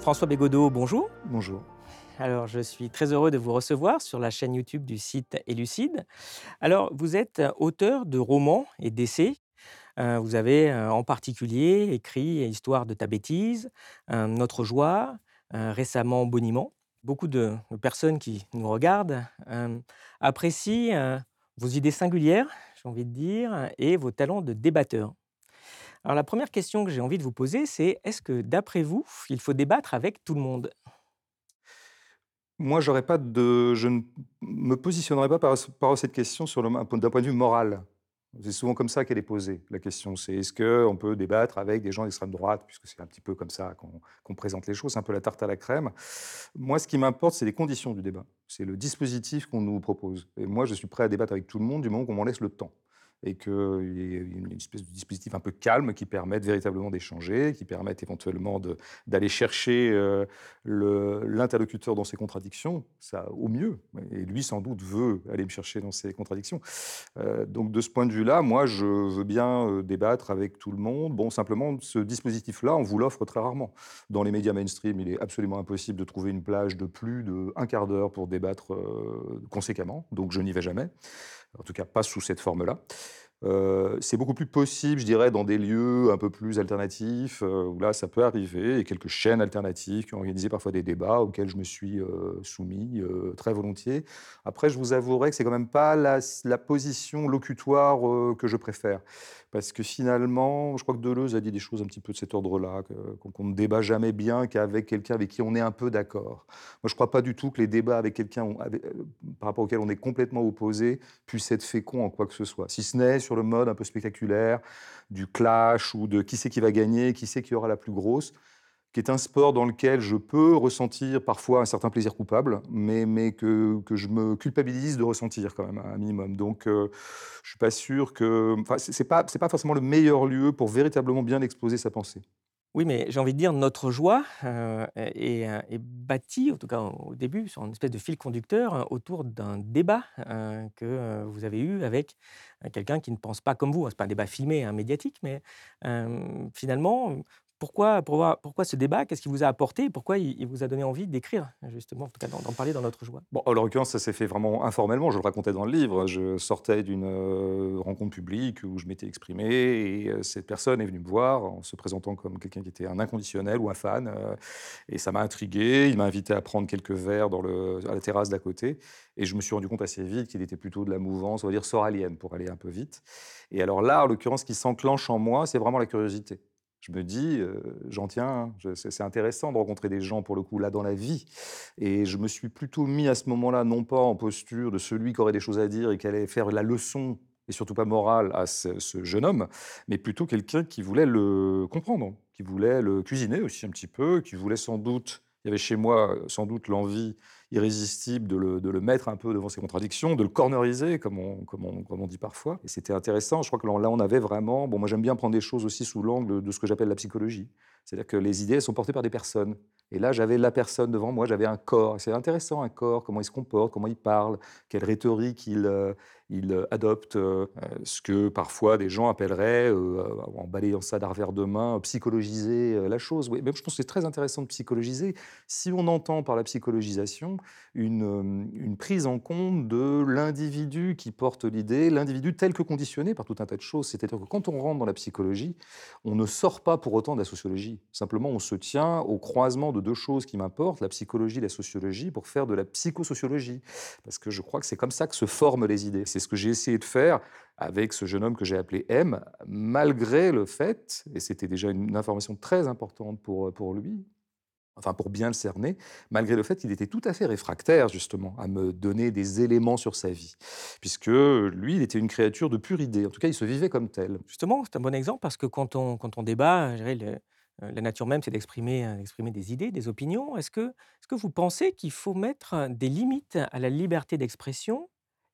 François Bégodeau, bonjour. Bonjour. Alors, je suis très heureux de vous recevoir sur la chaîne YouTube du site Élucide. Alors, vous êtes auteur de romans et d'essais. Euh, vous avez euh, en particulier écrit Histoire de ta bêtise, euh, Notre joie, récemment Boniment. Beaucoup de, de personnes qui nous regardent apprécient vos idées singulières, j'ai envie de dire, et vos talents de débatteur. Alors, la première question que j'ai envie de vous poser, c'est est-ce que, d'après vous, il faut débattre avec tout le monde? Moi, j'aurais pas de je ne me positionnerai pas par à cette question d'un point de vue moral. C'est souvent comme ça qu'elle est posée, la question. C'est est-ce qu'on peut débattre avec des gens d'extrême droite, puisque c'est un petit peu comme ça qu'on présente les choses, un peu la tarte à la crème? Moi, ce qui m'importe, c'est les conditions du débat. C'est le dispositif qu'on nous propose. Et moi, je suis prêt à débattre avec tout le monde du moment qu'on m'en laisse le temps. Et qu'il y ait une espèce de dispositif un peu calme qui permette véritablement d'échanger, qui permette éventuellement d'aller chercher euh, l'interlocuteur dans ses contradictions, ça au mieux. Et lui, sans doute, veut aller me chercher dans ses contradictions. Euh, donc de ce point de vue-là, moi, je veux bien euh, débattre avec tout le monde. Bon, simplement, ce dispositif-là, on vous l'offre très rarement. Dans les médias mainstream, il est absolument impossible de trouver une plage de plus d'un quart d'heure pour débattre conséquemment. Donc je n'y vais jamais. En tout cas, pas sous cette forme-là. Euh, c'est beaucoup plus possible, je dirais, dans des lieux un peu plus alternatifs, euh, où là, ça peut arriver, et quelques chaînes alternatives qui ont organisé parfois des débats auxquels je me suis euh, soumis très volontiers. Après, je vous avouerai que c'est quand même pas la, position locutoire que je préfère. Parce que finalement, je crois que Deleuze a dit des choses un petit peu de cet ordre-là, qu'on ne débat jamais bien qu'avec quelqu'un avec qui on est un peu d'accord. Moi, je ne crois pas du tout que les débats avec quelqu'un euh, par rapport auquel on est complètement opposé puissent être féconds en quoi que ce soit. Si ce n'est sur le mode un peu spectaculaire du clash ou de qui c'est qui va gagner, qui c'est qui aura la plus grosse, qui est un sport dans lequel je peux ressentir parfois un certain plaisir coupable, mais, que, je me culpabilise de ressentir quand même un minimum. Donc, euh, je suis pas sûr que... C'est c'est pas, forcément le meilleur lieu pour véritablement bien exposer sa pensée. Oui, mais j'ai envie de dire, notre joie euh, est, euh, est bâtie, en tout cas au début, sur une espèce de fil conducteur euh, autour d'un débat euh, que vous avez eu avec quelqu'un qui ne pense pas comme vous. Ce n'est pas un débat filmé, hein, médiatique, mais finalement, pourquoi, ce débat? Qu'est-ce qui vous a apporté? Pourquoi il, vous a donné envie d'écrire, justement, en tout cas d'en parler dans notre joie? Bon, en l'occurrence, ça s'est fait vraiment informellement. Je le racontais dans le livre. Je sortais d'une euh, rencontre publique où je m'étais exprimé et euh, cette personne est venue me voir en se présentant comme quelqu'un qui était un inconditionnel ou un fan. euh, et ça m'a intrigué. Il m'a invité à prendre quelques verres dans à la terrasse d'à côté. Et je me suis rendu compte assez vite qu'il était plutôt de la mouvance, on va dire, soralienne, pour aller un peu vite. Et alors là, en l'occurrence, ce qui s'enclenche en moi, c'est vraiment la curiosité. Je me dis, euh, j'en tiens, hein. C'est intéressant de rencontrer des gens, pour le coup, là, dans la vie. Et je me suis plutôt mis à ce moment-là, non pas en posture de celui qui aurait des choses à dire et qui allait faire la leçon, et surtout pas morale, à ce, ce jeune homme, mais plutôt quelqu'un qui voulait le comprendre, qui voulait le cuisiner aussi un petit peu, qui voulait sans doute, il y avait chez moi euh, sans doute l'envie irrésistible de le, de le mettre un peu devant ses contradictions, de le corneriser, comme on, comme on, dit parfois. Et c'était intéressant. Je crois que là, on avait vraiment. Bon, moi, j'aime bien prendre des choses aussi sous l'angle de ce que j'appelle la psychologie. C'est-à-dire que les idées, elles sont portées par des personnes. Et là, j'avais la personne devant moi, j'avais un corps. C'est intéressant, un corps, comment il se comporte, comment il parle, quelle rhétorique il, euh, euh, adopte, euh, ce que parfois des gens appelleraient, en balayant ça d'un revers de main, psychologiser la chose. Oui, même je pense que c'est très intéressant de psychologiser. Si on entend par la psychologisation une prise en compte de l'individu qui porte l'idée, l'individu tel que conditionné par tout un tas de choses. C'est-à-dire que quand on rentre dans la psychologie, on ne sort pas pour autant de la sociologie. Simplement, on se tient au croisement de deux choses qui m'importent, la psychologie et la sociologie, pour faire de la psychosociologie. Parce que je crois que c'est comme ça que se forment les idées. C'est ce que j'ai essayé de faire avec ce jeune homme que j'ai appelé M, malgré le fait, et c'était déjà une information très importante pour, pour lui, enfin pour bien le cerner, malgré le fait qu'il était tout à fait réfractaire justement à me donner des éléments sur sa vie, puisque lui, il était une créature de pure idée, en tout cas il se vivait comme tel. Justement, c'est un bon exemple parce que quand on, quand on débat, je dirais, le- euh, la nature même, c'est d'exprimer euh, d'exprimer des idées, des opinions. Est-ce que, est-ce que vous pensez qu'il faut mettre euh, des limites à la liberté d'expression?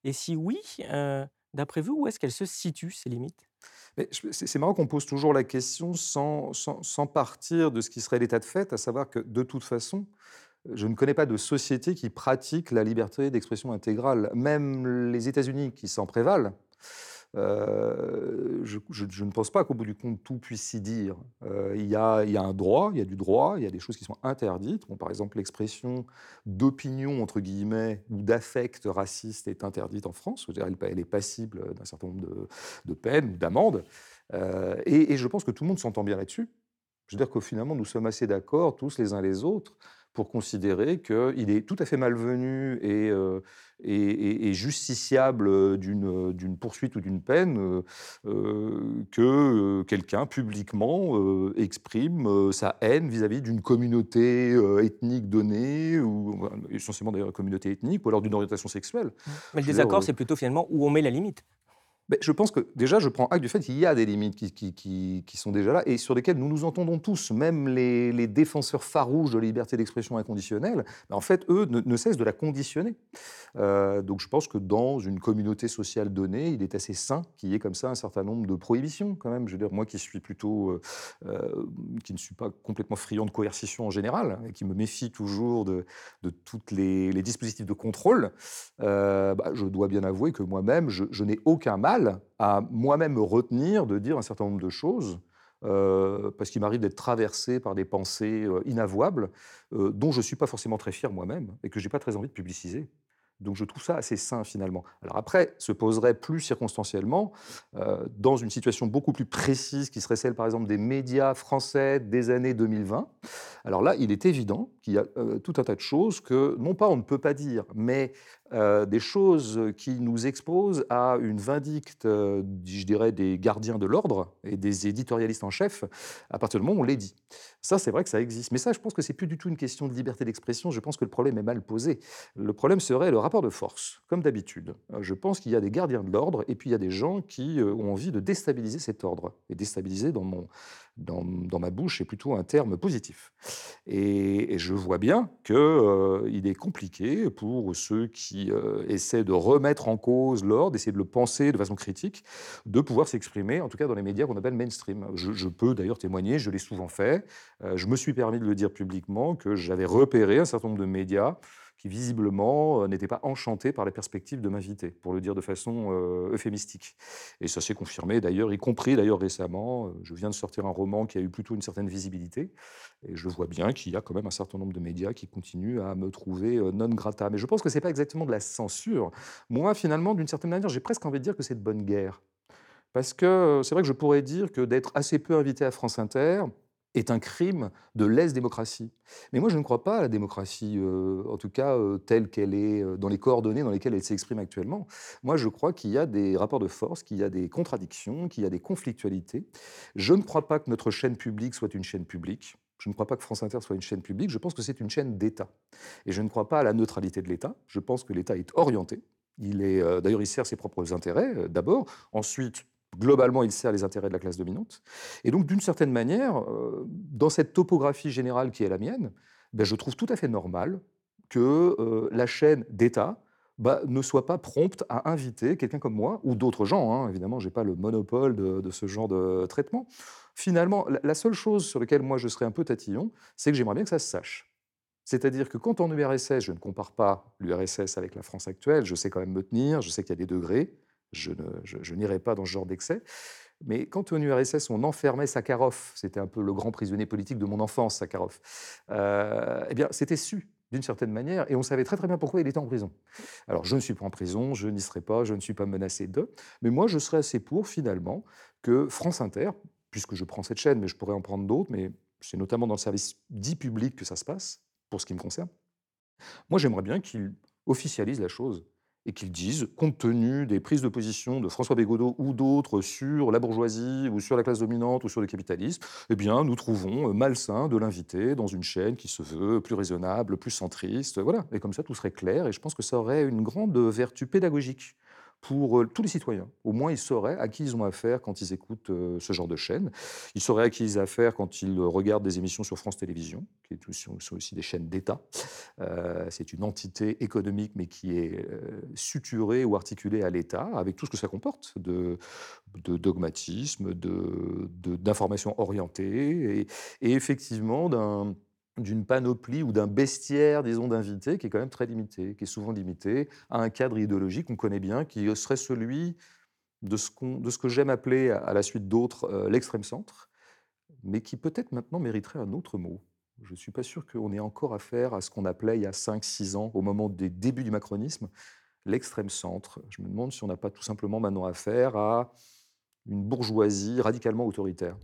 Et si oui, euh, d'après vous, où est-ce qu'elles se situent, ces limites? C'est marrant qu'on pose toujours la question sans, sans partir de ce qui serait l'état de fait, à savoir que de toute façon, je ne connais pas de société qui pratique la liberté d'expression intégrale. Même les États-Unis qui s'en prévalent heu, je ne pense pas qu'au bout du compte, tout puisse s'y dire. Heu, il y a un droit, il y a du droit, il y a des choses qui sont interdites. Par exemple, l'expression «d'opinion» entre guillemets ou d'affect raciste est interdite en France. Elle est passible, d'un certain nombre de peines ou d'amendes. Heu et et je pense que tout le monde s'entend bien là-dessus. Je veux dire que finalement, nous sommes assez d'accord tous les uns les autres pour considérer qu'il est tout à fait malvenu et, heu, et et et justiciable, d'une, poursuite ou d'une peine, heu heu, que, quelqu'un publiquement, exprime, sa haine vis-à-vis d'une communauté, ethnique donnée ou essentiellement d'ailleurs, communauté ethnique ou alors d'une orientation sexuelle. Mais le désaccord, c'est plutôt finalement où on met la limite. Beh, je pense que déjà, je prends acte du fait qu'il y a des limites qui sont déjà là et sur lesquelles nous nous entendons tous, même les défenseurs farouches de la liberté d'expression inconditionnelle, bah, en fait, eux, ne cessent de la conditionner. Heu, donc je pense que dans une communauté sociale donnée, il est assez sain qu'il y ait comme ça un certain nombre de prohibitions quand même. Je veux dire, moi qui suis plutôt, heu, heu, qui ne suis pas complètement friand de coercition en général et qui me méfie toujours de de toutes les dispositifs de contrôle, bah, je dois bien avouer que moi-même, je n'ai aucun mal à moi-même me retenir de dire un certain nombre de choses, heu, parce qu'il m'arrive d'être traversé par des pensées, heu, inavouables, heu, dont je ne suis pas forcément très fier moi-même et que j'ai pas très envie de publiciser. Donc je trouve ça assez sain finalement. Alors après, se poserait plus circonstanciellement, dans une situation beaucoup plus précise qui serait celle par exemple des médias français des années 2020. Alors là, il est évident qu'il y a, tout un tas de choses que, non pas on ne peut pas dire, mais heu, des choses qui nous exposent à une vindicte, heu, je dirais des gardiens de l'ordre et des éditorialistes en chef, à partir du moment où on les dit. Ça, c'est vrai que ça existe. Mais ça, je pense que c'est plus du tout une question de liberté d'expression, je pense que le problème est mal posé. Le problème serait le rapport de force, comme d'habitude. Heu, je pense qu'il y a des gardiens de l'ordre et puis il y a des gens qui, ont envie de déstabiliser cet ordre et déstabiliser dans mon dans ma bouche est plutôt un terme positif et je vois bien que, heu, il est compliqué pour ceux qui, heu, essaient de remettre en cause l'ordre, d'essayer de le penser de façon critique, de pouvoir s'exprimer, en tout cas dans les médias qu'on appelle mainstream. Je peux d'ailleurs témoigner, je l'ai souvent fait, heu, je me suis permis de le dire publiquement que j'avais repéré un certain nombre de médias qui visiblement, heu, n'étaient pas enchantés par la perspective de m'inviter, pour le dire de façon, heu, euphémistique et ça s'est confirmé d'ailleurs, y compris d'ailleurs récemment. Heu, je viens de sortir un roman qui a eu plutôt une certaine visibilité et je vois bien qu'il y a quand même un certain nombre de médias qui continuent à me trouver, non grata. Mais je pense que c'est pas exactement de la censure. Moi, finalement, d'une certaine manière, j'ai presque envie de dire que c'est de bonne guerre. Parce que, c'est vrai que je pourrais dire que d'être assez peu invité à France Inter est un crime de lèse-démocratie. Mais moi, je ne crois pas à la démocratie, heu, en tout cas, heu, telle qu'elle est, heu, dans les coordonnées dans lesquelles elle s'exprime actuellement. Moi, je crois qu'il y a des rapports de force, qu'il y a des contradictions, qu'il y a des conflictualités. Je ne crois pas que notre chaîne publique soit une chaîne publique. Je ne crois pas que France Inter soit une chaîne publique. Je pense que c'est une chaîne d'État et je ne crois pas à la neutralité de l'État. Je pense que l'État est orienté. Il est, d'ailleurs, il sert ses propres intérêts, d'abord. Ensuite, globalement, il sert les intérêts de la classe dominante et donc d'une certaine manière, heu, dans cette topographie générale qui est la mienne, bah, je trouve tout à fait normal que, heu, la chaîne d'État, bah, ne soit pas prompte à inviter quelqu'un comme moi ou d'autres gens, hein. Évidemment, j'ai pas le monopole de de ce genre de traitement. Finalement, la la seule chose sur laquelle moi je serais un peu tatillon, c'est que j'aimerais bien que ça se sache. C'est-à-dire que quand en URSS, je ne compare pas l'URSS avec la France actuelle, je sais quand même me tenir, je sais qu'il y a des degrés, je n'irai pas dans ce genre d'excès. Mais quand en URSS, on enfermait Sakharov, c'était un peu le grand prisonnier politique de mon enfance, Sakharov, heu, et bien, c'était su d'une certaine manière et on savait très, très bien pourquoi il était en prison. Alors je ne suis pas en prison, je n'y serai pas, je ne suis pas menacé de, mais moi je serais assez pour finalement que France Inter, puisque je prends cette chaîne, mais je pourrais en prendre d'autres, mais c'est notamment dans le service dit public que ça se passe, pour ce qui me concerne. Moi j'aimerais bien qu'il officialise la chose et qu'ils disent, compte tenu des prises de position de François Bégodeau ou d'autres sur la bourgeoisie ou sur la classe dominante ou sur le capitalisme, eh bien, nous trouvons euh, malsain de l'inviter dans une chaîne qui se veut plus raisonnable, plus centriste, voilà. Et comme ça, tout serait clair et je pense que ça aurait une grande vertu pédagogique pour euh, tous les citoyens. Au moins, ils sauraient à qui ils ont affaire quand ils écoutent euh, ce genre de chaîne. Ils sauraient à qui ils ont affaire quand ils regardent des émissions sur France Télévisions, qui sont aussi des chaînes d'État. Euh, c'est une entité économique, mais qui est suturée ou articulée à l'État, avec tout ce que ça comporte de, de dogmatisme, de, de- d'informations orientées, et effectivement d'un d'une panoplie ou d'un bestiaire, disons, d'invités qui est quand même très limité, qui est souvent limité à un cadre idéologique qu'on connaît bien, qui serait celui de ce, que j'aime appeler, à la suite d'autres, euh, l'extrême centre, mais qui peut-être maintenant mériterait un autre mot. Je ne suis pas sûr qu'on ait encore affaire à ce qu'on appelait il y a cinq, six ans, au moment des débuts du macronisme, l'extrême centre. Je me demande si on n'a pas tout simplement maintenant affaire à une bourgeoisie radicalement autoritaire.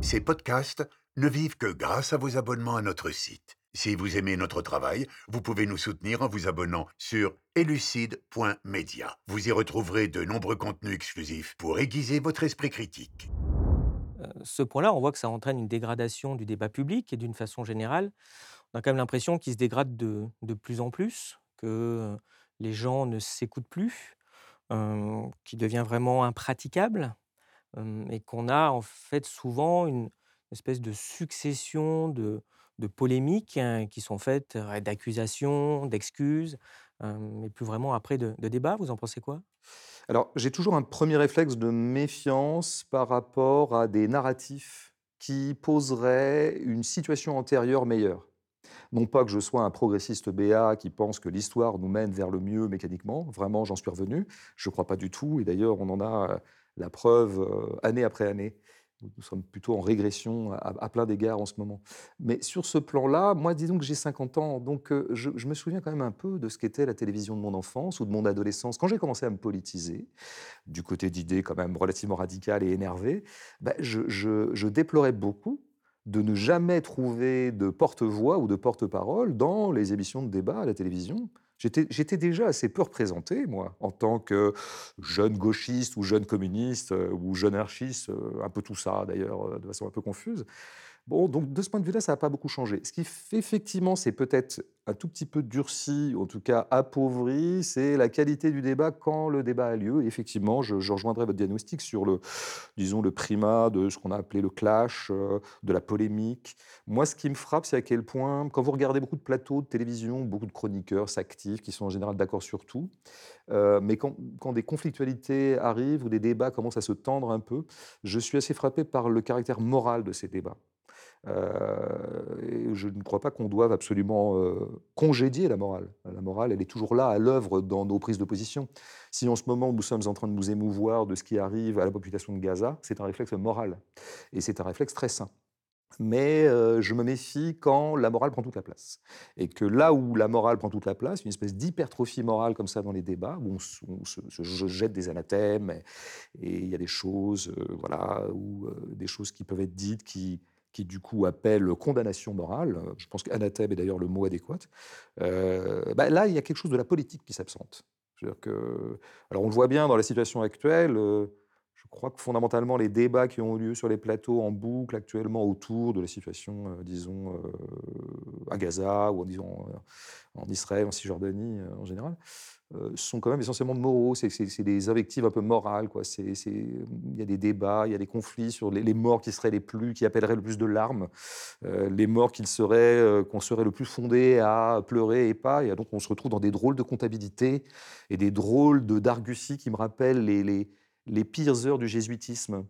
Ces podcasts ne vivent que grâce à vos abonnements à notre site. Si vous aimez notre travail, vous pouvez nous soutenir en vous abonnant sur elucide.media. Vous y retrouverez de nombreux contenus exclusifs pour aiguiser votre esprit critique. Euh, ce point-là, on voit que ça entraîne une dégradation du débat public et d'une façon générale, on a quand même l'impression qu'il se dégrade de, de plus en plus, que les gens ne s'écoutent plus, euh, qu'il devient vraiment impraticable euh, et qu'on a en fait souvent une espèce de succession de, de polémiques hein, qui sont faites, euh, d'accusations, d'excuses, euh, mais plus vraiment après de, débats. Vous en pensez quoi? Alors, j'ai toujours un premier réflexe de méfiance par rapport à des narratifs qui poseraient une situation antérieure meilleure. Non pas que je sois un progressiste béat qui pense que l'histoire nous mène vers le mieux mécaniquement, vraiment j'en suis revenu, je ne crois pas du tout, et d'ailleurs on en a euh, la preuve année après année. Nous sommes plutôt en régression à, à plein d'égards en ce moment. Mais sur ce plan-là, moi disons que j'ai 50 ans, donc euh, je, me souviens quand même un peu de ce qu'était la télévision de mon enfance ou de mon adolescence. Quand j'ai commencé à me politiser, du côté d'idées quand même relativement radicales et énervées, ben, je, je- je déplorais beaucoup de ne jamais trouver de porte-voix ou de porte-parole dans les émissions de débat à la télévision. J'étais déjà assez peu représenté, moi, en tant que jeune gauchiste ou jeune communiste euh, ou jeune anarchiste, euh, un peu tout ça d'ailleurs, euh, de façon un peu confuse. Bon, donc de ce point de vue-là, ça n'a pas beaucoup changé. Ce qui fait effectivement, c'est peut-être un tout petit peu durci, en tout cas appauvri, c'est la qualité du débat quand le débat a lieu. Et effectivement, je, rejoindrai votre diagnostic sur le, disons, le primat de ce qu'on a appelé le clash, euh, de la polémique. Moi, ce qui me frappe, c'est à quel point, quand vous regardez beaucoup de plateaux de télévision, beaucoup de chroniqueurs s'activent, qui sont en général d'accord sur tout, euh, mais quand des conflictualités arrivent ou des débats commencent à se tendre un peu, je suis assez frappé par le caractère moral de ces débats. Euh, je ne crois pas qu'on doive absolument euh, congédier la morale. La morale, elle est toujours là, à l'œuvre dans nos prises de position. Si en ce moment nous sommes en train de nous émouvoir de ce qui arrive à la population de Gaza, c'est un réflexe moral. Et c'est un réflexe très sain. Mais euh, je me méfie quand la morale prend toute la place. Et que là où la morale prend toute la place, une espèce d'hypertrophie morale comme ça dans les débats, où on, se, jette des anathèmes, et il y a des choses, voilà, ou euh, des choses qui peuvent être dites qui, qui du coup appellent condamnation morale. Euh, Je pense qu'anathème est d'ailleurs le mot adéquat. Euh, bah, là, il y a quelque chose de la politique qui s'absente. Alors on le voit bien dans la situation actuelle. euh, je crois que fondamentalement, les débats qui ont lieu sur les plateaux en boucle actuellement autour de la situation, disons, à Gaza ou en Israël, en Cisjordanie en général, sont quand même essentiellement moraux. C'est des invectives un peu morales. Il y a des débats, il y a des conflits sur les, morts qui seraient les plus, qui appelleraient le plus de larmes, euh, les morts serait, euh, qu'on serait le plus fondé à pleurer et pas. Et donc on se retrouve dans des drôles de comptabilité et des drôles de d'arguties qui me rappellent les, les, les pires heures du jésuitisme.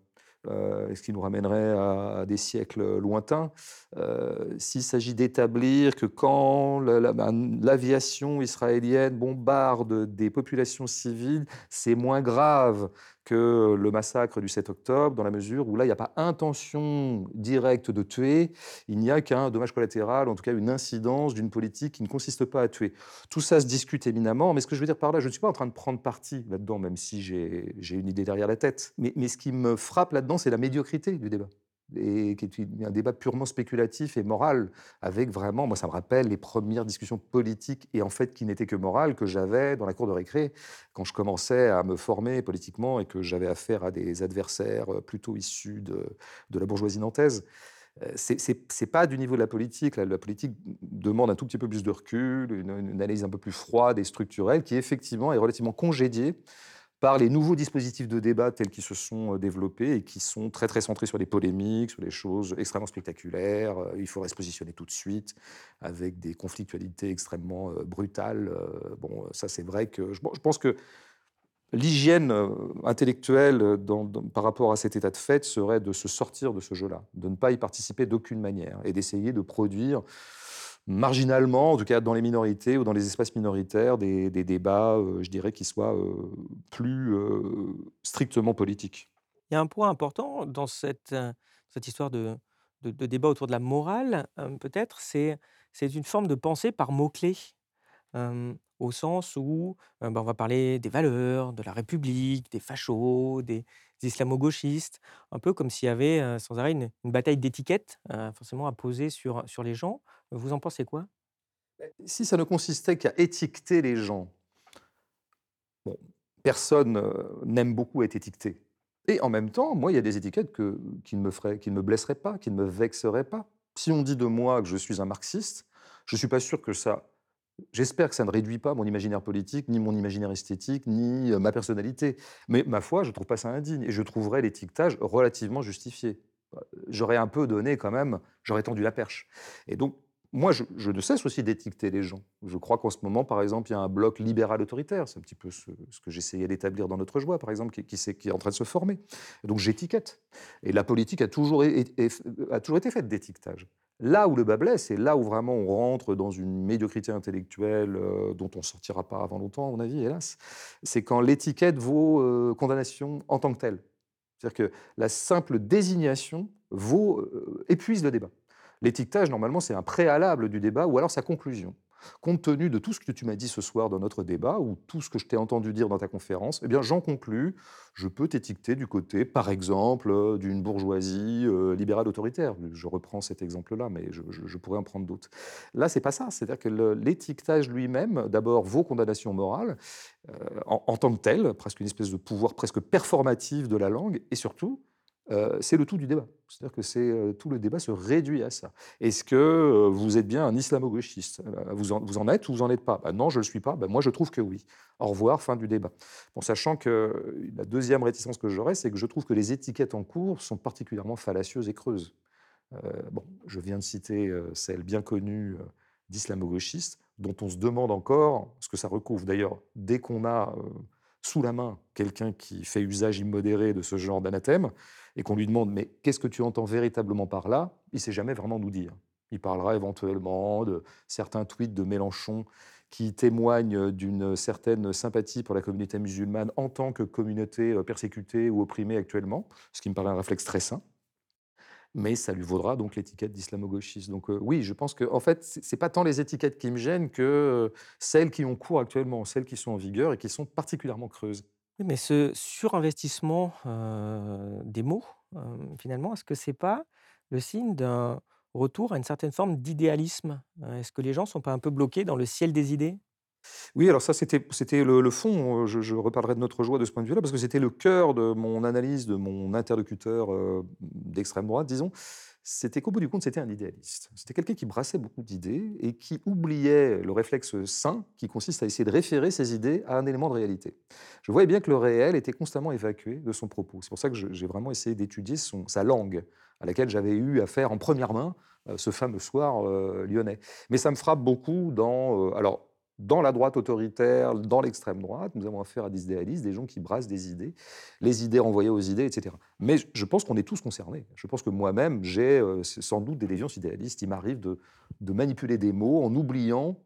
Euh, ce qui nous ramènerait à, des siècles lointains. Euh, S'il s'agit d'établir que quand ben, l'aviation israélienne bombarde des populations civiles, c'est moins grave que le massacre du 7 octobre, dans la mesure où là, il n'y a pas intention directe de tuer, il n'y a qu'un dommage collatéral, en tout cas une incidence d'une politique qui ne consiste pas à tuer. Tout ça se discute éminemment, mais ce que je veux dire par là, je ne suis pas en train de prendre parti là-dedans, même si j'ai une idée derrière la tête. Mais ce qui me frappe là-dedans, c'est la médiocrité du débat. Et qui est un débat purement spéculatif et moral, avec vraiment, moi ça me rappelle les premières discussions politiques, et en fait qui n'étaient que morales, que j'avais dans la cour de récré, quand je commençais à me former politiquement et que j'avais affaire à des adversaires euh, plutôt issus de, de la bourgeoisie nantaise. Euh, C'est pas du niveau de la politique. La politique demande un tout petit peu plus de recul, une analyse un peu plus froide et structurelle, qui effectivement est relativement congédiée par les nouveaux dispositifs de débat tels qu'ils se sont euh, développés et qui sont très très centrés sur des polémiques, sur des choses extrêmement spectaculaires. Euh, Il faudrait se positionner tout de suite avec des conflictualités extrêmement euh, brutales. Bon, ça c'est vrai que je, pense que L'hygiène intellectuelle par rapport à cet état de fait serait de se sortir de ce jeu-là, de ne pas y participer d'aucune manière et d'essayer de produire marginalement, en tout cas dans les minorités ou dans les espaces minoritaires, des, débats, euh, je dirais, qui soient euh, plus euh, strictement politique. Il y a un point important dans cette, histoire de débat autour de la morale, peut-être, c'est une forme de pensée par mots-clés. Au sens où, bah, on va parler des valeurs, de la République, des fachos, des islamo-gauchistes, un peu comme s'il y avait, sans arrêt une bataille d'étiquettes, forcément à poser sur les gens. Vous en pensez quoi? Si ça ne consistait qu'à étiqueter les gens, bon, personne, heu, n'aime beaucoup être étiqueté et en même temps, moi, il y a des étiquettes que qui ne me feraient qui ne me blesseraient pas, qui ne me vexeraient pas. Si on dit de moi que je suis un marxiste, je suis pas sûr que ça J'espère que ça ne réduit pas mon imaginaire politique, ni mon imaginaire esthétique, ni, heu, ma personnalité. Mais ma foi, je trouve pas ça indigne et je trouverais l'étiquetage relativement justifié. Heu, j'aurais un peu donné quand même j'aurais tendu la perche et donc moi, je ne cesse aussi d'étiqueter les gens. Je crois qu'en ce moment, par exemple, il y a un bloc libéral autoritaire. C'est un petit peu ce que j'essayais d'établir dans Notre Joie, par exemple, qui qui est en train de se former. Donc j'étiquette et la politique a toujours été faite d'étiquetage. Là où le bas blesse et là où vraiment on rentre dans une médiocrité intellectuelle, heu, dont on ne sortira pas avant longtemps, à mon avis, hélas, c'est quand l'étiquette vaut, heu, condamnation en tant que telle. C'est-à-dire que la simple désignation vaut, heu, épuise le débat. L'étiquetage, normalement, c'est un préalable du débat ou alors sa conclusion. Compte tenu de tout ce que tu m'as dit ce soir dans notre débat ou tout ce que je t'ai entendu dire dans ta conférence, eh bien, j'en conclus, je peux t'étiqueter du côté, par exemple, d'une bourgeoisie euh, libérale autoritaire. Je reprends cet exemple-là, mais je, pourrais en prendre d'autres. Là, c'est pas ça. C'est-à-dire que l'étiquetage lui-même, d'abord, vaut condamnation morale euh, en, tant que tel, presque une espèce de pouvoir presque performatif de la langue, et surtout, euh, c'est le tout du débat. C'est-à-dire que c'est euh, tout le débat se réduit à ça. Est-ce que euh, vous êtes bien un islamo-gauchiste? Vous, en, êtes ou vous en êtes pas? Bah Non, je ne le suis pas. Bah moi, je trouve que oui. Au revoir, fin du débat. Bon, sachant que la deuxième réticence que j'aurais, c'est que je trouve que les étiquettes en cours sont particulièrement fallacieuses et creuses. Bon, je viens de citer celle bien connue d'islamo-gauchiste, dont on se demande encore ce que ça recouvre. D'ailleurs, dès qu'on a sous la main quelqu'un qui fait usage immodéré de ce genre d'anathème, et qu'on lui demande mais qu'est-ce que tu entends véritablement par là? Il ne sait jamais vraiment nous dire. Il parlera éventuellement de certains tweets de Mélenchon qui témoignent d'une certaine sympathie pour la communauté musulmane en tant que communauté euh, persécutée ou opprimée actuellement, ce qui me paraît un réflexe très sain mais ça lui vaudra donc l'étiquette d'islamo-gauchiste. Donc, heu, oui, je pense qu'en fait, c'est pas tant les étiquettes qui me gênent que, heu, celles qui ont cours actuellement, celles qui sont en vigueur et qui sont particulièrement creuses. Mais ce surinvestissement, heu, des mots, finalement, est-ce que c'est pas le signe d'un retour à une certaine forme d'idéalisme? Est-ce que les gens sont pas un peu bloqués dans le ciel des idées? Oui, alors ça, c'était c'était le fond, heu, je reparlerai de notre joie de ce point de vue-là, parce que c'était le cœur de mon analyse de mon interlocuteur, heu, d'extrême droite, disons. C'était qu'au bout du compte, c'était un idéaliste. C'était quelqu'un qui brassait beaucoup d'idées et qui oubliait le réflexe sain qui consiste à essayer de référer ses idées à un élément de réalité. Je voyais bien que le réel était constamment évacué de son propos. C'est pour ça que j'ai vraiment essayé d'étudier sa langue, à laquelle j'avais eu affaire en première main, heu, ce fameux soir, lyonnais. Mais ça me frappe beaucoup dans, alors dans la droite autoritaire, dans l'extrême droite, nous avons affaire à des idéalistes, des gens qui brassent des idées, les idées renvoyées aux idées, etc. Mais je pense qu'on est tous concernés. Je pense que moi-même, j'ai euh, sans doute des déviances idéalistes. Il m'arrive de, manipuler des mots en oubliant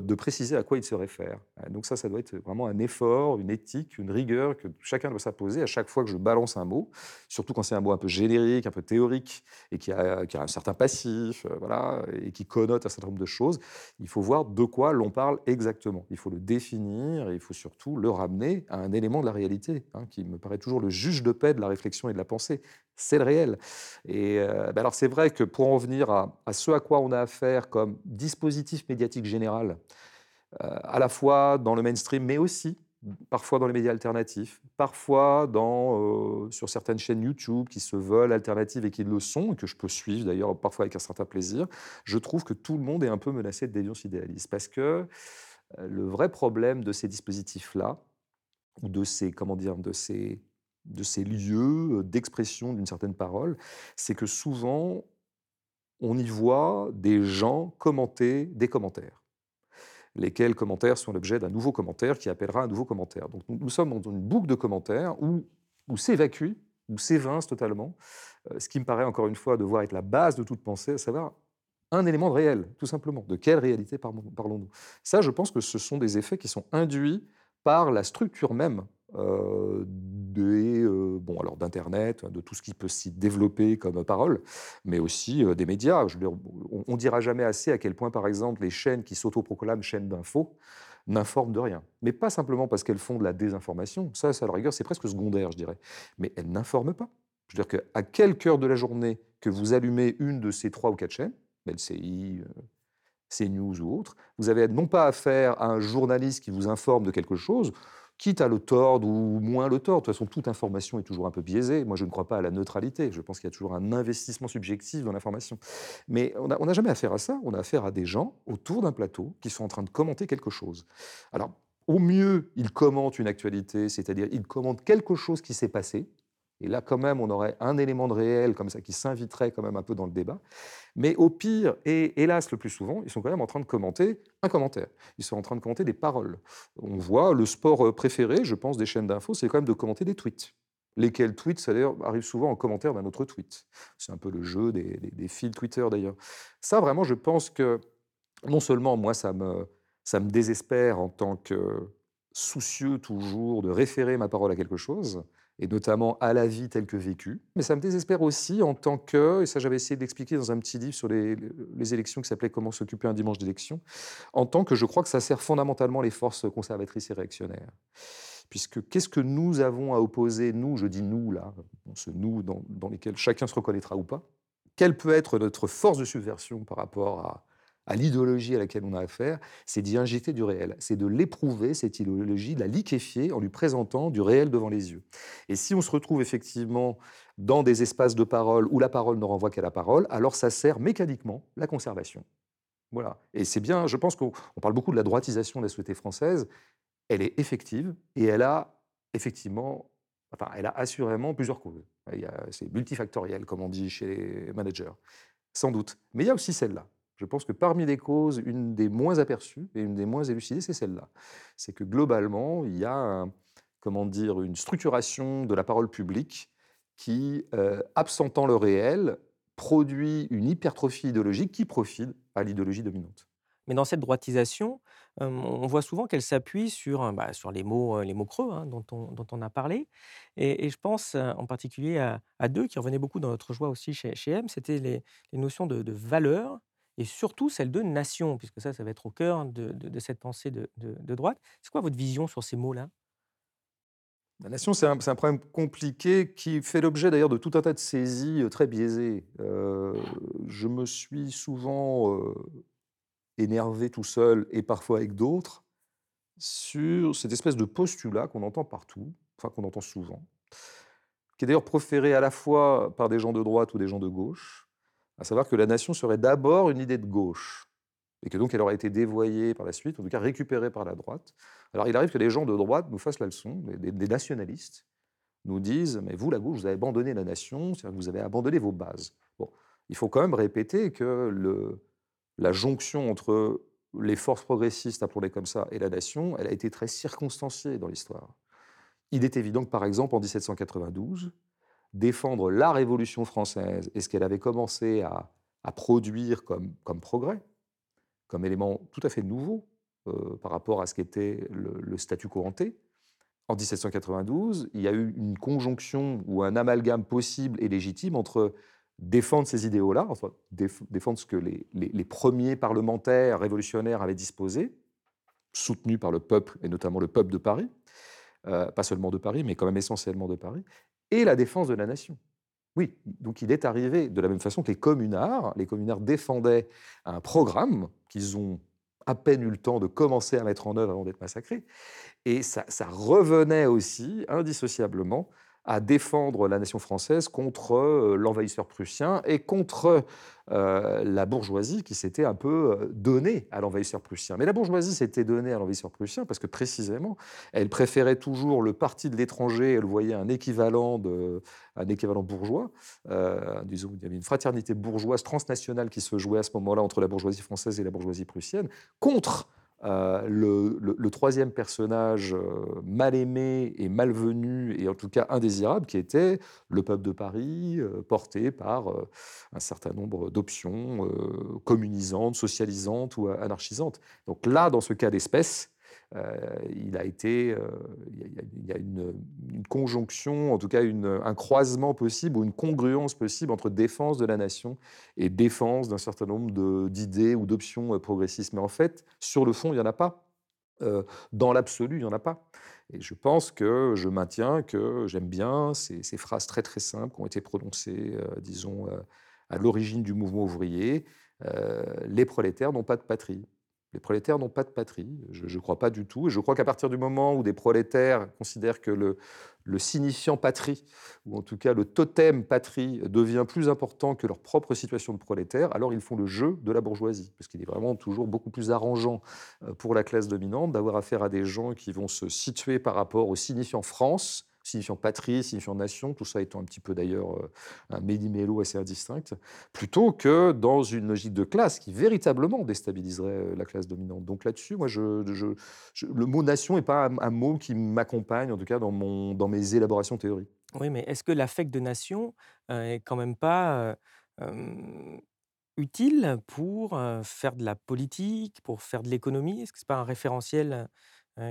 de préciser à quoi ils se réfèrent. Euh, Donc ça, ça doit être vraiment un effort, une éthique, une rigueur que chacun doit s'imposer à chaque fois que je balance un mot, surtout quand c'est un mot un peu générique, un peu théorique, et qui a, qui a un certain passif, euh, voilà, et qui connote un certain nombre de choses. Il faut voir de quoi l'on parle exactement. Il faut le définir et il faut surtout le ramener à un élément de la réalité, hein, qui me paraît toujours le juge de paix de la réflexion et de la pensée. C'est le réel. Et euh, ben alors c'est vrai que pour en venir à, ce à quoi on a affaire comme dispositif médiatique général, euh, à la fois dans le mainstream, mais aussi parfois dans les médias alternatifs, parfois dans, euh, sur certaines chaînes YouTube qui se veulent alternatives et qui le sont, et que je peux suivre d'ailleurs parfois avec un certain plaisir, je trouve que tout le monde est un peu menacé de déviance idéaliste. Parce que le vrai problème de ces dispositifs-là, ou de ces, comment dire, de ces, de ces lieux d'expression d'une certaine parole, c'est que souvent, on y voit des gens commenter des commentaires lesquels commentaires sont l'objet d'un nouveau commentaire qui appellera un nouveau commentaire. Donc nous, sommes dans une boucle de commentaires où, où s'évacue, où s'évince totalement, ce qui me paraît encore une fois devoir être la base de toute pensée, à savoir un élément de réel, tout simplement. De quelle réalité parlons- parlons-nous? Ça, je pense que ce sont des effets qui sont induits par la structure même des alors d'Internet, de tout ce qui peut s'y développer comme parole, mais aussi des médias. on, ne dira jamais assez à quel point, par exemple, les chaînes qui s'autoproclament chaînes d'infos n'informent de rien. Mais pas simplement parce qu'elles font de la désinformation, ça, à la rigueur, c'est presque secondaire, je dirais. Mais elles n'informent pas. Je veux dire qu'à quelque heure de la journée que vous allumez une de ces trois ou quatre chaînes, LCI, CNews ou autre, vous avez non pas affaire à un journaliste qui vous informe de quelque chose, quitte à le tordre ou moins le tordre. De toute façon, toute information est toujours un peu biaisée. Moi, je ne crois pas à la neutralité. Je pense qu'il y a toujours un investissement subjectif dans l'information. Mais on n'a jamais affaire à ça. On a affaire à des gens autour d'un plateau qui sont en train de commenter quelque chose. Alors, au mieux, ils commentent une actualité, c'est-à-dire ils commentent quelque chose qui s'est passé, et là, quand même, on aurait un élément de réel comme ça qui s'inviterait quand même un peu dans le débat. Mais au pire, et hélas le plus souvent, ils sont quand même en train de commenter un commentaire. Ils sont en train de commenter des paroles. On voit le sport euh, préféré, je pense, des chaînes d'infos, c'est quand même de commenter des tweets. Lesquels tweets, ça arrive souvent en commentaire d'un autre tweet. C'est un peu le jeu des, des, fils Twitter d'ailleurs. Ça, vraiment, je pense que non seulement moi, ça me désespère en tant que soucieux toujours de référer ma parole à quelque chose, et notamment à la vie telle que vécue. Mais ça me désespère aussi en tant que, et ça j'avais essayé d'expliquer dans un petit livre sur les, élections qui s'appelait Comment s'occuper un dimanche d'élection, en tant que je crois que ça sert fondamentalement les forces conservatrices et réactionnaires. Puisque qu'est-ce que nous avons à opposer, nous, je dis nous là, ce nous dans, dans lesquels chacun se reconnaîtra ou pas, quelle peut être notre force de subversion par rapport à, à l'idéologie à laquelle on a affaire, c'est d'y injecter du réel, c'est de l'éprouver, cette idéologie, de la liquéfier en lui présentant du réel devant les yeux. Et si on se retrouve effectivement dans des espaces de parole où la parole ne renvoie qu'à la parole, alors ça sert mécaniquement la conservation. Voilà. Et c'est bien, je pense qu'on parle beaucoup de la droitisation de la société française, elle est effective et elle a effectivement, enfin, elle a assurément plusieurs causes. C'est multifactoriel, comme on dit chez les managers, sans doute. Mais il y a aussi celle-là. Je pense que parmi les causes, une des moins aperçues et une des moins élucidées, c'est celle-là. C'est que globalement, il y a comment dire, une structuration de la parole publique qui, euh, absentant le réel, produit une hypertrophie idéologique qui profite à l'idéologie dominante. Mais dans cette droitisation, on voit souvent qu'elle s'appuie sur, bah, sur les mots, les mots creux hein, dont, on, dont, on, a parlé. Et, je pense en particulier à, deux qui revenaient beaucoup dans notre joie aussi chez, chez M, c'était les, notions de, de valeur et surtout celle de nation, puisque ça, ça va être au cœur de, cette pensée de, droite. C'est quoi votre vision sur ces mots-là? La nation, c'est un, problème compliqué qui fait l'objet d'ailleurs de tout un tas de saisies euh, très biaisées. Euh, je me suis souvent euh, énervé tout seul et parfois avec d'autres sur cette espèce de postulat qu'on entend partout, enfin qu'on entend souvent, qui est d'ailleurs proféré à la fois par des gens de droite ou des gens de gauche, à savoir que la nation serait d'abord une idée de gauche, et que donc elle aurait été dévoyée par la suite, en tout cas récupérée par la droite. Alors il arrive que les gens de droite nous fassent la leçon, des, nationalistes nous disent, mais vous, la gauche, vous avez abandonné la nation, c'est-à-dire que vous avez abandonné vos bases. Bon, il faut quand même répéter que la jonction entre les forces progressistes, appelons-les comme ça, et la nation, elle a été très circonstanciée dans l'histoire. Il est évident que, par exemple, en 1792, défendre la Révolution française et ce qu'elle avait commencé à, produire comme, progrès, comme élément tout à fait nouveau euh, par rapport à ce qu'était le, statut couranté. En 1792, il y a eu une conjonction ou un amalgame possible et légitime entre défendre ces idéaux-là, enfin, défendre ce que les, les, premiers parlementaires révolutionnaires avaient disposé, soutenus par le peuple, et notamment le peuple de Paris, euh, pas seulement de Paris, mais quand même essentiellement de Paris, et la défense de la nation. Oui, donc il est arrivé de la même façon que les communards. Les communards défendaient un programme qu'ils ont à peine eu le temps de commencer à mettre en œuvre avant d'être massacrés. Et ça, ça revenait aussi indissociablement à défendre la nation française contre euh, l'envahisseur prussien et contre euh, la bourgeoisie qui s'était un peu euh, donnée à l'envahisseur prussien. Mais la bourgeoisie s'était donnée à l'envahisseur prussien parce que précisément, elle préférait toujours le parti de l'étranger, elle voyait un équivalent, de, un équivalent bourgeois. disons, il y avait une fraternité bourgeoise transnationale qui se jouait à ce moment-là entre la bourgeoisie française et la bourgeoisie prussienne, contre euh, le, troisième personnage euh, mal aimé et malvenu, et en tout cas indésirable, qui était le peuple de Paris, euh, porté par un certain nombre d'options communisantes, socialisantes ou anarchisantes. Donc là, dans ce cas d'espèce, il a été, heu, il y a une, une conjonction, en tout cas un croisement possible ou une congruence possible entre défense de la nation et défense d'un certain nombre d'idées ou d'options, heu, progressistes. Mais en fait, sur le fond, il y en a pas. Dans l'absolu, il y en a pas. Et je pense que je maintiens que j'aime bien ces phrases très, très simples qui ont été prononcées, disons, à l'origine du mouvement ouvrier. Les prolétaires n'ont pas de patrie. Les prolétaires n'ont pas de patrie. Je ne crois pas du tout. Et je crois qu'à partir du moment où des prolétaires considèrent que le, le signifiant patrie, ou en tout cas le totem patrie, devient plus important que leur propre situation de prolétaire, alors ils font le jeu de la bourgeoisie. Parce qu'il est vraiment toujours beaucoup plus arrangeant euh, pour la classe dominante d'avoir affaire à des gens qui vont se situer par rapport au signifiant France signifiant patrie, signifiant nation, tout ça étant un petit peu d'ailleurs euh, un méli-mélo assez indistinct, plutôt que dans une logique de classe qui véritablement déstabiliserait euh, la classe dominante. Donc là-dessus, moi, je, le mot nation n'est pas un, mot qui m'accompagne, en tout cas dans mes élaborations théoriques. Oui, mais est-ce que l'affect de nation euh, est quand même pas utile pour faire de la politique, pour faire de l'économie? Est-ce que ce n'est pas un référentiel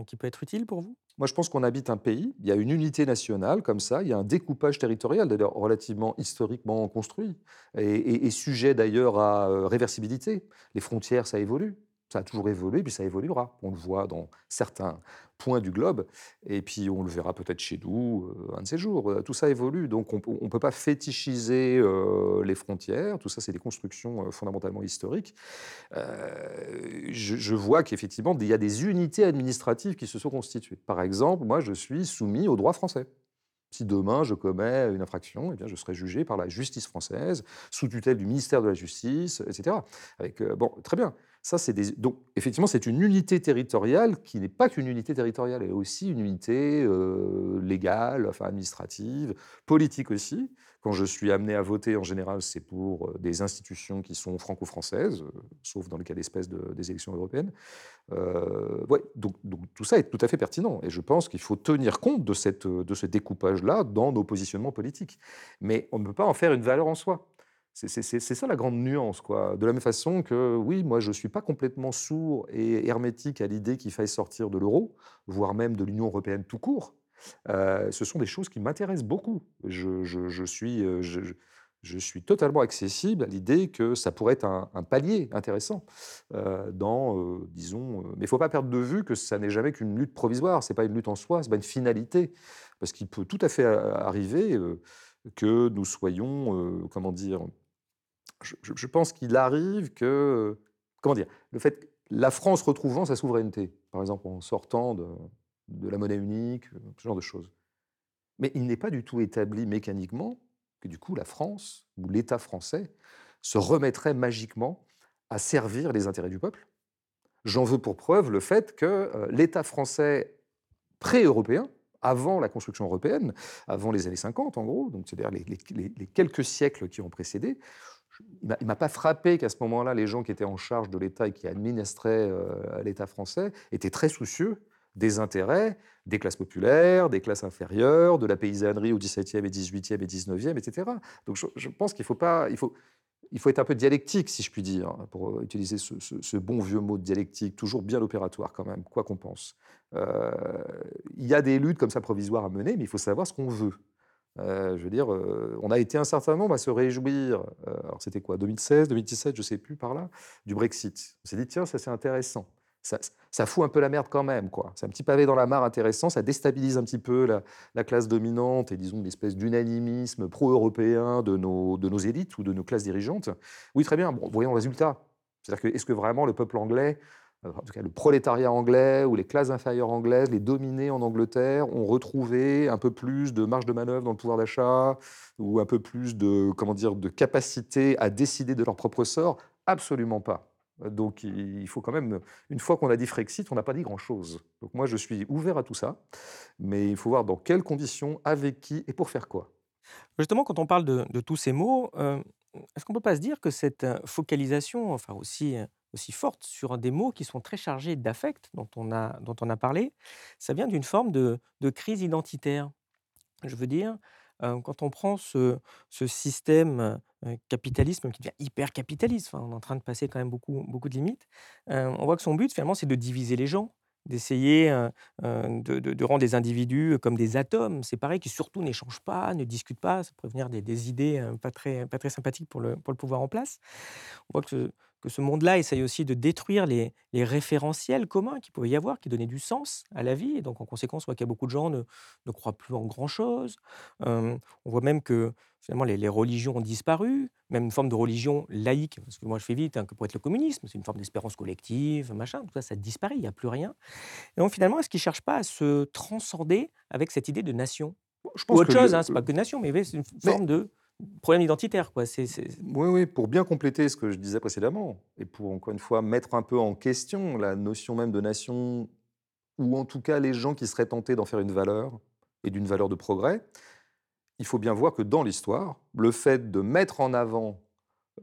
qui peut être utile pour vous? Moi, je pense qu'on habite un pays, il y a une unité nationale comme ça, il y a un découpage territorial, d'ailleurs relativement historiquement construit, et, sujet d'ailleurs à euh, réversibilité. Les frontières, ça évolue. Ça a toujours évolué, puis ça évoluera. On le voit dans certains points du globe, et puis on le verra peut-être chez nous euh, un de ces jours. Euh, tout ça évolue, donc on ne peut pas fétichiser euh, les frontières. Tout ça, c'est des constructions fondamentalement historiques. je, vois qu'effectivement, il y a des unités administratives qui se sont constituées. Par exemple, moi, je suis soumis au droit français. Si demain je commets une infraction, eh bien, je serai jugé par la justice française, sous tutelle du ministère de la Justice, etc. Avec, bon, très bien. Donc, effectivement, c'est une unité territoriale qui n'est pas qu'une unité territoriale, elle est aussi une unité euh, légale, administrative, politique aussi. Quand je suis amené à voter, en général, c'est pour euh, des institutions qui sont franco-françaises, sauf dans le cas d'espèce de, des élections européennes. Euh, donc, tout ça est tout à fait pertinent. Et je pense qu'il faut tenir compte de ce découpage-là dans nos positionnements politiques. Mais on ne peut pas en faire une valeur en soi. C'est ça la grande nuance. Quoi. De la même façon que, oui, moi, je ne suis pas complètement sourd et hermétique à l'idée qu'il faille sortir de l'euro, voire même de l'Union européenne tout court. Euh, ce sont des choses qui m'intéressent beaucoup. Euh, je, suis totalement accessible à l'idée que ça pourrait être un, palier intéressant euh, dans, disons, mais il ne faut pas perdre de vue que ça n'est jamais qu'une lutte provisoire, ce n'est pas une lutte en soi, ce n'est pas une finalité, parce qu'il peut tout à fait arriver que nous soyons, comment dire, je, pense qu'il arrive que, comment dire, le fait que la France retrouvant sa souveraineté, par exemple en sortant de, la monnaie unique, ce genre de choses, mais il n'est pas du tout établi mécaniquement que du coup la France ou l'État français se remettrait magiquement à servir les intérêts du peuple. J'en veux pour preuve le fait que euh, l'État français pré-européen, avant la construction européenne, avant les années 50 en gros, c'est-à-dire les, quelques siècles qui ont précédé, il ne m'a pas frappé qu'à ce moment-là, les gens qui étaient en charge de l'État et qui administraient euh, l'État français étaient très soucieux des intérêts des classes populaires, des classes inférieures, de la paysannerie au XVIIe et XVIIIe et XIXe, etc. Donc je, pense qu'il faut il faut, il faut être un peu dialectique, si je puis dire, pour utiliser ce, bon vieux mot de dialectique, toujours bien opératoire quand même, quoi qu'on pense. Euh, il y a des luttes comme ça provisoires à mener, mais il faut savoir ce qu'on veut. Euh, je veux dire, euh, on a été un certain nombre à se réjouir, alors c'était quoi, 2016, 2017, je ne sais plus par là, du Brexit. On s'est dit, tiens, ça c'est intéressant ça, fout un peu la merde quand même. quoi. C'est un petit pavé dans la mare intéressant, ça déstabilise un petit peu la, classe dominante et disons une espèce d'unanimisme pro-européen de nos, de nos élites ou de nos classes dirigeantes. Oui, très bien, bon, voyons le résultat. C'est-à-dire que est-ce que vraiment le peuple anglais, euh, en tout cas le prolétariat anglais ou les classes inférieures anglaises, les dominés en Angleterre, ont retrouvé un peu plus de marge de manœuvre dans le pouvoir d'achat ou un peu plus de, comment dire, de capacité à décider de leur propre sort? Absolument pas. Donc il faut quand même, une fois qu'on a dit Frexit, on n'a pas dit grand-chose. Donc moi je suis ouvert à tout ça, mais il faut voir dans quelles conditions, avec qui et pour faire quoi. Justement, quand on parle de, tous ces mots, euh, est-ce qu'on ne peut pas se dire que cette euh, focalisation, enfin aussi, euh, aussi forte sur des mots qui sont très chargés d'affect, dont, on a, dont on a parlé, ça vient d'une forme de, de crise identitaire. Je veux dire, quand on prend ce, ce système capitalisme qui devient hyper capitaliste, on est en train de passer quand même beaucoup, beaucoup de limites, on voit que son but finalement c'est de diviser les gens, d'essayer de, de, rendre les individus comme des atomes, pareil, qui surtout n'échangent pas, ne discutent pas, ça pourrait venir des, des idées pas très, pas très sympathiques pour le, pour le pouvoir en place. On voit que que ce monde-là essaye aussi de détruire les, référentiels communs qu'il pouvait y avoir, qui donnaient du sens à la vie. Et donc, en conséquence, on voit qu'il y a beaucoup de gens ne, ne croient plus en grand-chose. on voit même que finalement, les, religions ont disparu, même une forme de religion laïque, parce que moi je fais vite, hein, que pour être le communisme, c'est une forme d'espérance collective, machin, tout ça, ça disparaît, il n'y a plus rien. Et donc finalement, est-ce qu'ils ne cherchent pas à se transcender avec cette idée de nation? Je pense Ou autre chose, hein, ce n'est pas que nation, mais c'est une forme de problème identitaire. Quoi. Oui, oui, pour bien compléter ce que je disais précédemment, et pour encore une fois mettre un peu en question la notion même de nation, ou en tout cas les gens qui seraient tentés d'en faire une valeur, et d'une valeur de progrès, il faut bien voir que dans l'histoire, le fait de mettre en avant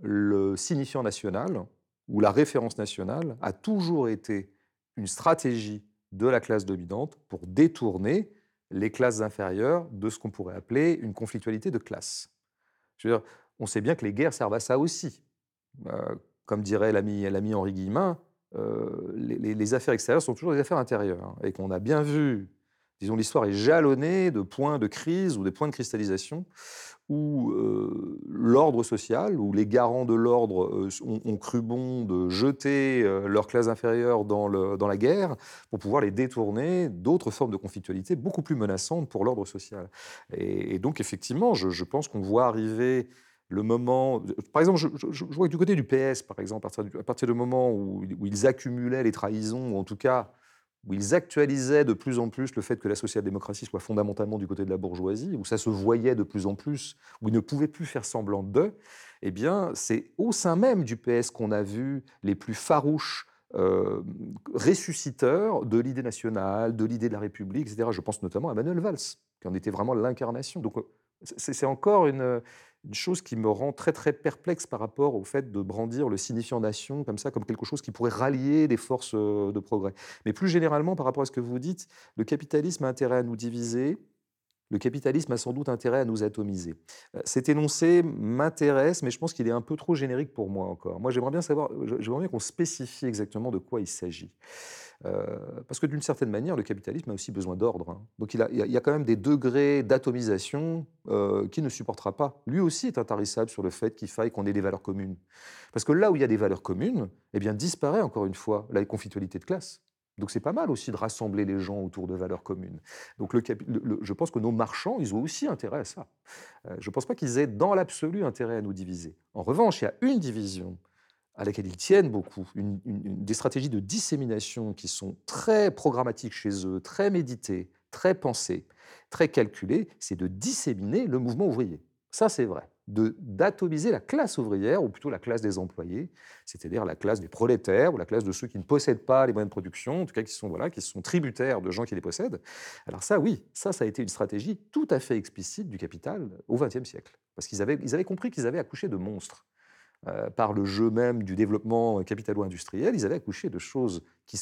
le signifiant national, ou la référence nationale, a toujours été une stratégie de la classe dominante pour détourner les classes inférieures de ce qu'on pourrait appeler une conflictualité de classe on sait bien que les guerres servent à ça aussi. Euh, comme dirait l'ami Henri Guillemin, euh, les, affaires extérieures sont toujours des affaires intérieures. Hein, et qu'on a bien vu, l'histoire est jalonnée de points de crise ou des points de cristallisation où euh, l'ordre social, où les garants de l'ordre ont, cru bon de jeter leur classe inférieure dans, la guerre pour pouvoir les détourner d'autres formes de conflictualité beaucoup plus menaçantes pour l'ordre social. Et, donc, effectivement, je pense qu'on voit arriver le moment. Par exemple, je, vois que du côté du PS, par exemple, à partir du, moment où, ils accumulaient les trahisons, ou en tout cas où ils actualisaient de plus en plus le fait que la social-démocratie soit fondamentalement du côté de la bourgeoisie, où ça se voyait de plus en plus, où ils ne pouvaient plus faire semblant d'eux, eh bien, c'est au sein même du PS qu'on a vu les plus farouches euh, ressusciteurs de l'idée nationale, de l'idée de la République, etc. Je pense notamment à Manuel Valls, qui en était vraiment l'incarnation. Donc, c'est encore une, une chose qui me rend très très perplexe par rapport au fait de brandir le signifiant nation comme ça, comme quelque chose qui pourrait rallier des forces euh, de progrès. Mais plus généralement, par rapport à ce que vous dites, le capitalisme a intérêt à nous diviser, le capitalisme a sans doute intérêt à nous atomiser. Euh, cet énoncé m'intéresse, mais je pense qu'il est un peu trop générique pour moi encore. Moi, j'aimerais bien savoir, j'aimerais bien qu'on spécifie exactement de quoi il s'agit. Euh, parce que d'une certaine manière, le capitalisme a aussi besoin d'ordre. Hein. Donc il, y a quand même des degrés d'atomisation euh, qu'il ne supportera pas. Lui aussi est intarissable sur le fait qu'il faille qu'on ait des valeurs communes. Parce que là où il y a des valeurs communes, eh bien disparaît encore une fois la conflictualité de classe. Donc c'est pas mal aussi de rassembler les gens autour de valeurs communes. Donc je pense que nos marchands, ils ont aussi intérêt à ça. Euh, je ne pense pas qu'ils aient dans l'absolu intérêt à nous diviser. En revanche, il y a une division à laquelle ils tiennent beaucoup, des stratégies de dissémination qui sont très programmatiques chez eux, très méditées, très pensées, très calculées, c'est de disséminer le mouvement ouvrier. Ça, c'est vrai. D'atomiser la classe ouvrière, ou plutôt la classe des employés, c'est-à-dire la classe des prolétaires, ou la classe de ceux qui ne possèdent pas les moyens de production, en tout cas qui sont, voilà, qui sont tributaires de gens qui les possèdent. Alors ça, oui, ça, ça a été une stratégie tout à fait explicite du capital au XXe siècle. Parce qu'ils avaient, ils avaient compris qu'ils avaient accouché de monstres. Euh, par le jeu même du développement capitalo-industriel, ils avaient accouché de choses qui,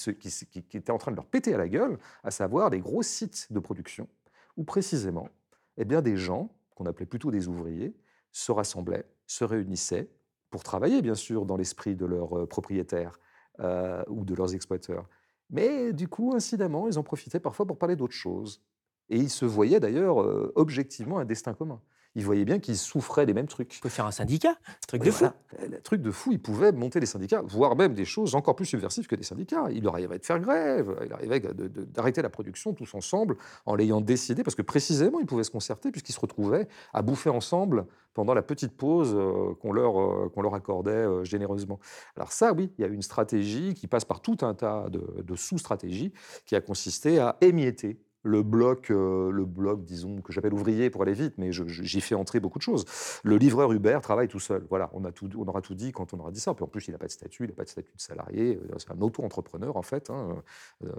étaient en train de leur péter à la gueule, à savoir des gros sites de production où précisément eh bien, des gens, qu'on appelait plutôt des ouvriers, se rassemblaient, se réunissaient pour travailler bien sûr dans l'esprit de leurs euh, propriétaires euh, ou de leurs exploiteurs. Mais du coup, incidemment, ils en profitaient parfois pour parler d'autres choses. Et ils se voyaient d'ailleurs objectivement un destin commun ils voyaient bien qu'ils souffraient des mêmes trucs. Il peut faire un syndicat, un truc de fou. Un truc de fou, ils pouvaient monter des syndicats, voire même des choses encore plus subversives que des syndicats. Il leur arrivait de faire grève, il arrivait d'arrêter la production tous ensemble en l'ayant décidé, parce que précisément, ils pouvaient se concerter puisqu'ils se retrouvaient à bouffer ensemble pendant la petite pause euh, qu'on leur, euh, qu'on leur accordait euh, généreusement. Alors ça, oui, il y a une stratégie qui passe par tout un tas de, de sous-stratégies qui a consisté à émietter le bloc, euh, le bloc, disons, que j'appelle ouvrier pour aller vite, mais j'y fais entrer beaucoup de choses. Le livreur Uber travaille tout seul. Voilà, on, a tout, on aura tout dit quand on aura dit ça. Puis en plus, il n'a pas de statut, il n'a pas de statut de salarié. Euh, c'est un auto-entrepreneur, en fait, hein, euh,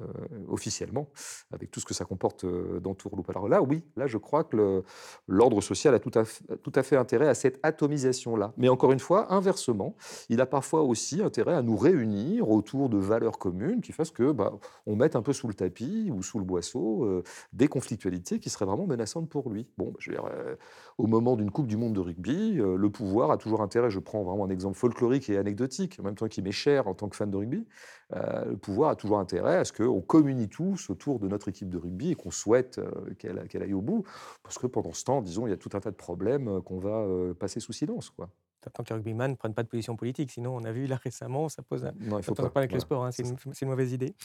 officiellement, avec tout ce que ça comporte dans Tourloupe. Alors là, oui, là, je crois que l'ordre social a tout à, tout à fait intérêt à cette atomisation-là. Mais encore une fois, inversement, il a parfois aussi intérêt à nous réunir autour de valeurs communes qui fassent que bah, on mette un peu sous le tapis ou sous le boisseau euh, des conflictualités qui seraient vraiment menaçantes pour lui. Bon, je veux dire, euh, au moment d'une Coupe du Monde de rugby, euh, le pouvoir a toujours intérêt, je prends vraiment un exemple folklorique et anecdotique, en même temps qui m'est cher en tant que fan de rugby, le pouvoir a toujours intérêt à ce qu'on communie tous autour de notre équipe de rugby et qu'on souhaite qu'elle aille au bout, parce que pendant ce temps, disons, il y a tout un tas de problèmes qu'on va passer sous silence. Quoi. Tant que les rugbyman ne prennent pas de position politique, sinon on a vu là récemment, ça pose un, Non, il ça faut pose un pas. problème avec le sport, hein, une, c'est une mauvaise idée.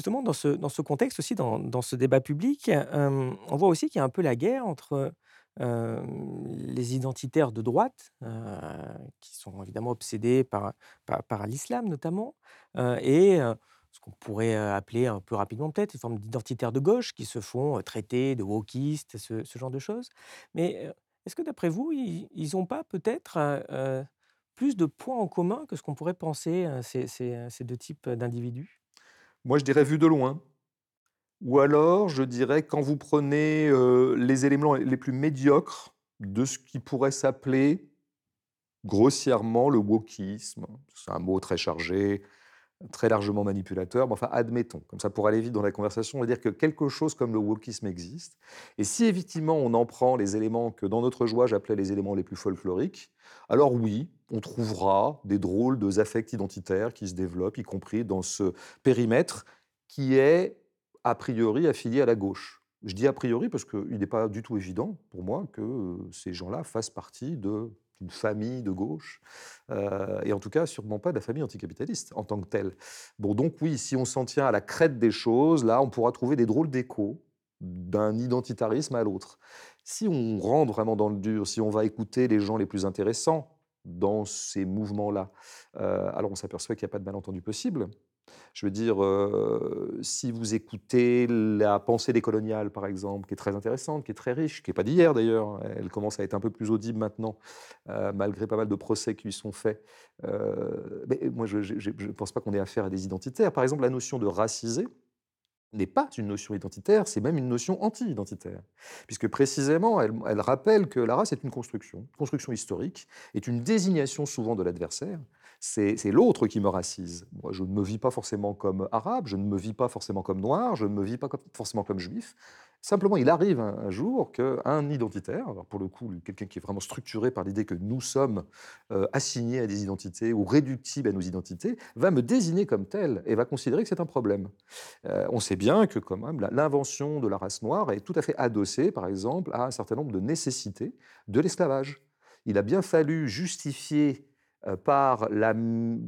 Justement, dans ce, dans ce contexte aussi, dans, dans ce débat public, euh, on voit aussi qu'il y a un peu la guerre entre euh, les identitaires de droite, euh, qui sont évidemment obsédés par, par, l'islam notamment, et ce qu'on pourrait appeler un peu rapidement peut-être une forme d'identitaires de gauche qui se font traiter de wokistes, ce, ce genre de choses. Mais est-ce que d'après vous, ils n'ont pas peut-être plus de points en commun que ce qu'on pourrait penser, ces, ces- ces deux types d'individus? Moi, je dirais vu de loin. Ou alors, je dirais quand vous prenez euh, les éléments les plus médiocres de ce qui pourrait s'appeler grossièrement le wokisme. C'est un mot très chargé, très largement manipulateur, mais enfin, admettons, comme ça pour aller vite dans la conversation, on va dire que quelque chose comme le wokisme existe. Et si effectivement on en prend les éléments que dans notre joie j'appelais les éléments les plus folkloriques, alors oui, on trouvera des drôles de affects identitaires qui se développent, y compris dans ce périmètre qui est a priori affilié à la gauche. Je dis a priori parce qu'il n'est pas du tout évident pour moi que euh, ces gens-là fassent partie de- d'une famille de gauche, euh, et en tout cas sûrement pas de la famille anticapitaliste en tant que telle. Bon, donc oui, si on s'en tient à la crête des choses, là, on pourra trouver des drôles d'échos d'un identitarisme à l'autre. Si on rentre vraiment dans le dur, si on va écouter les gens les plus intéressants dans ces mouvements-là, euh, alors on s'aperçoit qu'il n'y a pas de malentendu possible. Je veux dire, euh, si vous écoutez la pensée des coloniales, par exemple, qui est très intéressante, qui est très riche, qui n'est pas d'hier d'ailleurs, elle commence à être un peu plus audible maintenant, euh, malgré pas mal de procès qui lui sont faits. Euh, mais moi, je ne pense pas qu'on ait affaire à des identitaires. Par exemple, la notion de racisé n'est pas une notion identitaire, c'est même une notion anti-identitaire. Puisque précisément, elle, elle rappelle que la race est une construction, une construction historique, est une désignation souvent de l'adversaire. C'est l'autre qui me racise. Moi, je ne me vis pas forcément comme arabe, je ne me vis pas forcément comme noir, je ne me vis pas forcément comme juif. Simplement, il arrive un, jour qu'un identitaire, pour le coup, quelqu'un qui est vraiment structuré par l'idée que nous sommes euh, assignés à des identités ou réductibles à nos identités, va me désigner comme tel et va considérer que c'est un problème. Euh, on sait bien que quand même l'invention de la race noire est tout à fait adossée, par exemple, à un certain nombre de nécessités de l'esclavage. Il a bien fallu justifier par la-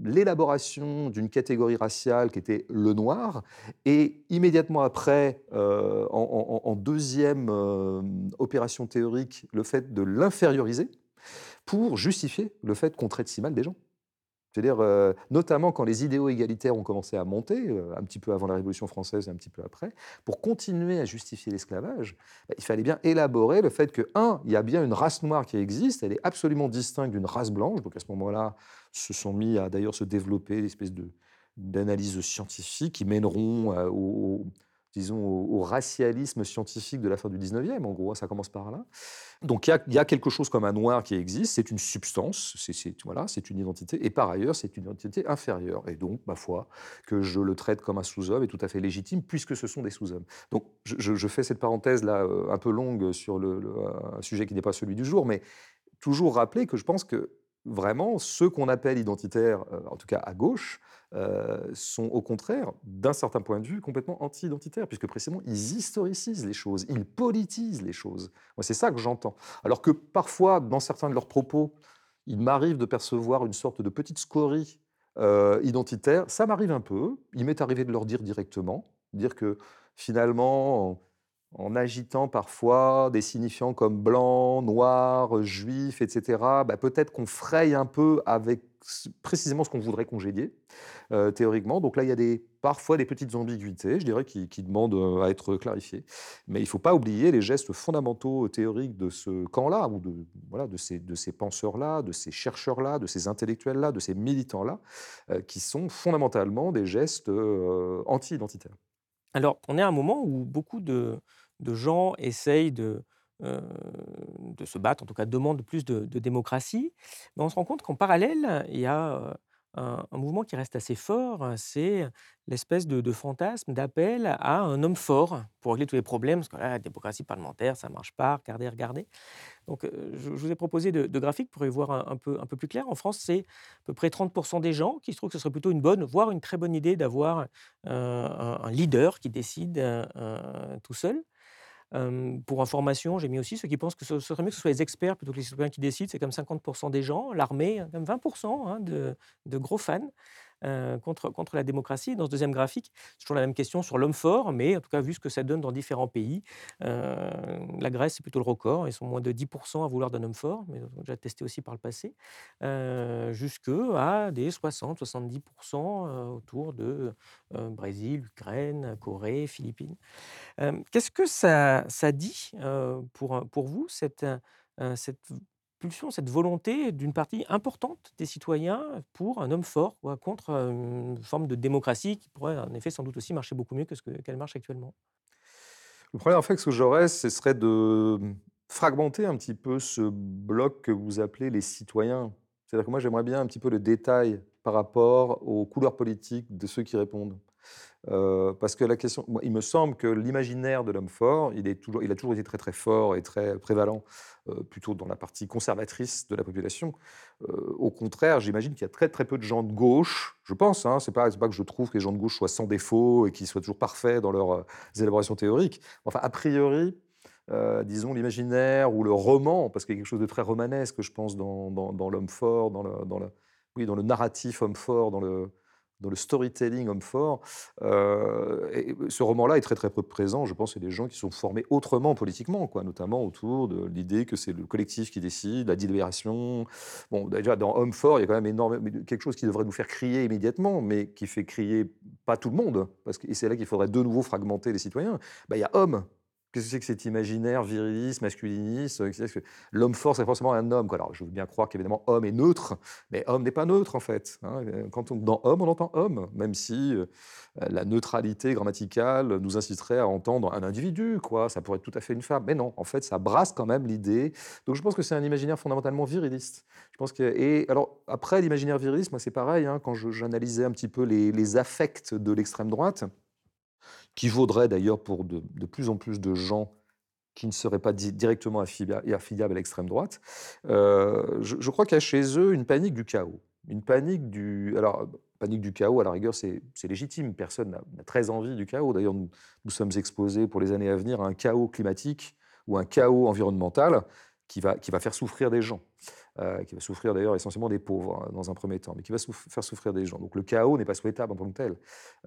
l'élaboration d'une catégorie raciale qui était le noir, et immédiatement après, euh, en deuxième euh, opération théorique, le fait de l'inférioriser pour justifier le fait qu'on traite si mal des gens. C'est-à-dire, euh, notamment quand les idéaux égalitaires ont commencé à monter, euh, un petit peu avant la Révolution française et un petit peu après, pour continuer à justifier l'esclavage, bah, il fallait bien élaborer le fait que, un, il y a bien une race noire qui existe, elle est absolument distincte d'une race blanche, donc à ce moment-là, se sont mis à d'ailleurs se développer des espèces d'analyses scientifiques qui mèneront euh, au- disons, au, racialisme scientifique de la fin du 19e, en gros, ça commence par là. Donc il y, a, quelque chose comme un noir qui existe, c'est une substance, c'est une identité, et par ailleurs c'est une identité inférieure. Et donc, ma foi, que je le traite comme un sous-homme est tout à fait légitime, puisque ce sont des sous-hommes. Donc je, fais cette parenthèse là euh, un peu longue sur le- un sujet qui n'est pas celui du jour, mais toujours rappeler que je pense que vraiment ceux qu'on appelle identitaires, euh, en tout cas à gauche, euh, sont au contraire, d'un certain point de vue, complètement anti-identitaires, puisque précisément ils historicisent les choses, ils politisent les choses. C'est ça que j'entends. Alors que parfois, dans certains de leurs propos, il m'arrive de percevoir une sorte de petite scorie euh, identitaire. Ça m'arrive un peu. Il m'est arrivé de leur dire directement, dire que finalement, en, agitant parfois des signifiants comme blanc, noir, juif, etc., bah, peut-être qu'on fraye un peu avec précisément ce qu'on voudrait congédier, euh, théoriquement. Donc là, il y a des, parfois des petites ambiguïtés, je dirais, qui, demandent euh, à être clarifiées. Mais il ne faut pas oublier les gestes fondamentaux théoriques de ce camp-là, ou de, voilà, de ces, de ces penseurs-là, de ces chercheurs-là, de ces intellectuels-là, de ces militants-là, euh, qui sont fondamentalement des gestes euh, anti-identitaires. Alors, on est à un moment où beaucoup de, de gens essayent de, euh, de se battre, en tout cas demandent plus de, de démocratie, mais on se rend compte qu'en parallèle, il y a euh, un, mouvement qui reste assez fort, heu, c'est l'espèce de fantasme, d'appel à un homme fort pour régler tous les problèmes. Parce que la démocratie parlementaire, ça ne marche pas, regardez, regardez. Donc, heu, je vous ai proposé de graphiques pour y voir un peu plus clair. En France, c'est à peu près 30 des gens qui se trouvent que ce serait plutôt une bonne, voire une très bonne idée d'avoir, heu, un leader qui décide, tout seul. Pour information, j'ai mis aussi ceux qui pensent que ce serait mieux que ce soit les experts plutôt que les citoyens qui décident. C'est comme 50% des gens. L'armée, hein, comme 20 hein, de de gros fans, heu, contre la démocratie. Dans ce deuxième graphique, c'est toujours la même question sur l'homme fort, mais en tout cas, vu ce que ça donne dans différents pays, heu, la Grèce, c'est plutôt le record. Ils sont moins de 10% à vouloir d'un homme fort, mais on a déjà testé aussi par le passé, heu, jusqu'à des 60-70 heu, autour de, Brésil, Ukraine, Corée, Philippines. Qu'est-ce que ça dit, pour, pour vous cette, cette cette volonté d'une partie importante des citoyens pour un homme fort, quoi, contre, heu, une forme de démocratie qui pourrait en effet sans doute aussi marcher beaucoup mieux que ce que qu'elle marche actuellement? Le premier réflexe que j'aurais, ce serait de, fragmenter un petit peu ce bloc que vous appelez les citoyens. C'est-à-dire que moi, j'aimerais bien un petit peu le détail par rapport aux couleurs politiques de ceux qui répondent. Heu, parce que la question il me semble que l'imaginaire de l'homme fort, il a toujours été très, très fort et très prévalent, heu, plutôt dans la partie conservatrice de la population. Heu, au contraire, j'imagine qu'il y a très, très peu de gens de gauche, je pense, hein, c'est pas pas que je trouve que les gens de gauche soient sans défaut et qu'ils soient toujours parfaits dans leurs, élaborations théoriques. Enfin, a priori, disons l'imaginaire ou le roman, parce qu'il y a quelque chose de très romanesque, je pense, dans l'homme fort, dans le oui, dans le narratif homme fort, dans le dans le storytelling homme fort. Euh, et ce roman-là est très très peu présent. Je pense c'est des gens qui sont formés autrement politiquement, quoi, notamment autour de l'idée que c'est le collectif qui décide, la délibération. Bon, déjà dans Homme fort, il y a quand même quelque chose qui devrait nous faire crier immédiatement, mais qui fait crier pas tout le monde, parce que et c'est là qu'il faudrait de nouveau fragmenter les citoyens. Bah, il y a Homme Qu'est-ce que c'est que cet imaginaire viriliste, masculiniste euh, L'homme fort, c'est forcément un homme. Alors, je veux bien croire qu'évidemment, homme est neutre, mais homme n'est pas neutre, en fait. Hein. Euh, quand on, dans homme, on entend homme, même si euh, la neutralité grammaticale nous inciterait à entendre un individu. Ça pourrait être tout à fait une femme. Mais non, en fait, ça brasse quand même l'idée. Donc, je pense que c'est un imaginaire fondamentalement viriliste. Je pense que, et alors, après, l'imaginaire viriliste, moi, c'est pareil. Hein, quand j'analysais un petit peu les affects de l'extrême droite, qui vaudrait d'ailleurs pour de, de, plus en plus de gens qui ne seraient pas di directement affiliables à l'extrême droite. Euh, je, crois qu'il y a chez eux une panique du chaos. Une panique du... Alors, panique du chaos, à la rigueur, c'est légitime. Personne n'a très envie du chaos. D'ailleurs, nous, sommes exposés pour les années à venir à un chaos climatique ou un chaos environnemental qui va, qui va faire souffrir des gens. Euh, qui va souffrir d'ailleurs essentiellement des pauvres hein, dans un premier temps, mais qui va faire souffrir des gens. Donc le chaos n'est pas souhaitable en tant que tel.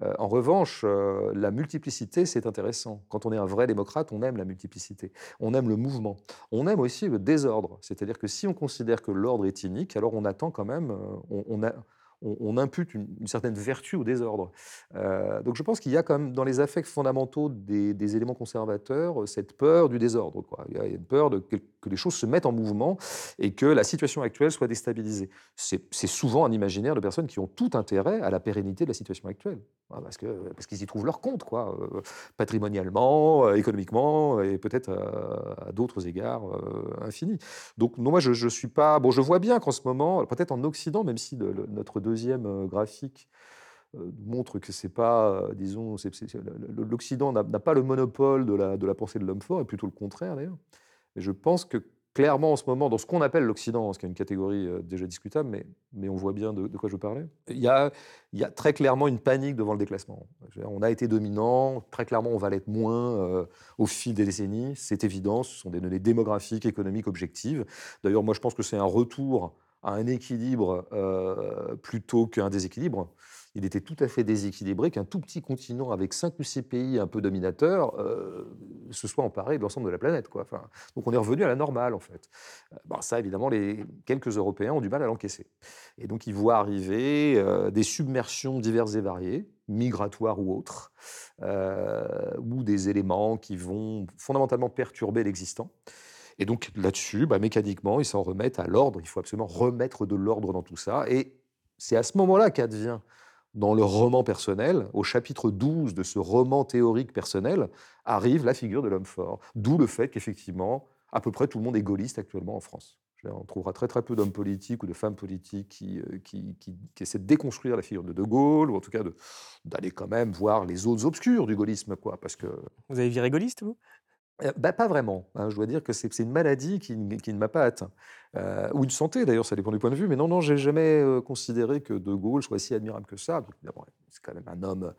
Euh, en revanche, euh, la multiplicité, c'est intéressant. Quand on est un vrai démocrate, on aime la multiplicité, on aime le mouvement, on aime aussi le désordre. C'est-à-dire que si on considère que l'ordre est inique, alors on attend quand même, on, a, on, impute une, certaine vertu au désordre. Euh, donc je pense qu'il y a quand même dans les affects fondamentaux des, éléments conservateurs euh, cette peur du désordre. Quoi. Il y a une peur de, que, les choses se mettent en mouvement et que la situation actuelle soit déstabilisée. C'est souvent un imaginaire de personnes qui ont tout intérêt à la pérennité de la situation actuelle. Parce qu'ils parce qu'ils y trouvent leur compte, quoi, euh, patrimonialement, économiquement et peut-être à, d'autres égards infinis. Donc non, moi je, je suis pas... Bon, je vois bien qu'en ce moment, peut-être en Occident, même si notre deuxième euh, graphique euh, montre que c'est pas, euh, disons, l'Occident n'a pas le monopole de la, pensée de l'homme fort, et plutôt le contraire d'ailleurs. Mais je pense que clairement en ce moment, dans ce qu'on appelle l'Occident, ce qui est une catégorie déjà discutable, mais, on voit bien de, quoi je parlais, il y a très clairement une panique devant le déclassement. On a été dominant, très clairement on va l'être moins au fil des décennies, c'est évident, ce sont des données démographiques, économiques, objectives. D'ailleurs, moi je pense que c'est un retour à un équilibre euh, plutôt qu'un déséquilibre. Il était tout à fait déséquilibré qu'un tout petit continent avec cinq ou six pays un peu dominateurs euh, se soit emparé de l'ensemble de la planète. Quoi. Donc on est revenu à la normale, en fait. Euh, ça, évidemment, les, quelques Européens ont du mal à l'encaisser. Et donc ils voient arriver des submersions diverses et variées, migratoires ou autres, ou des éléments qui vont fondamentalement perturber l'existant. Et donc là-dessus, bah, mécaniquement, ils s'en remettent à l'ordre. Il faut absolument remettre de l'ordre dans tout ça. Et c'est à ce moment-là qu'advient, dans le roman personnel, au chapitre 12 de ce roman théorique personnel, arrive la figure de l'homme fort. D'où le fait qu'effectivement, à peu près tout le monde est gaulliste actuellement en France. On trouvera très très peu d'hommes politiques ou de femmes politiques qui, euh, qui, essaient de déconstruire la figure de De Gaulle, ou en tout cas d'aller quand même voir les autres obscurs du gaullisme, quoi. Parce que, Vous avez viré gaulliste, vous? Bah, pas vraiment. hein, je dois dire que c'est une maladie qui, ne m'a pas atteint. Euh, ou une santé, d'ailleurs, ça dépend du point de vue. Mais non, non, j'ai jamais considéré que De Gaulle soit si admirable que ça. C'est quand même un homme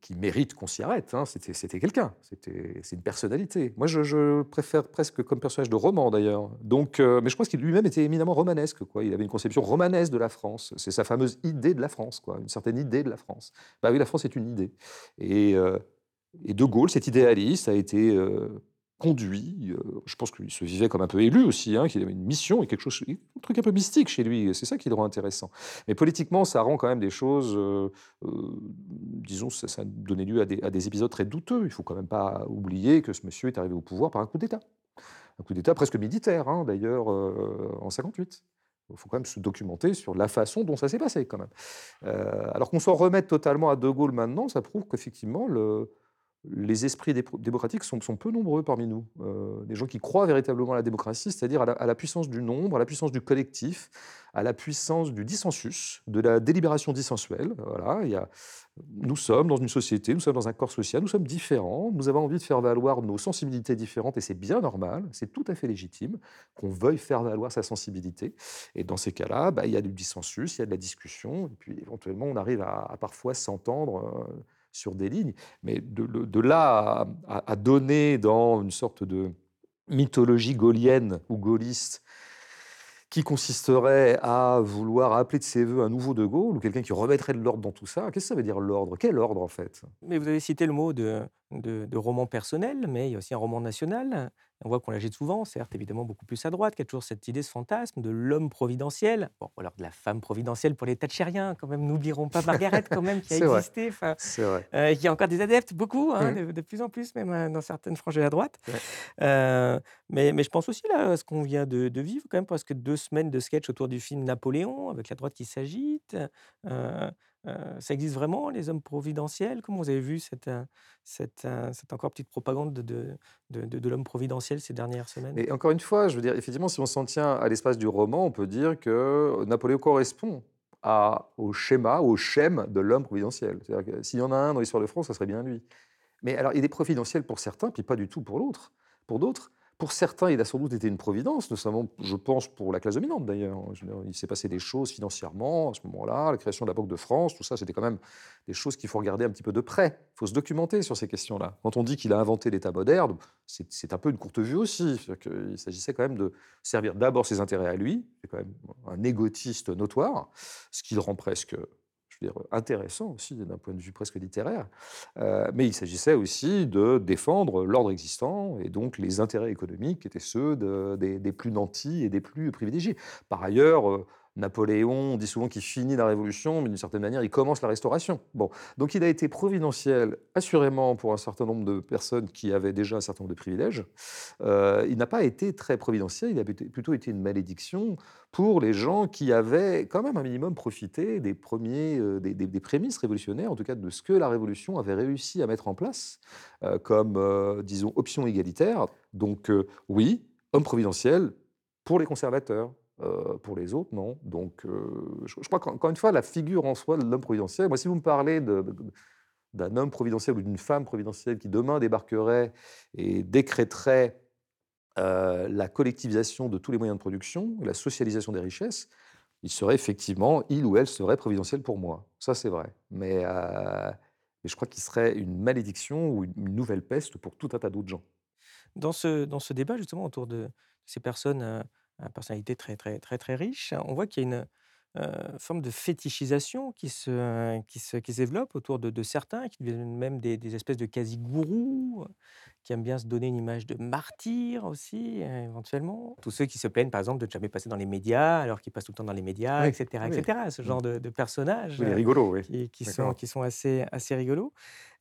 qui mérite qu'on s'y arrête. hein. C'était, quelqu'un, c'est une personnalité. Moi, je, je préfère presque comme personnage de roman d'ailleurs. Mais je pense qu'il lui-même était éminemment romanesque. Il avait une conception romanesque de la France. C'est sa fameuse idée de la France, une certaine idée de la France. Bah oui, la France est une idée. Et, et De Gaulle, cet idéaliste, a été euh, conduit. euh, je pense qu'il se vivait comme un peu élu aussi, hein, qu'il avait une mission et quelque chose, un truc un peu mystique chez lui. C'est ça qui le rend intéressant. Mais politiquement, ça rend quand même des choses, euh, disons, ça, ça a donné lieu à des, épisodes très douteux. Il faut quand même pas oublier que ce monsieur est arrivé au pouvoir par un coup d'État. Un coup d'État presque militaire, hein, d'ailleurs, en 58. Il faut quand même se documenter sur la façon dont ça s'est passé, quand même. Alors qu'on s'en remette totalement à De Gaulle maintenant, ça prouve qu'effectivement, le, les esprits dé- démocratiques sont, peu nombreux parmi nous. Euh, des gens qui croient véritablement à la démocratie, c'est-à-dire à, la- puissance du nombre, à la puissance du collectif, à la puissance du dissensus, de la délibération dissensuelle. Voilà, il y a, nous sommes dans une société, nous sommes dans un corps social, nous sommes différents, nous avons envie de faire valoir nos sensibilités différentes et c'est bien normal, c'est tout à fait légitime qu'on veuille faire valoir sa sensibilité. Et dans ces cas-là, bah, il y a du dissensus, il y a de la discussion, et puis éventuellement on arrive à, à parfois s'entendre euh, sur des lignes. Mais de, là à donner dans une sorte de mythologie gaulienne ou gaulliste qui consisterait à vouloir appeler de ses voeux un nouveau De Gaulle ou quelqu'un qui remettrait de l'ordre dans tout ça. Qu'est-ce que ça veut dire l'ordre? Quel ordre en fait? Mais vous avez cité le mot de, de, de roman personnel, mais il y a aussi un roman national. On voit qu'on l'agite souvent, certes évidemment beaucoup plus à droite, qui a toujours cette idée, ce fantasme de l'homme providentiel. Bon, ou alors de la femme providentielle pour les Thatchériens, quand même. N'oublierons pas Margaret, quand même, qui a vrai. existé. C'est vrai. euh, et qui a encore des adeptes, beaucoup, hein, Mhm. de, de plus en plus, même euh, dans certaines franges de la droite. Ouais. Euh, mais, mais je pense aussi là, à ce qu'on vient de, de vivre, quand même, parce que deux semaines de sketch autour du film Napoléon, avec la droite qui s'agite. euh, euh, ça existe vraiment, les hommes providentiels? Comment vous avez vu cette, euh, euh, cette encore petite propagande de, de, l'homme providentiel ces dernières semaines? Et encore une fois, je veux dire, effectivement, si on s'en tient à l'espace du roman, on peut dire que Napoléon correspond au schéma, au schème de l'homme providentiel. C'est-à-dire que s'il y en a un dans l'histoire de France, ça serait bien lui. Mais alors, il est providentiel pour certains, puis pas du tout pour l'autre. Pour d'autres, pour certains, il a sans doute été une providence, notamment, je pense, pour la classe dominante d'ailleurs. Il s'est passé des choses financièrement à ce moment-là, la création de la Banque de France, tout ça, c'était quand même des choses qu'il faut regarder un petit peu de près. Il faut se documenter sur ces questions-là. Quand on dit qu'il a inventé l'État moderne, c'est un peu une courte vue aussi. Qu'il s'agissait quand même de servir d'abord ses intérêts à lui, c'est quand même un égotiste notoire, ce qui le rend presque je veux dire, intéressant aussi d'un point de vue presque littéraire. Euh, mais il s'agissait aussi de défendre l'ordre existant et donc les intérêts économiques qui étaient ceux de- des, des plus nantis et des plus privilégiés. Par ailleurs, euh, Napoléon, on dit souvent qu'il finit la Révolution, mais d'une certaine manière, il commence la Restauration. Bon, donc il a été providentiel, assurément, pour un certain nombre de personnes qui avaient déjà un certain nombre de privilèges. Euh, il n'a pas été très providentiel, il a plutôt été une malédiction pour les gens qui avaient quand même un minimum profité des premiers, euh, des, des- prémices révolutionnaires, en tout cas de ce que la Révolution avait réussi à mettre en place euh, comme, disons, option égalitaire. Donc oui, homme providentiel pour les conservateurs. Euh, pour les autres, non. Donc, euh, je, crois qu'encore une fois, la figure en soi de l'homme providentiel, moi, si vous me parlez d'un homme providentiel ou d'une femme providentielle qui demain débarquerait et décréterait euh, la collectivisation de tous les moyens de production, la socialisation des richesses, il serait effectivement, il ou elle serait providentiel pour moi. Ça, c'est vrai. Mais, mais je crois qu'il serait une malédiction ou une, nouvelle peste pour tout un tas d'autres gens. Dans ce, dans ce débat, justement, autour de ces personnes personnalité très, très, très, très riches, on voit qu'il y a une euh, forme de fétichisation qui se, euh, qui se, qui se développe autour de, de certains, qui deviennent même des, des espèces de quasi-gourous, euh, qui aiment bien se donner une image de martyr aussi, euh, éventuellement. Tous ceux qui se plaignent, par exemple, de ne jamais passer dans les médias, alors qu'ils passent tout le temps dans les médias, Oui, etc., oui. etc. Ce Mm. genre de, de personnages. Oui, les rigolos, oui. qui, qui sont, qui sont assez, assez rigolos.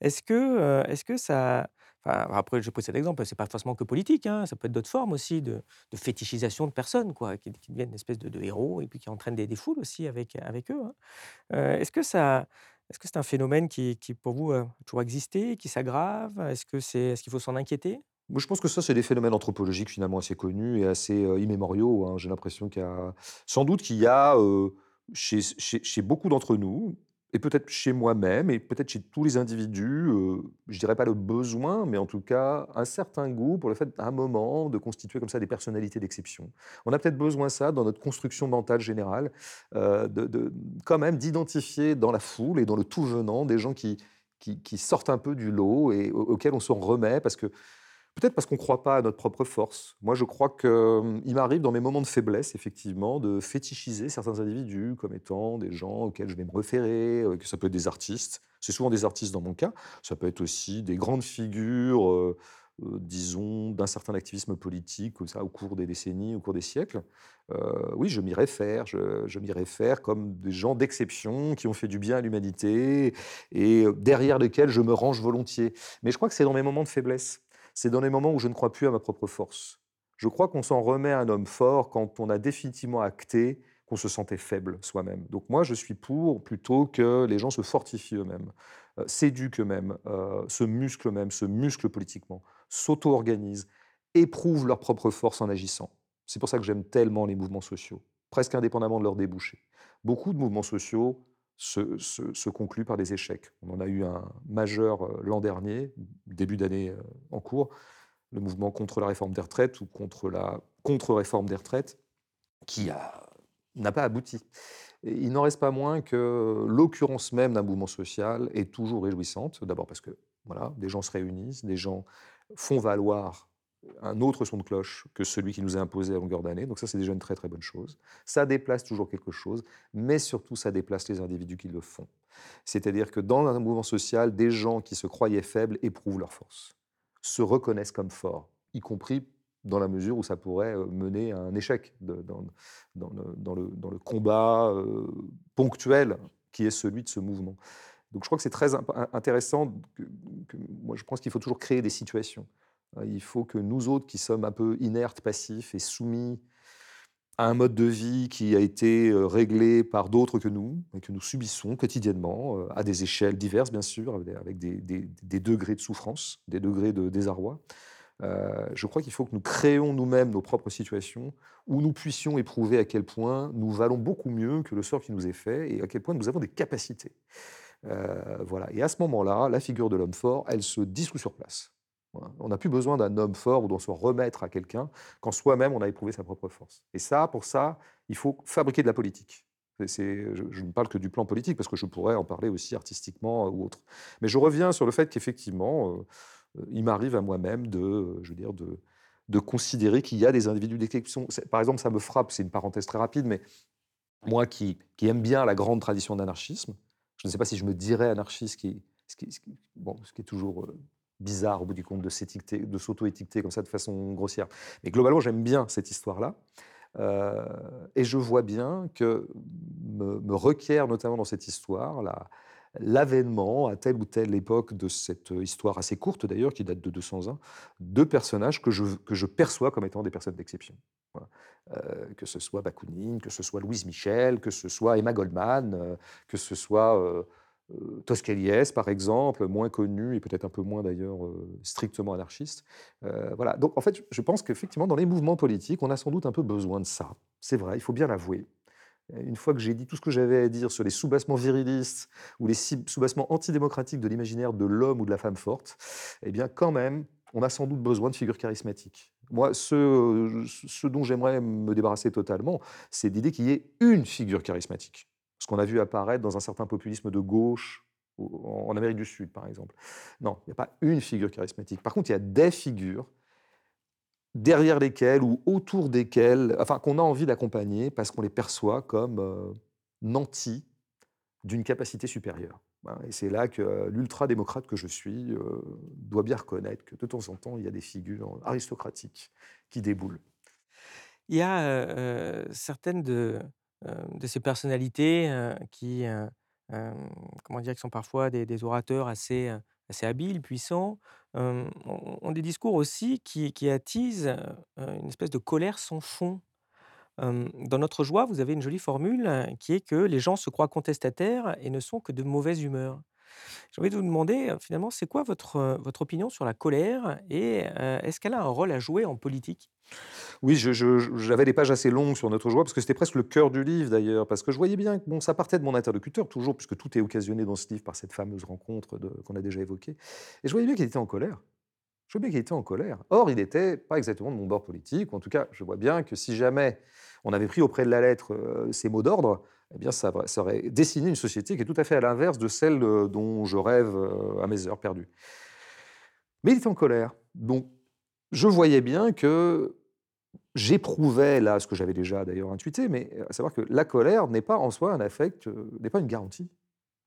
Est-ce que, euh, est-ce que ça... Après, je pose cet exemple, c'est pas forcément que politique, hein, ça peut être d'autres formes aussi de, fétichisation de personnes, quoi, qui, deviennent une espèce de, héros et puis qui entraînent des, des foules aussi avec, avec eux. hein. Euh, est-ce que ça... Est-ce que c'est un phénomène qui, pour vous, a toujours existé, qui s'aggrave? Est-ce que c'est, est-ce qu'il faut s'en inquiéter? Je pense que ça, c'est des phénomènes anthropologiques finalement assez connus et assez euh, immémoriaux. hein. J'ai l'impression qu'il y a sans doute qu'il y a euh, chez- chez beaucoup d'entre nous, et peut-être chez moi-même, et peut-être chez tous les individus, euh, je dirais pas le besoin, mais en tout cas un certain goût pour le fait, à un moment, de constituer comme ça des personnalités d'exception. On a peut-être besoin ça dans notre construction mentale générale, euh, de, quand même d'identifier dans la foule et dans le tout venant des gens qui, qui, sortent un peu du lot et au- auxquels on se remet parce que Peut-être parce qu'on ne croit pas à notre propre force. Moi, je crois qu'il m'arrive dans mes moments de faiblesse, effectivement, de fétichiser certains individus comme étant des gens auxquels je vais me référer, euh, que ça peut être des artistes. C'est souvent des artistes dans mon cas. Ça peut être aussi des grandes figures, euh, euh, disons, d'un certain activisme politique, comme ça, au cours des décennies, au cours des siècles. Oui, je m'y réfère. Je, m'y réfère comme des gens d'exception qui ont fait du bien à l'humanité et derrière lesquels je me range volontiers. Mais je crois que c'est dans mes moments de faiblesse. C'est dans les moments où je ne crois plus à ma propre force. Je crois qu'on s'en remet à un homme fort quand on a définitivement acté qu'on se sentait faible soi-même. Donc moi, je suis pour plutôt que les gens se fortifient eux-mêmes, euh, s'éduquent eux-mêmes, euh, se musclent eux-mêmes, se musclent politiquement, s'auto-organisent, éprouvent leur propre force en agissant. C'est pour ça que j'aime tellement les mouvements sociaux, presque indépendamment de leurs débouchés. Beaucoup de mouvements sociaux se, concluent par des échecs. On en a eu un majeur euh, l'an dernier, début d'année euh, en cours, le mouvement contre la réforme des retraites ou contre la contre-réforme des retraites, qui n'a pas abouti. Il n'en reste pas moins que l'occurrence même d'un mouvement social est toujours réjouissante. D'abord parce que voilà, des gens se réunissent, des gens font valoir un autre son de cloche que celui qui nous est imposé à longueur d'année. Donc ça, c'est déjà une très très bonne chose. Ça déplace toujours quelque chose, mais surtout, ça déplace les individus qui le font. C'est-à-dire que dans un mouvement social, des gens qui se croyaient faibles éprouvent leur force, se reconnaissent comme forts, y compris dans la mesure où ça pourrait euh, mener à un échec dans, le, combat euh, ponctuel qui est celui de ce mouvement. Donc je crois que c'est très intéressant. Que- moi, je pense qu'il faut toujours créer des situations. Euh, Il faut que nous autres, qui sommes un peu inertes, passifs et soumis à un mode de vie qui a été euh, réglé par d'autres que nous, et que nous subissons quotidiennement, euh, à des échelles diverses, bien sûr, avec des, degrés de souffrance, des degrés de désarroi. Je crois qu'il faut que nous créons nous-mêmes nos propres situations où nous puissions éprouver à quel point nous valons beaucoup mieux que le sort qui nous est fait et à quel point nous avons des capacités. Voilà. Et à ce moment-là, la figure de l'homme fort, elle se dissout sur place. On n'a plus besoin d'un homme fort ou d'en se remettre à quelqu'un quand soi-même on a éprouvé sa propre force. Et ça, pour ça, il faut fabriquer de la politique. Je, ne parle que du plan politique parce que je pourrais en parler aussi artistiquement euh, ou autre. Mais je reviens sur le fait qu'effectivement, euh, euh, il m'arrive à moi-même de, je veux dire, de, considérer qu'il y a des individus d'exception. Par exemple, ça me frappe, c'est une parenthèse très rapide, mais moi qui, aime bien la grande tradition d'anarchisme, je ne sais pas si je me dirais anarchiste, qui, qui, bon, ce qui est toujours bizarre au bout du compte de s'auto-étiqueter comme ça de façon grossière. Mais globalement, j'aime bien cette histoire-là. Euh, et je vois bien que me, requiert notamment dans cette histoire la- l'avènement à telle ou telle époque de cette histoire assez courte d'ailleurs, qui date de 200 ans, de personnages que je, que je perçois comme étant des personnes d'exception. Euh, que ce soit Bakounine, que ce soit Louise Michel, que ce soit Emma Goldman, euh, que ce soit euh, Tosquelles, par exemple, moins connu et peut-être un peu moins d'ailleurs euh, strictement anarchiste. Euh, voilà. Donc en fait, je pense qu'effectivement, dans les mouvements politiques, on a sans doute un peu besoin de ça. C'est vrai, il faut bien l'avouer. Une fois que j'ai dit tout ce que j'avais à dire sur les soubassements virilistes ou les soubassements antidémocratiques de l'imaginaire de l'homme ou de la femme forte, eh bien, quand même, on a sans doute besoin de figures charismatiques. Moi, ce, ce dont j'aimerais me débarrasser totalement, c'est l'idée qu'il y ait une figure charismatique. Ce qu'on a vu apparaître dans un certain populisme de gauche en Amérique du Sud, par exemple. Non, il n'y a pas une figure charismatique. Par contre, il y a des figures derrière lesquelles ou autour desquelles, enfin, qu'on a envie d'accompagner parce qu'on les perçoit comme euh, nantis d'une capacité supérieure. Hein, Et c'est là que euh, l'ultra-démocrate que je suis euh, doit bien reconnaître que de temps en temps, il y a des figures aristocratiques qui déboulent. Il y a, certaines de, de ces personnalités, heu, qui, heu, hem, comment dire? Qui sont parfois des orateurs assez, assez habiles, puissants, ont des discours aussi qui qui attisent, une espèce de colère sans fond. Dans Notre joie, vous avez une jolie formule, qui est que les gens se croient contestataires et ne sont que de mauvaise humeur. J'ai envie de vous demander, finalement, c'est quoi votre, votre opinion sur la colère et est-ce qu'elle a un rôle à jouer en politique? Oui, j'avais des pages assez longues sur notre joie parce que c'était presque le cœur du livre d'ailleurs, parce que je voyais bien que bon, ça partait de mon interlocuteur toujours, puisque tout est occasionné dans ce livre par cette fameuse rencontre qu'on a déjà évoquée et je voyais bien qu'il était en colère. Je vois bien qu'il était en colère. Or, il n'était pas exactement de mon bord politique, ou en tout cas, je vois bien que si jamais on avait pris auprès de la lettre, ces mots d'ordre, eh bien ça aurait dessiné une société qui est tout à fait à l'inverse de celle, heu, dont je rêve, heu, à mes heures perdues. Mais il était en colère, donc je voyais bien que J'éprouvais là ce que j'avais déjà d'ailleurs intuité, mais heu, à savoir que la colère n'est pas en soi un affect, n'est pas une garantie.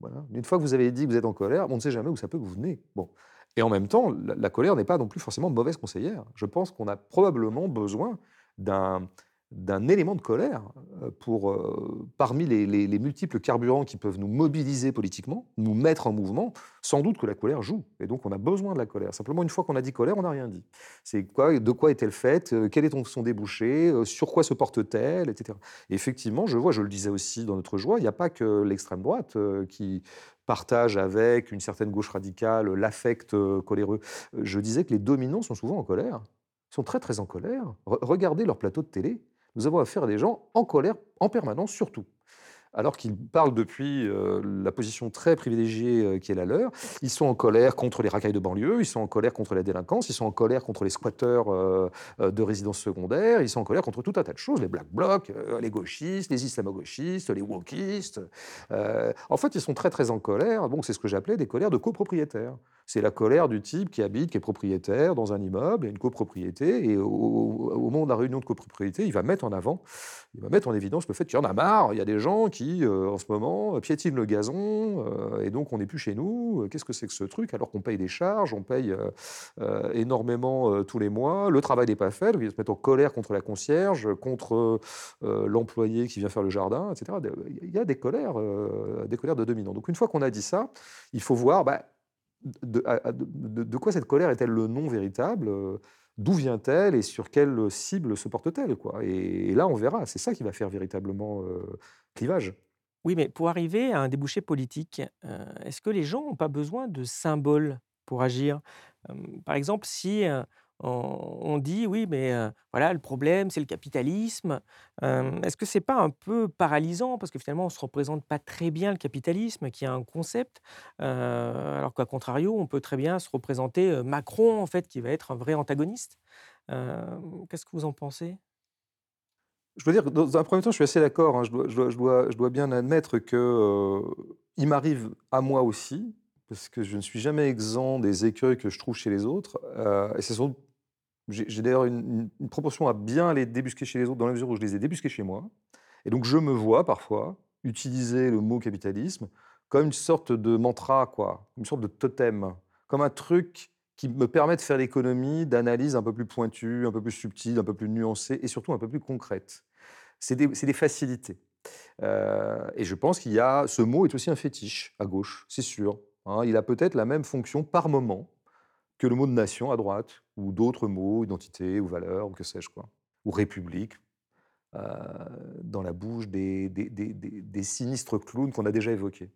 Voilà. Une fois que vous avez dit que vous êtes en colère, on ne sait jamais où ça peut vous venir. Bon et en même temps, la colère n'est pas non plus forcément mauvaise conseillère. Je pense qu'on a probablement besoin d'un d'un élément de colère, heu, pour, heu, parmi les les les multiples carburants qui peuvent nous mobiliser politiquement, nous mettre en mouvement, sans doute que la colère joue et donc on a besoin de la colère. Simplement, une fois qu'on a dit colère, on n'a rien dit. C'est quoi de quoi est-elle faite? Heu, quel est son débouché? Sur quoi se porte-t-elle? Et cetera. Et effectivement, je vois, je le disais aussi dans notre joie, il n'y a pas que l'extrême droite, qui partage avec une certaine gauche radicale l'affect, coléreux. Je disais que les dominants sont souvent en colère, sont très, très en colère. Re regardez leur plateau de télé. Nous avons affaire à des gens en colère en permanence, surtout alors qu'ils parlent depuis euh, la position très privilégiée euh, qui est la leur. Ils sont en colère contre les racailles de banlieue, ils sont en colère contre la délinquance, ils sont en colère contre les squatteurs euh, de résidences secondaires, ils sont en colère contre tout un tas de choses, les black blocs, les gauchistes, les islamo-gauchistes, les wokistes. En fait, ils sont très très en colère. Bon, c'est ce que j'appelais des colères de copropriétaires. C'est la colère du type qui habite, qui est propriétaire dans un immeuble, a une copropriété, et au- au moment de la réunion de copropriété, il va mettre en avant, il va mettre en évidence le fait qu'il y en a marre, il y a des gens qui, euh, en ce moment, piétinent le gazon, euh, et donc on n'est plus chez nous. Euh, Qu'est-ce que c'est que ce truc Alors qu'on paye des charges, on paye euh, euh, énormément euh, tous les mois, le travail n'est pas fait, donc ils se mettent en colère contre la concierge, contre euh, l'employé qui vient faire le jardin, etc. Il y a des colères, euh, des colères de dominants. Donc une fois qu'on a dit ça, il faut voir bah, de, quoi cette colère est-elle le nom véritable euh, D'où vient-elle et sur quelle cible se porte-t-elle et, là, on verra. C'est ça qui va faire véritablement euh, clivage. Oui, mais pour arriver à un débouché politique, heu, est-ce que les gens n'ont pas besoin de symboles pour agir? Hem, par exemple, si, on dit: «Oui, mais voilà, le problème, c'est le capitalisme», est-ce que c'est pas un peu paralysant? Parce que finalement, on se représente pas très bien le capitalisme, qui est un concept, alors qu'à contrario, on peut très bien se représenter, Macron, en fait, qui va être un vrai antagoniste. Qu'est-ce que vous en pensez? Je dois dire dans un premier temps, je suis assez d'accord. hein. Je dois, bien admettre que il m'arrive à moi aussi, parce que je ne suis jamais exempt des écueils que je trouve chez les autres. et c'est doute- j'ai d'ailleurs une, une- proportion à bien les débusquer chez les autres dans la mesure où je les ai débusqués chez moi. Et donc je me vois parfois utiliser le mot capitalisme comme une sorte de mantra, quoi, une sorte de totem, comme un truc qui me permet de faire l'économie d'analyses un peu plus pointues, un peu plus subtiles, un peu plus nuancées et surtout un peu plus concrètes. C'est des, c'est des facilités. Euh, et je pense qu'il y a, ce mot est aussi un fétiche à gauche, c'est sûr. hein. il a peut-être la même fonction par moment que le mot de nation à droite, ou d'autres mots, identité ou valeur, ou que sais-je quoi, ou république, euh, dans la bouche des, sinistres clowns qu'on a déjà évoqués.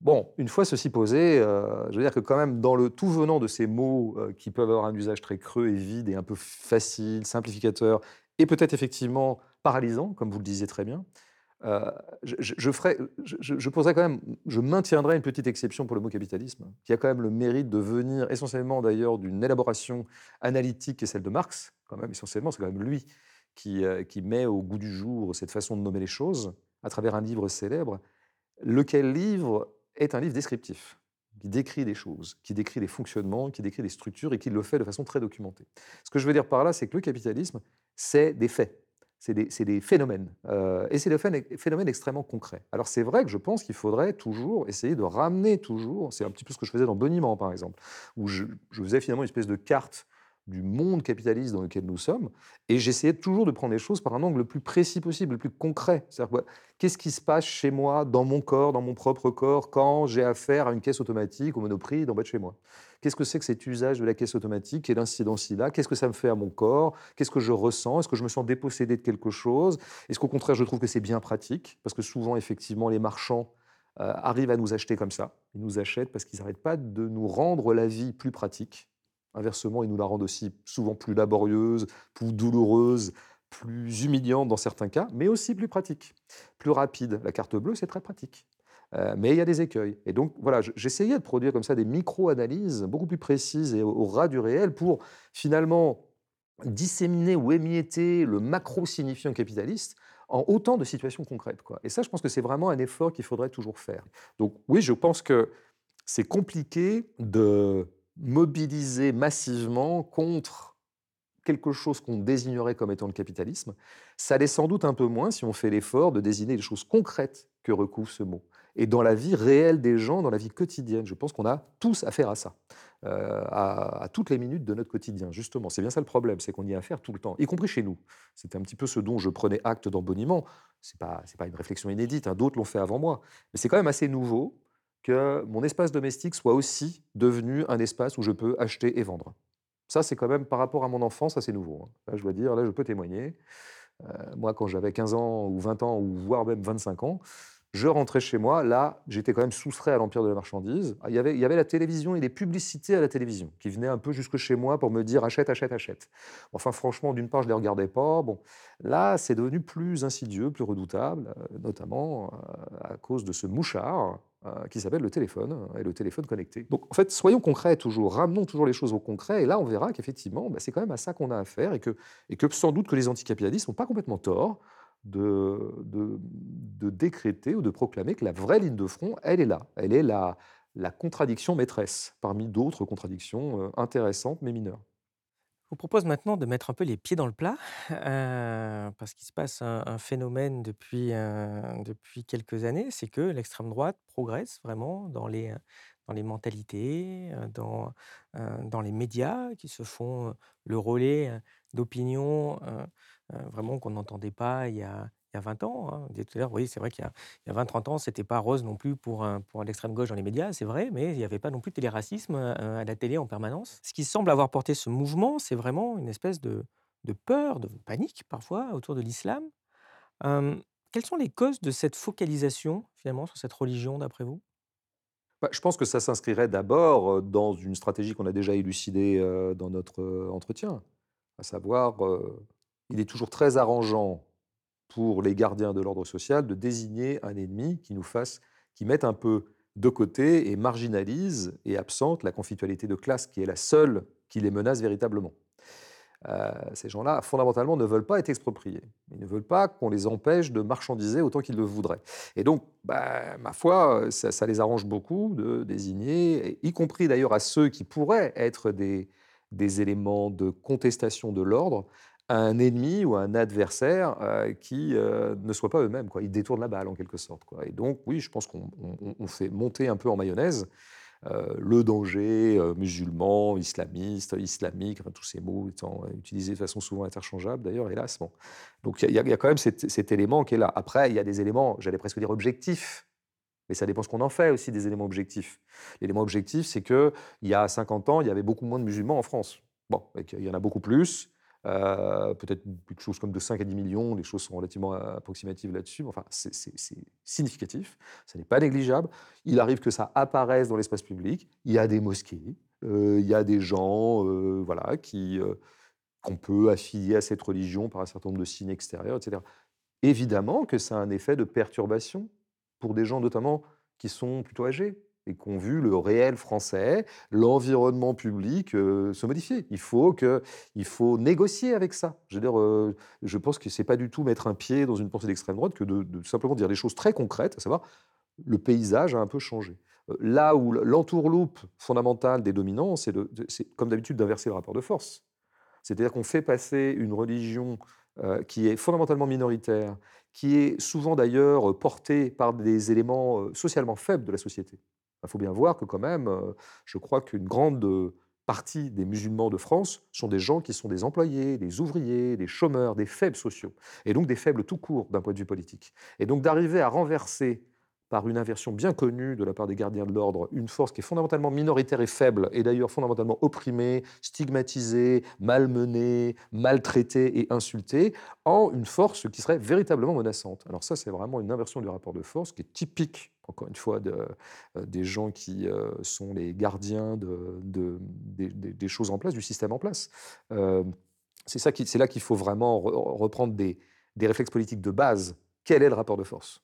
Bon, une fois ceci posé, euh, je veux dire que quand même, dans le tout venant de ces mots euh, qui peuvent avoir un usage très creux et vide et un peu facile, simplificateur, et peut-être effectivement paralysant, comme vous le disiez très bien, euh, je, je- quand même, je maintiendrai une petite exception pour le mot capitalisme, qui a quand même le mérite de venir essentiellement d'ailleurs d'une élaboration analytique qui est celle de Marx, quand même essentiellement, c'est quand même lui qui, euh, qui met au goût du jour cette façon de nommer les choses à travers un livre célèbre, lequel livre est un livre descriptif, qui décrit des choses, qui décrit des fonctionnements, qui décrit des structures et qui le fait de façon très documentée. Ce que je veux dire par là, c'est que le capitalisme, c'est des faits. C'est des, phénomènes. Euh, et c'est des phén- phénomènes extrêmement concrets. Alors c'est vrai que je pense qu'il faudrait toujours essayer de ramener toujours, c'est un petit peu ce que je faisais dans Boniment par exemple, où je, faisais finalement une espèce de carte du monde capitaliste dans lequel nous sommes, et j'essayais toujours de prendre les choses par un angle le plus précis possible, le plus concret. C'est-à-dire, qu'est-ce qui se passe chez moi, dans mon corps, dans mon propre corps, quand j'ai affaire à une caisse automatique au Monoprix d'en bas de chez moi? Qu'est-ce que c'est que cet usage de la caisse automatique et l'incidence là Qu'est-ce que ça me fait à mon corps? Qu'est-ce que je ressens? Est-ce que je me sens dépossédé de quelque chose? Est-ce qu'au contraire, je trouve que c'est bien pratique? Parce que souvent, effectivement, les marchands arrivent à nous acheter comme ça. Ils nous achètent parce qu'ils n'arrêtent pas de nous rendre la vie plus pratique. Inversement, ils nous la rendent aussi souvent plus laborieuse, plus douloureuse, plus humiliante dans certains cas, mais aussi plus pratique, plus rapide. La carte bleue, c'est très pratique. Euh, mais il y a des écueils. Et donc, voilà, j'essayais de produire comme ça des micro-analyses beaucoup plus précises et au, ras du réel pour finalement disséminer ou émietter le macro-signifiant capitaliste en autant de situations concrètes. Et ça, je pense que c'est vraiment un effort qu'il faudrait toujours faire. Donc oui, je pense que c'est compliqué de mobiliser massivement contre quelque chose qu'on désignerait comme étant le capitalisme. Ça l'est sans doute un peu moins si on fait l'effort de désigner les choses concrètes que recouvre ce mot et dans la vie réelle des gens, dans la vie quotidienne. Je pense qu'on a tous affaire à ça, euh, à, toutes les minutes de notre quotidien, justement. C'est bien ça le problème, c'est qu'on y a affaire tout le temps, y compris chez nous. C'était un petit peu ce dont je prenais acte dans Boniment. Ce n'est pas, une réflexion inédite, hein, d'autres l'ont fait avant moi. Mais c'est quand même assez nouveau que mon espace domestique soit aussi devenu un espace où je peux acheter et vendre. Ça, c'est quand même, par rapport à mon enfance, assez nouveau. Hein. Là, je dois dire, là, je peux témoigner. Euh, moi, quand j'avais 15 ans ou 20 ans, ou voire même 25 ans, je rentrais chez moi, là, j'étais quand même soustrait à l'empire de la marchandise. Ah, il y, avait, il y avait la télévision et les publicités à la télévision qui venaient un peu jusque chez moi pour me dire achète, achète, achète. Enfin, franchement, d'une part, je ne les regardais pas. Bon, là, c'est devenu plus insidieux, plus redoutable, euh, notamment euh, à cause de ce mouchard euh, qui s'appelle le téléphone et le téléphone connecté. Donc, en fait, soyons concrets toujours, ramenons toujours les choses au concret, et là, on verra qu'effectivement, bah, c'est quand même à ça qu'on a affaire, et que, et que sans doute que les anticapitalistes n'ont pas complètement tort de, de, décréter ou de proclamer que la vraie ligne de front, elle est là. Elle est la, la contradiction maîtresse, parmi d'autres contradictions euh, intéressantes mais mineures. Je vous propose maintenant de mettre un peu les pieds dans le plat, euh, parce qu'il se passe un, phénomène depuis, euh, depuis quelques années, c'est que l'extrême droite progresse vraiment dans les, dans les mentalités, dans, dans les médias qui se font le relais d'opinions vraiment qu'on n'entendait pas il y a, il y a 20 ans. Hein. tout à l'heure, oui, c'est vrai qu'il y a, 20-30 ans, c'était pas rose non plus pour, pour l'extrême gauche dans les médias, c'est vrai, mais il n'y avait pas non plus de téléracisme à la télé en permanence. Ce qui semble avoir porté ce mouvement, c'est vraiment une espèce de, de peur, de panique parfois autour de l'islam. quelles sont les causes de cette focalisation finalement sur cette religion d'après vous? Bah, je pense que ça s'inscrirait d'abord dans une stratégie qu'on a déjà élucidée dans notre entretien, à savoir, il est toujours très arrangeant pour les gardiens de l'ordre social de désigner un ennemi qui nous fasse, qui mette un peu de côté et marginalise et absente la conflictualité de classe qui est la seule qui les menace véritablement. Euh, ces gens-là, fondamentalement, ne veulent pas être expropriés. Ils ne veulent pas qu'on les empêche de marchandiser autant qu'ils le voudraient. Et donc, bah, ma foi, ça, les arrange beaucoup de désigner, y compris d'ailleurs à ceux qui pourraient être des, des éléments de contestation de l'ordre, un ennemi ou un adversaire euh, qui euh, ne soit pas eux-mêmes. Ils détournent la balle en quelque sorte. Quoi. Et donc, oui, je pense qu'on fait monter un peu en mayonnaise euh, le danger musulman, islamiste, islamique, tous ces mots étant utilisés de façon souvent interchangeable d'ailleurs, hélas. Bon. Donc il y, a quand même cet, cet, élément qui est là. Après, il y a des éléments, j'allais presque dire objectifs, mais ça dépend ce qu'on en fait aussi des éléments objectifs. L'élément objectif, c'est qu'il y a 50 ans, il y avait beaucoup moins de musulmans en France. Bon, il y en a beaucoup plus. Euh, peut-être quelque chose comme de 5 à 10 millions, les choses sont relativement approximatives là-dessus, enfin c'est significatif, ça n'est pas négligeable. Il arrive que ça apparaisse dans l'espace public, il y a des mosquées, euh, il y a des gens euh, voilà, qui, qu'on peut affilier à cette religion par un certain nombre de signes extérieurs, etc. Évidemment que ça a un effet de perturbation pour des gens notamment qui sont plutôt âgés, et qu'ont vu le réel français, l'environnement public euh, se modifier. Il faut, que, il faut négocier avec ça. Je, veux dire, euh, je pense que ce n'est pas du tout mettre un pied dans une pensée d'extrême droite que de, simplement dire des choses très concrètes, à savoir le paysage a un peu changé. Euh, là où l'entourloupe fondamentale des dominants, c'est comme d'habitude d'inverser le rapport de force. C'est-à-dire qu'on fait passer une religion qui est fondamentalement minoritaire, qui est souvent d'ailleurs portée par des éléments socialement faibles de la société. Il faut bien voir que quand même, je crois qu'une grande partie des musulmans de France sont des gens qui sont des employés, des ouvriers, des chômeurs, des faibles sociaux, et donc des faibles tout court d'un point de vue politique. Et donc d'arriver à renverser par une inversion bien connue de la part des gardiens de l'ordre, une force qui est fondamentalement minoritaire et faible, et d'ailleurs fondamentalement opprimée, stigmatisée, malmenée, maltraitée et insultée, en une force qui serait véritablement menaçante. Alors ça, c'est vraiment une inversion du rapport de force qui est typique encore une fois, euh, des gens qui euh, sont les gardiens de, de- des, choses en place, du système en place. Euh, c'est là qu'il faut vraiment re- reprendre des réflexes politiques de base. Quel est le rapport de force?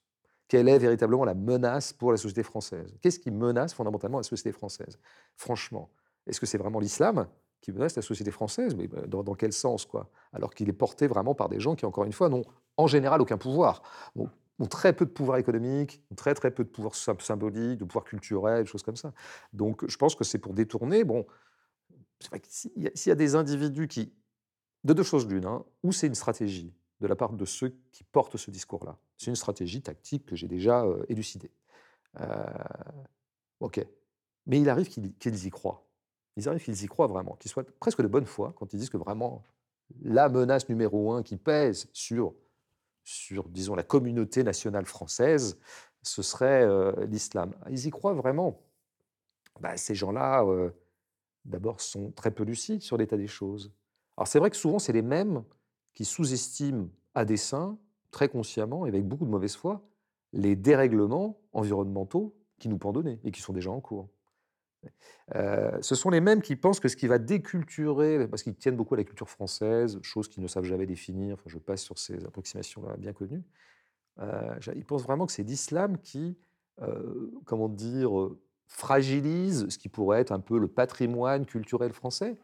Quelle est véritablement la menace pour la société française Qu'est-ce qui menace fondamentalement la société française? Franchement, est-ce que c'est vraiment l'islam qui menace la société française? Mais ben, dans, quel sens quoi? Alors qu'il est porté vraiment par des gens qui, encore une fois, n'ont en général aucun pouvoir. Ont, ont très peu de pouvoir économique, très très peu de pouvoir sym- symbolique, de pouvoir culturel, des choses comme ça. Donc je pense que c'est pour détourner. Bon, s'il y, y a des individus qui, de deux choses l'une, hein, ou c'est une stratégie de la part de ceux qui portent ce discours-là. C'est une stratégie tactique que j'ai déjà euh, élucidée. Euh, ok. Mais il arrive qu'ils y croient. Il arrive qu'ils y croient vraiment, qu'ils soient presque de bonne foi quand ils disent que vraiment la menace numéro un qui pèse sur, sur disons, la communauté nationale française, ce serait euh, l'islam. Ils y croient vraiment. Bah, ces gens-là, d'abord, sont très peu lucides sur l'état des choses. Alors c'est vrai que souvent, c'est les mêmes qui sous-estiment à dessein, très consciemment et avec beaucoup de mauvaise foi, les dérèglements environnementaux qui nous pendonnaient et qui sont déjà en cours. Euh, ce sont les mêmes qui pensent que ce qui va déculturer, parce qu'ils tiennent beaucoup à la culture française, chose qu'ils ne savent jamais définir, je passe sur ces approximations-là bien connues, euh, ils pensent vraiment que c'est l'islam qui, euh, comment dire, fragilise ce qui pourrait être un peu le patrimoine culturel français,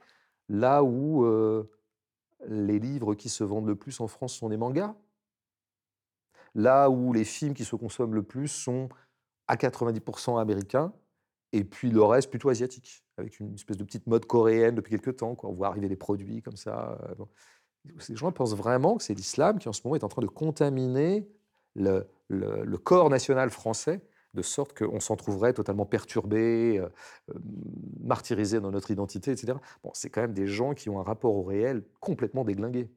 là où les livres qui se vendent le plus en France sont les mangas, là où les films qui se consomment le plus sont à 90% américains, et puis le reste plutôt asiatique, avec une espèce de petite mode coréenne depuis quelques temps. Quoi. On voit arriver des produits comme ça. euh, bon. Ces gens pensent vraiment que c'est l'islam qui en ce moment est en train de contaminer le corps national français, de sorte qu'on s'en trouverait totalement perturbé, euh, euh, martyrisé dans notre identité, etc. Bon, c'est quand même des gens qui ont un rapport au réel complètement déglingué.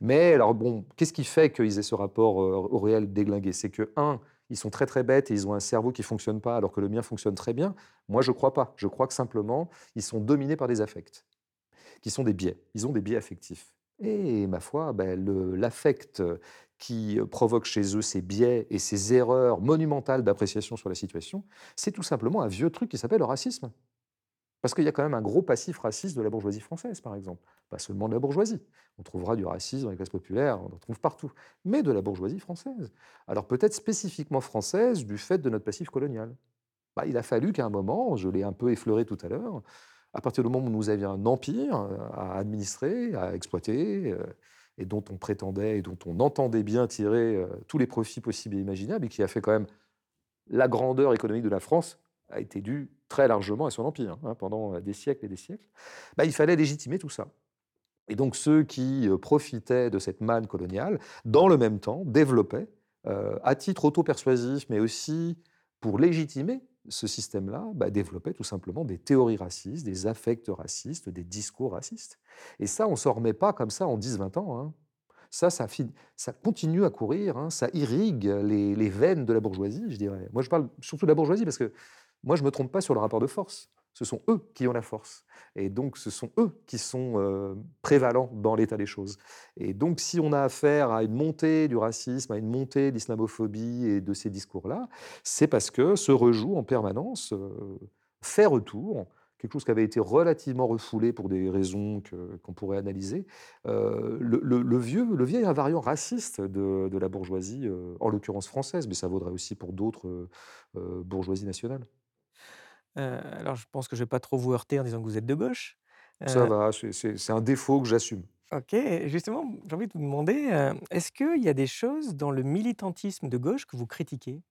Mais alors bon, qu'est-ce qui fait qu'ils aient ce rapport euh, au réel déglingué? C'est que, un, ils sont très très bêtes et ils ont un cerveau qui fonctionne pas alors que le mien fonctionne très bien. Moi, je crois pas. Je crois que simplement, ils sont dominés par des affects, qui sont des biais. Ils ont des biais affectifs. Et ma foi, ben, l'affect qui provoque chez eux ces biais et ces erreurs monumentales d'appréciation sur la situation, c'est tout simplement un vieux truc qui s'appelle le racisme. Parce qu'il y a quand même un gros passif raciste de la bourgeoisie française, par exemple. Pas seulement de la bourgeoisie. On trouvera du racisme dans les classes populaires, on en trouve partout. Mais de la bourgeoisie française. Alors peut-être spécifiquement française du fait de notre passif colonial. Bah, il a fallu qu'à un moment, je l'ai un peu effleuré tout à l'heure, à partir du moment où nous avions un empire euh, à administrer, à exploiter, euh, et dont on prétendait et dont on entendait bien tirer euh, tous les profits possibles et imaginables, et qui a fait quand même la grandeur économique de la France a été due très largement à son empire, hein, pendant euh, des siècles et des siècles, bah, il fallait légitimer tout ça. Et donc ceux qui euh, profitaient de cette manne coloniale, dans le même temps, développaient, à titre auto-persuasif, mais aussi pour légitimer ce système-là, bah, développaient tout simplement des théories racistes, des affects racistes, des discours racistes. Et ça, on ne s'en remet pas comme ça en 10-20 ans. hein. Ça, ça continue à courir, hein, ça irrigue les, les veines de la bourgeoisie, je dirais. Moi, je parle surtout de la bourgeoisie parce que moi, je ne me trompe pas sur le rapport de force. Ce sont eux qui ont la force. Et donc, ce sont eux qui sont euh, prévalents dans l'état des choses. Et donc, si on a affaire à une montée du racisme, à une montée de l'islamophobie et de ces discours-là, c'est parce que se rejoue en permanence, euh, fait retour, quelque chose qui avait été relativement refoulé pour des raisons qu'on pourrait analyser, euh, le, vieux, le vieil invariant raciste de, la bourgeoisie, en l'occurrence française, mais ça vaudrait aussi pour d'autres bourgeoisies nationales. Heu, alors je pense que je vais pas trop vous heurter en disant que vous êtes de gauche. Ça Heu, va, c'est un défaut que j'assume. OK et justement, j'ai envie de vous demander, heu, est-ce qu'il y a des choses dans le militantisme de gauche que vous critiquez?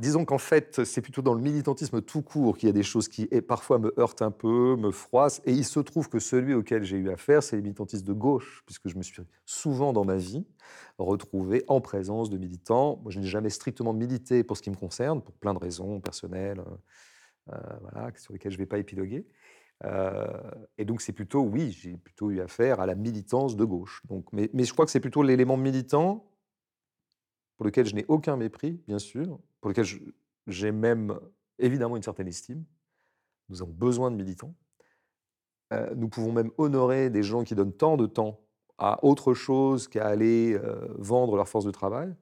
Disons qu'en fait, c'est plutôt dans le militantisme tout court qu'il y a des choses qui, et parfois, me heurtent un peu, me froissent. Et il se trouve que celui auquel j'ai eu affaire, c'est les militantistes de gauche, puisque je me suis souvent dans ma vie retrouvé en présence de militants. Moi, je n'ai jamais strictement milité pour ce qui me concerne, pour plein de raisons personnelles, euh, euh, sur lesquelles je ne vais pas épiloguer. Euh, et donc, c'est plutôt, oui, j'ai plutôt eu affaire à la militance de gauche. Donc, mais je crois que c'est plutôt l'élément militant pour lequel je n'ai aucun mépris, bien sûr, pour lequel j'ai même évidemment une certaine estime. Nous avons besoin de militants. Euh, nous pouvons même honorer des gens qui donnent tant de temps à autre chose qu'à aller euh, vendre leur force de travail.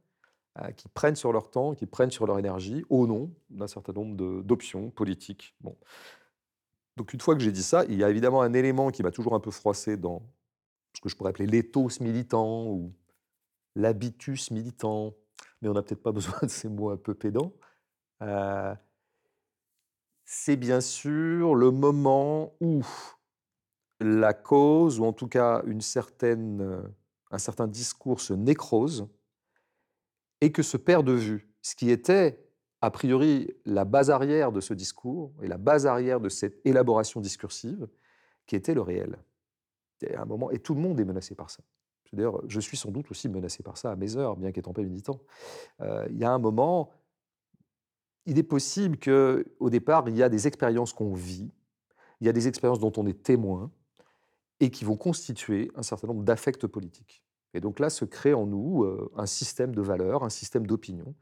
qui prennent sur leur temps, qui prennent sur leur énergie, au nom d'un certain nombre d'options politiques. Donc une fois que j'ai dit ça, il y a évidemment un élément qui m'a toujours un peu froissé dans ce que je pourrais appeler l'éthos militant ou l'habitus militant, mais on n'a peut-être pas besoin de ces mots un peu pédants. Euh, c'est bien sûr le moment où la cause, ou en tout cas une certaine, un certain discours se nécrose et que se perd de vue ce qui était a priori la base arrière de ce discours et la base arrière de cette élaboration discursive qui était le réel. Et, un moment, et tout le monde est menacé par ça. D'ailleurs, je suis sans doute aussi menacé par ça à mes heures, bien qu'étant pas militant. Euh, il y a un moment, il est possible qu'au départ, il y a des expériences qu'on vit, il y a des expériences dont on est témoin, et qui vont constituer un certain nombre d'affects politiques. Et donc là se crée en nous euh, un système de valeurs, un système d'opinion,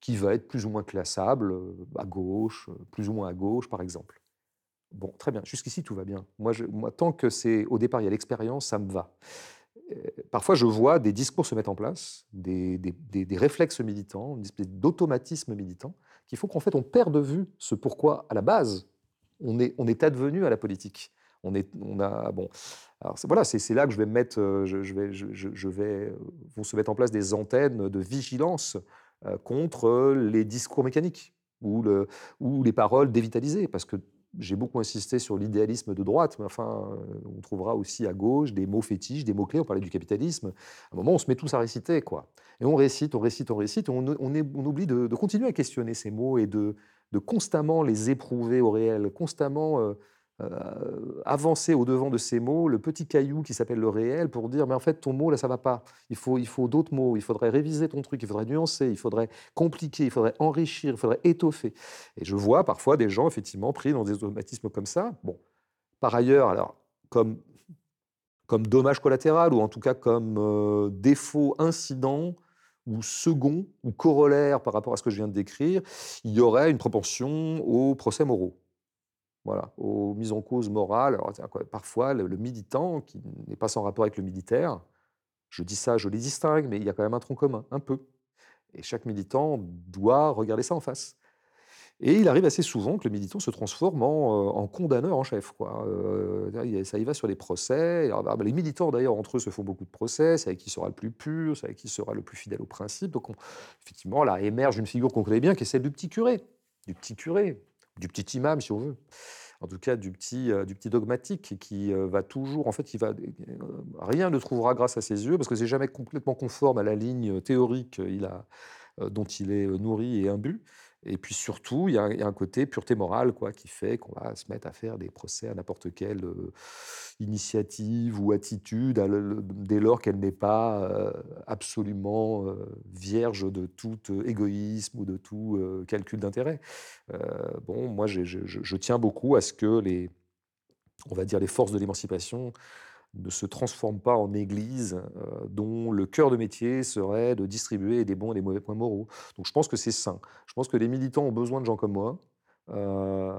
qui va être plus ou moins classable euh, à gauche, plus ou moins à gauche, par exemple. Bon, très bien, jusqu'ici tout va bien. Moi, moi tant que c'est au départ il y a l'expérience, ça me va. Euh, parfois, je vois des discours se mettre en place, des, réflexes militants, une espèce d'automatisme militant, qui font qu'en fait, on perd de vue ce pourquoi, à la base, on est, advenu à la politique. On, est, on a, bon, alors voilà, c'est là que je vais mettre, euh, je, vais, je, vais, euh, vont se mettre en place des antennes de vigilance contre les discours mécaniques ou, ou les paroles dévitalisées, parce que j'ai beaucoup insisté sur l'idéalisme de droite, mais enfin, euh, on trouvera aussi à gauche des mots fétiches, des mots-clés. On parlait du capitalisme. À un moment, on se met tous à réciter, quoi. Et on récite, on récite, on récite. On, oublie de, continuer à questionner ces mots et de, de constamment les éprouver au réel, constamment euh, euh, avancer au-devant de ces mots, le petit caillou qui s'appelle le réel, pour dire, mais en fait, ton mot, là, ça va pas. Il faut, il faut d'autres mots, il faudrait réviser ton truc, il faudrait nuancer, il faudrait compliquer, il faudrait enrichir, il faudrait étoffer. Et je vois parfois des gens, effectivement, pris dans des automatismes comme ça. Bon, par ailleurs, alors, comme, comme dommage collatéral, ou en tout cas comme euh, défaut incident, ou second, ou corollaire par rapport à ce que je viens de décrire, il y aurait une propension aux procès moraux aux mises en cause morales. parfois, le, militant, qui n'est pas sans rapport avec le militaire, je dis ça, je les distingue, mais il y a quand même un tronc commun, un peu. Et chaque militant doit regarder ça en face. Et il arrive assez souvent que le militant se transforme en, euh, condamneur en chef. Euh, ça y va sur les procès. Bah, les militants, d'ailleurs, entre eux, se font beaucoup de procès. C'est avec qui sera le plus pur, c'est avec qui sera le plus fidèle au principe. Donc, effectivement, là émerge une figure qu'on connaît bien, qui est celle du petit curé. Du petit curé, du petit imam, si on veut. En tout cas, du petit, euh, du petit dogmatique qui euh, va toujours, en fait, il va, euh, rien ne trouvera grâce à ses yeux parce que c'est jamais complètement conforme à la ligne théorique dont il est nourri et imbu. Et puis surtout, il y, a un côté pureté morale quoi, qui fait qu'on va se mettre à faire des procès à n'importe quelle euh, initiative ou attitude, dès lors qu'elle n'est pas euh, absolument euh, vierge de tout égoïsme ou de tout calcul d'intérêt. bon, moi, je, je, tiens beaucoup à ce que les, on va dire, les forces de l'émancipation ne se transforme pas en église euh, dont le cœur de métier serait de distribuer des bons et des mauvais points moraux. Donc je pense que c'est sain. Je pense que les militants ont besoin de gens comme moi. Euh,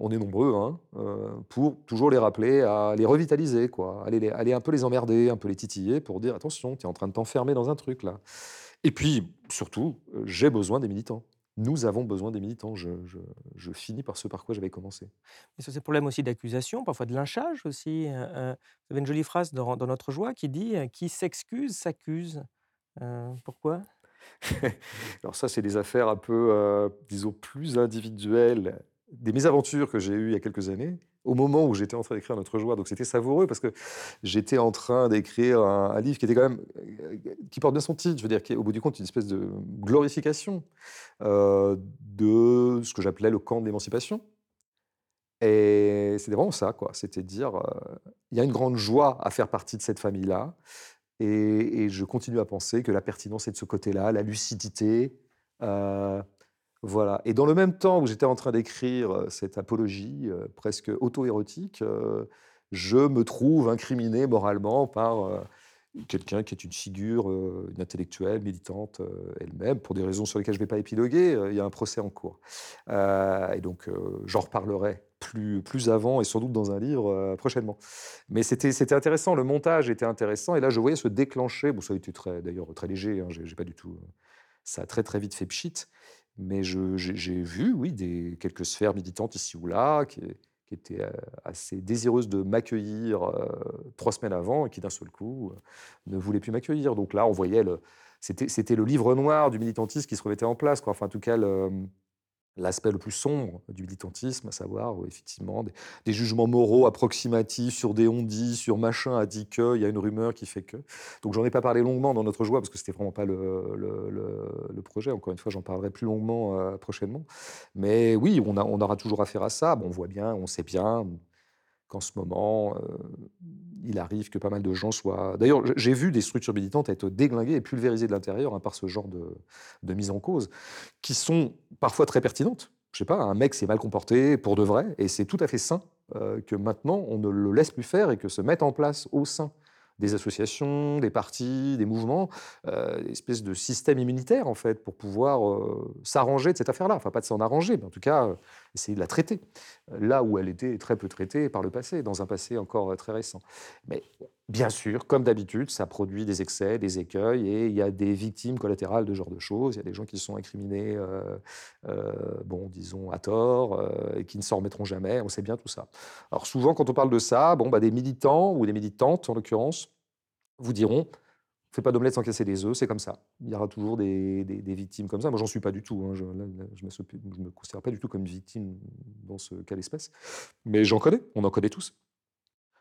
on est nombreux, hein, euh, pour toujours les rappeler, à les revitaliser, quoi. Aller, aller un peu les emmerder, un peu les titiller pour dire attention, tu es en train de t'enfermer dans un truc là. Et puis, surtout, j'ai besoin des militants nous avons besoin des militants. Je, finis par ce par quoi j'avais commencé. Mais sur ces problèmes aussi d'accusation, parfois de lynchage aussi. Euh, euh, vous avez une jolie phrase dans, Notre Joie qui dit euh, Qui s'excuse s'accuse. pourquoi? Alors, ça, c'est des affaires un peu, disons, plus individuelles, des mésaventures que j'ai eues il y a quelques années au moment où j'étais en train d'écrire Notre Joie. Donc c'était savoureux parce que j'étais en train d'écrire un, livre qui était quand même euh, qui porte bien son titre. Je veux dire, qui est au bout du compte une espèce de glorification euh, de ce que j'appelais le camp d'émancipation. Et c'était vraiment ça, quoi. C'était dire, euh, il y a une grande joie à faire partie de cette famille-là. Et, je continue à penser que la pertinence est de ce côté-là, la lucidité. Voilà. Et dans le même temps où j'étais en train d'écrire cette apologie presque auto-érotique, je me trouve incriminé moralement par quelqu'un qui est une figure, une intellectuelle, militante elle-même, pour des raisons sur lesquelles je ne vais pas épiloguer. il y a un procès en cours. et donc, j'en reparlerai plus, avant et sans doute dans un livre prochainement. Mais c'était intéressant, le montage était intéressant. Et là, je voyais se déclencher. Bon, ça a été d'ailleurs très léger. Hein, j'ai pas du tout ça a très très vite fait pchit. Mais j'ai vu, oui, des, quelques sphères militantes ici ou là qui, étaient euh, assez désireuses de m'accueillir euh, trois semaines avant et qui d'un seul coup euh, ne voulaient plus m'accueillir. Donc là, on voyait c'était le livre noir du militantisme qui se remettait en place. Enfin, en tout cas, le, l'aspect le plus sombre du militantisme, à savoir effectivement des, jugements moraux approximatifs sur des on-dit, sur machin a dit que, il y a une rumeur qui fait que. Donc j'en ai pas parlé longuement dans notre joie parce que c'était vraiment pas le, projet. Encore une fois, j'en parlerai plus longuement euh, prochainement. Mais oui, on, on aura toujours affaire à ça. Bon, on voit bien, on sait bien qu'en ce moment, euh, il arrive que pas mal de gens soient. D'ailleurs, j'ai vu des structures militantes être déglinguées et pulvérisées de l'intérieur hein, par ce genre de, mise en cause, qui sont parfois très pertinentes. Je sais pas, un mec s'est mal comporté pour de vrai, et c'est tout à fait sain euh, que maintenant on ne le laisse plus faire et que se mette en place au sein des associations, des partis, des mouvements, euh, une espèce de système immunitaire en fait pour pouvoir euh, s'arranger de cette affaire-là. Enfin, pas de s'en arranger, mais en tout cas essayer de la traiter là où elle était très peu traitée par le passé, dans un passé encore très récent. Mais Bien sûr, comme d'habitude, ça produit des excès, des écueils, et il y a des victimes collatérales de ce genre de choses. Il y a des gens qui sont incriminés, euh, euh, bon, disons, à tort, euh, et qui ne s'en remettront jamais. On sait bien tout ça. Alors souvent, quand on parle de ça, bon, bah, des militants, ou des militantes en l'occurrence, vous diront, fais pas d'omelette sans casser des œufs, c'est comme ça. Il y aura toujours des, victimes comme ça. Moi, j'en suis pas du tout. Hein. Je ne me, considère pas du tout comme victime dans ce cas d'espèce. Mais j'en connais, on en connaît tous.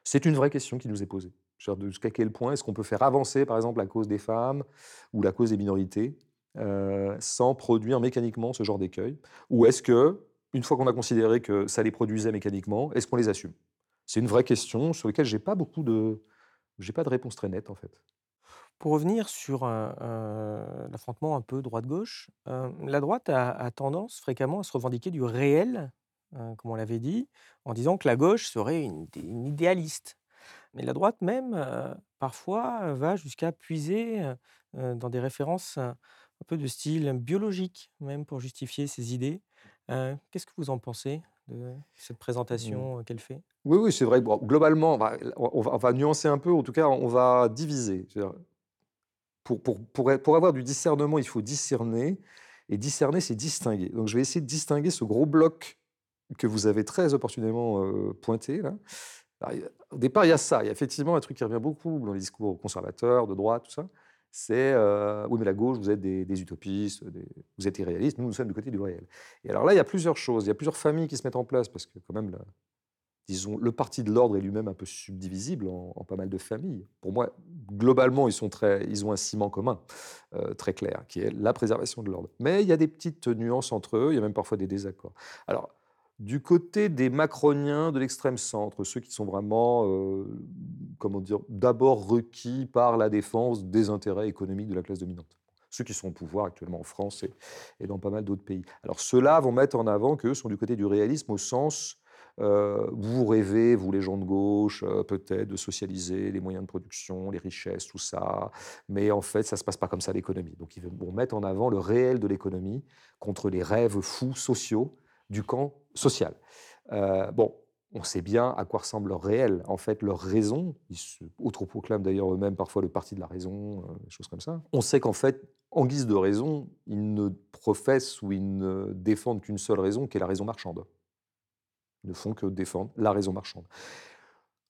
C'est une vraie question qui nous est posée. Jusqu'à quel point est-ce qu'on peut faire avancer, par exemple, la cause des femmes ou la cause des minorités euh, sans produire mécaniquement ce genre d'écueil? Ou est-ce que, une fois qu'on a considéré que ça les produisait mécaniquement, est-ce qu'on les assume? C'est une vraie question sur laquelle j'ai pas beaucoup de, j'ai pas de réponse très nette en fait. Pour revenir sur l'affrontement un peu droite-gauche, la droite a, tendance fréquemment à se revendiquer du réel, comme on l'avait dit, en disant que la gauche serait une idéaliste. Mais la droite même, parfois, va jusqu'à puiser, dans des références, un peu de style biologique, même pour justifier ses idées. qu'est-ce que vous en pensez de cette mmh. présentation, qu'elle fait? Oui, oui, c'est vrai. globalement, on va nuancer un peu, en tout cas, on va diviser. Pour avoir du discernement, il faut discerner et discerner, c'est distinguer. Donc je vais essayer de distinguer ce gros bloc que vous avez très opportunément, pointé là au départ, il y a ça. Il y a effectivement un truc qui revient beaucoup dans les discours conservateurs, de droite, tout ça. C'est euh, oui, mais la gauche, vous êtes des, utopistes, vous êtes irréalistes. Nous, nous sommes du côté du réel. Et alors là, il y a plusieurs choses. Il y a plusieurs familles qui se mettent en place parce que quand même, disons, le parti de l'ordre est lui-même un peu subdivisible en, pas mal de familles. Pour moi, globalement, ils ont un ciment commun euh, très clair, qui est la préservation de l'ordre. Mais il y a des petites nuances entre eux. Il y a même parfois des désaccords. Alors du côté des macroniens de l'extrême centre, ceux qui sont vraiment, euh, comment dire, d'abord requis par la défense des intérêts économiques de la classe dominante. Ceux qui sont au pouvoir actuellement en France et, dans pas mal d'autres pays. Alors ceux-là vont mettre en avant qu'eux sont du côté du réalisme au sens euh, vous rêvez, vous les gens de gauche, euh, peut-être de socialiser les moyens de production, les richesses, tout ça, mais en fait, ça ne se passe pas comme ça l'économie. Donc ils vont mettre en avant le réel de l'économie contre les rêves fous sociaux du camp social. Euh, bon, on sait bien à quoi ressemble leur réel. En fait, leur raison, ils se autoproclament d'ailleurs eux-mêmes parfois le parti de la raison, euh, des choses comme ça. On sait qu'en fait, en guise de raison, ils ne professent ou ils ne défendent qu'une seule raison, qui est la raison marchande. Ne font que défendre la raison marchande.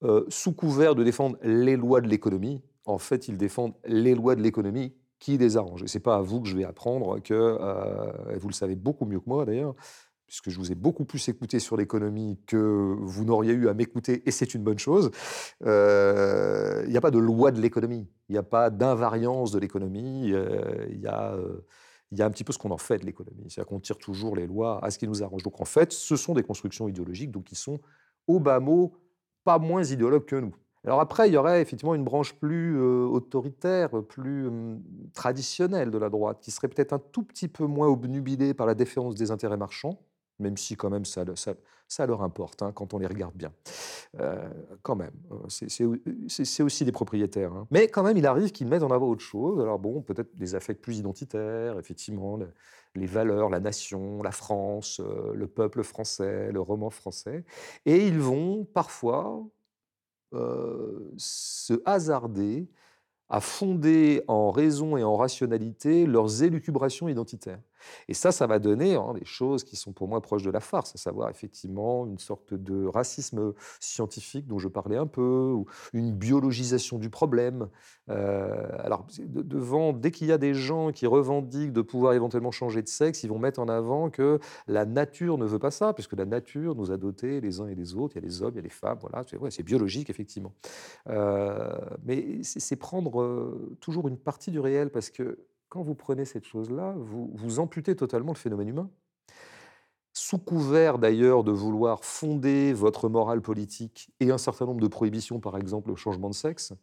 Euh, sous couvert de défendre les lois de l'économie, en fait, ils défendent les lois de l'économie qui les arrangent. Et ce n'est pas à vous que je vais apprendre que, vous le savez beaucoup mieux que moi d'ailleurs, puisque je vous ai beaucoup plus écouté sur l'économie que vous n'auriez eu à m'écouter, et c'est une bonne chose. Euh, il n'y a pas de loi de l'économie, il n'y a pas d'invariance de l'économie, euh, il y, a, euh, il y a un petit peu ce qu'on en fait de l'économie, c'est-à-dire qu'on tire toujours les lois à ce qui nous arrange. Donc en fait, ce sont des constructions idéologiques donc qui sont, au bas mot, pas moins idéologues que nous. Alors après, il y aurait effectivement une branche plus autoritaire, plus traditionnelle de la droite, qui serait peut-être un tout petit peu moins obnubilée par la défense des intérêts marchands, même si quand même ça, leur importe hein, quand on les regarde bien. Euh, quand même, euh, c'est aussi des propriétaires. Hein. Mais quand même, il arrive qu'ils mettent en avant autre chose. Alors bon, peut-être des affects plus identitaires, effectivement, les valeurs, la nation, la France, euh, le peuple français, le roman français. Et ils vont parfois se hasarder à fonder en raison et en rationalité leurs élucubrations identitaires. Et ça, ça va donner hein, des choses qui sont pour moi proches de la farce, à savoir effectivement une sorte de racisme scientifique dont je parlais un peu, ou une biologisation du problème. Euh, alors, devant, dès qu'il y a des gens qui revendiquent de pouvoir éventuellement changer de sexe, ils vont mettre en avant que la nature ne veut pas ça, puisque la nature nous a dotés les uns et les autres. Il y a les hommes, il y a les femmes, voilà, c'est biologique, effectivement. Euh, mais c'est prendre euh, toujours une partie du réel, parce que quand vous prenez cette chose-là, vous, vous amputez totalement le phénomène humain. Sous couvert d'ailleurs de vouloir fonder votre morale politique et un certain nombre de prohibitions, par exemple le changement de sexe,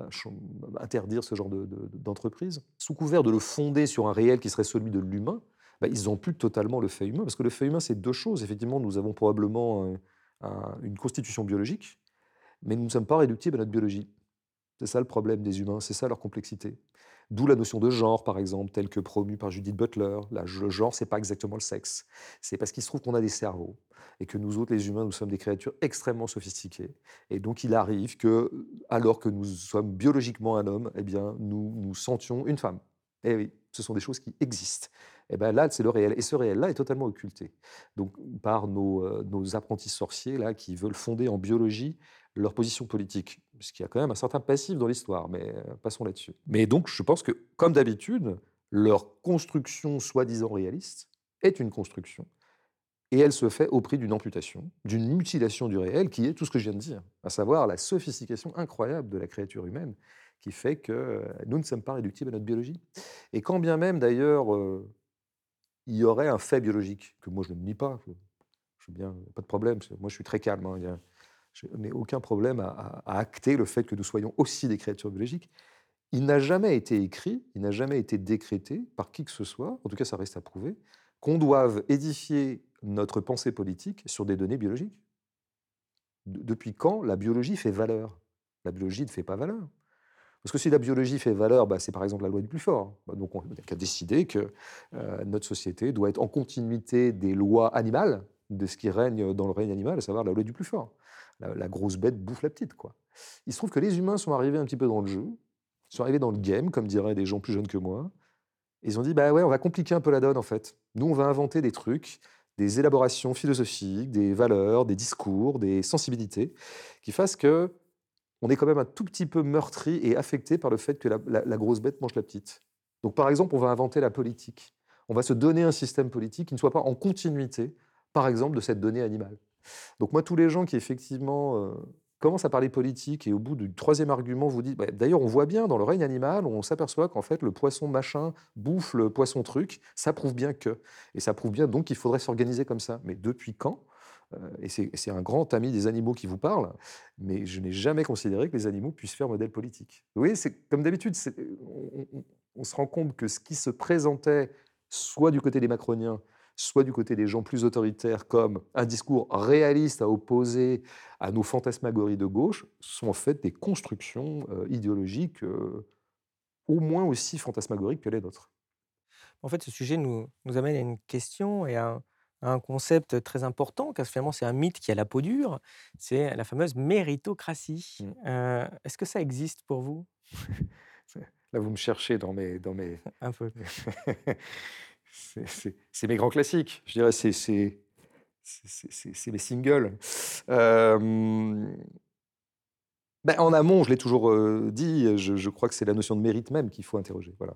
euh, interdire ce genre d'entreprise, sous couvert de le fonder sur un réel qui serait celui de l'humain, bah, ils amputent totalement le fait humain. Parce que le fait humain, c'est deux choses. Effectivement, nous avons probablement une constitution biologique, mais nous ne sommes pas réductibles à notre biologie. C'est ça le problème des humains, c'est ça leur complexité. D'où la notion de genre, par exemple, telle que promue par Judith Butler. le genre, c'est pas exactement le sexe. C'est parce qu'il se trouve qu'on a des cerveaux et que nous autres, les humains, nous sommes des créatures extrêmement sophistiquées. Et donc, il arrive que, alors que nous sommes biologiquement un homme, eh bien, nous nous sentions une femme. Eh oui, ce sont des choses qui existent. Et eh bien là, c'est le réel. Et ce réel-là est totalement occulté. Donc, par nos, euh, nos apprentis sorciers là, qui veulent fonder en biologie leur position politique, ce qui a quand même un certain passif dans l'histoire, mais euh, passons là-dessus. Mais donc, je pense que, comme d'habitude, leur construction soi-disant réaliste est une construction, et elle se fait au prix d'une amputation, d'une mutilation du réel, qui est tout ce que je viens de dire, à savoir la sophistication incroyable de la créature humaine, qui fait que euh, nous ne sommes pas réductibles à notre biologie. Et quand bien même, d'ailleurs, euh, il y aurait un fait biologique, que moi je ne nie pas, je, je bien, pas de problème, moi je suis très calme, hein, il y a, je n'ai aucun problème à, acter le fait que nous soyons aussi des créatures biologiques. Il n'a jamais été écrit, il n'a jamais été décrété par qui que ce soit, en tout cas ça reste à prouver, qu'on doive édifier notre pensée politique sur des données biologiques. Depuis quand la biologie fait valeur? La biologie ne fait pas valeur. Parce que si la biologie fait valeur, bah, c'est par exemple la loi du plus fort. Bah, donc on n'a qu'à décider que euh, notre société doit être en continuité des lois animales, de ce qui règne dans le règne animal, à savoir la loi du plus fort la, grosse bête bouffe la petite. quoi. Il se trouve que les humains sont arrivés un petit peu dans le jeu, sont arrivés dans le game, comme diraient des gens plus jeunes que moi. ils ont dit, bah ouais, on va compliquer un peu la donne en fait. Nous, on va inventer des trucs, des élaborations philosophiques, des valeurs, des discours, des sensibilités, qui fassent que on est quand même un tout petit peu meurtri et affecté par le fait que la grosse bête mange la petite. Donc par exemple, on va inventer la politique. On va se donner un système politique qui ne soit pas en continuité, par exemple, de cette donnée animale. Donc moi, tous les gens qui effectivement euh, commencent à parler politique et au bout du troisième argument vous dites, bah, d'ailleurs on voit bien dans le règne animal, on s'aperçoit qu'en fait le poisson machin bouffe le poisson truc, ça prouve bien que. Et ça prouve bien donc qu'il faudrait s'organiser comme ça. Mais depuis quand? Euh, et c'est un grand ami des animaux qui vous parle, mais je n'ai jamais considéré que les animaux puissent faire modèle politique. Vous voyez, comme d'habitude, on, se rend compte que ce qui se présentait soit du côté des macroniens, soit du côté des gens plus autoritaires, comme un discours réaliste à opposer à nos fantasmagories de gauche, sont en fait des constructions euh, idéologiques euh, au moins aussi fantasmagoriques que les nôtres. En fait, ce sujet nous, nous amène à une question et à un, concept très important, car finalement c'est un mythe qui a la peau dure, c'est la fameuse méritocratie. Mmh. Euh, est-ce que ça existe pour vous? Là, vous me cherchez dans mes... Dans mes... un peu. c'est mes grands classiques. Je dirais, c'est mes singles. Euh, ben, en amont, je l'ai toujours euh, dit, je, crois que c'est la notion de mérite même qu'il faut interroger. Voilà.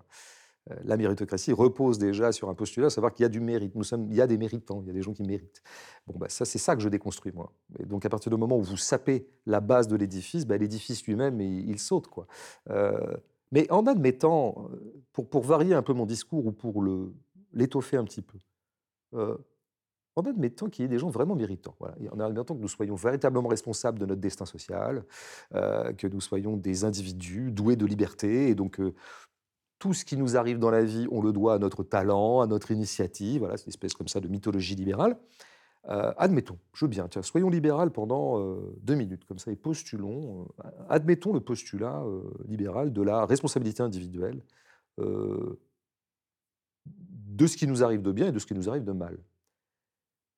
Euh, la méritocratie repose déjà sur un postulat, à savoir qu'il y a du mérite. Nous sommes, il y a des méritants, il y a des gens qui méritent. Bon, ben, ça, c'est ça que je déconstruis, moi. Donc, à partir du moment où vous sapez la base de l'édifice, ben, l'édifice lui-même, il, saute. Quoi. mais en admettant, pour varier un peu mon discours ou pour le, l'étoffer un petit peu. Euh, en admettant qu'il y ait des gens vraiment méritants. Voilà. En admettant que nous soyons véritablement responsables de notre destin social, euh, que nous soyons des individus doués de liberté, et donc euh, tout ce qui nous arrive dans la vie, on le doit à notre talent, à notre initiative. Voilà, c'est une espèce comme ça de mythologie libérale. admettons, je veux bien, tiens, soyons libéral pendant deux minutes, comme ça, et postulons, admettons le postulat libéral de la responsabilité individuelle de ce qui nous arrive de bien et de ce qui nous arrive de mal.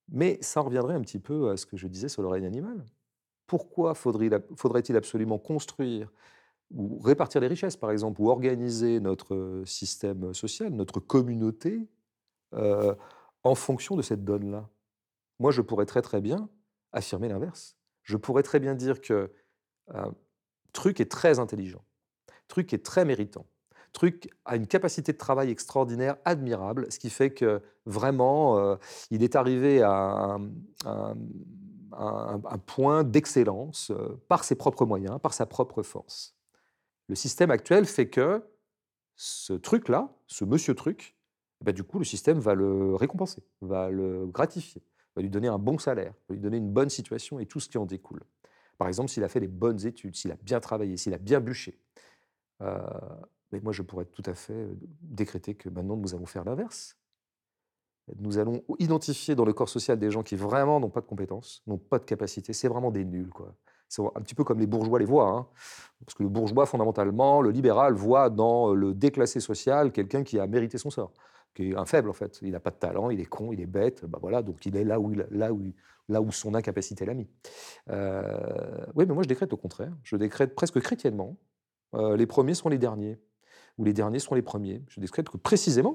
Mais ça reviendrait un petit peu à ce que je disais sur le règne animal. Pourquoi faudrait-il absolument construire ou répartir les richesses, par exemple, ou organiser notre système social, notre communauté, euh, en fonction de cette donne-là? Moi, je pourrais très très bien affirmer l'inverse. Je pourrais très bien dire que euh, truc est très intelligent, truc est très méritant, truc a une capacité de travail extraordinaire, admirable, ce qui fait que vraiment, euh, il est arrivé à un, point d'excellence euh, par ses propres moyens, par sa propre force. Le système actuel fait que ce truc-là, ce monsieur truc, eh ben, du coup, le système va le récompenser, va le gratifier, va lui donner un bon salaire, va lui donner une bonne situation et tout ce qui en découle. Par exemple, s'il a fait des bonnes études, s'il a bien travaillé, s'il a bien bûché. Euh, mais moi, je pourrais tout à fait décréter que maintenant, nous allons faire l'inverse. Nous allons identifier dans le corps social des gens qui vraiment n'ont pas de compétences, n'ont pas de capacité. C'est vraiment des nuls, quoi. C'est un petit peu comme les bourgeois les voient. Hein. Parce que le bourgeois, fondamentalement, le libéral voit dans le déclassé social quelqu'un qui a mérité son sort, qui est un faible, en fait. Il n'a pas de talent, il est con, il est bête. Bah voilà, donc il est là où, là où, là où son incapacité l'a mis. Euh, oui, mais moi, je décrète au contraire. Je décrète presque chrétiennement. Euh, les premiers sont les derniers, ou les derniers sont les premiers. Je décrète que précisément,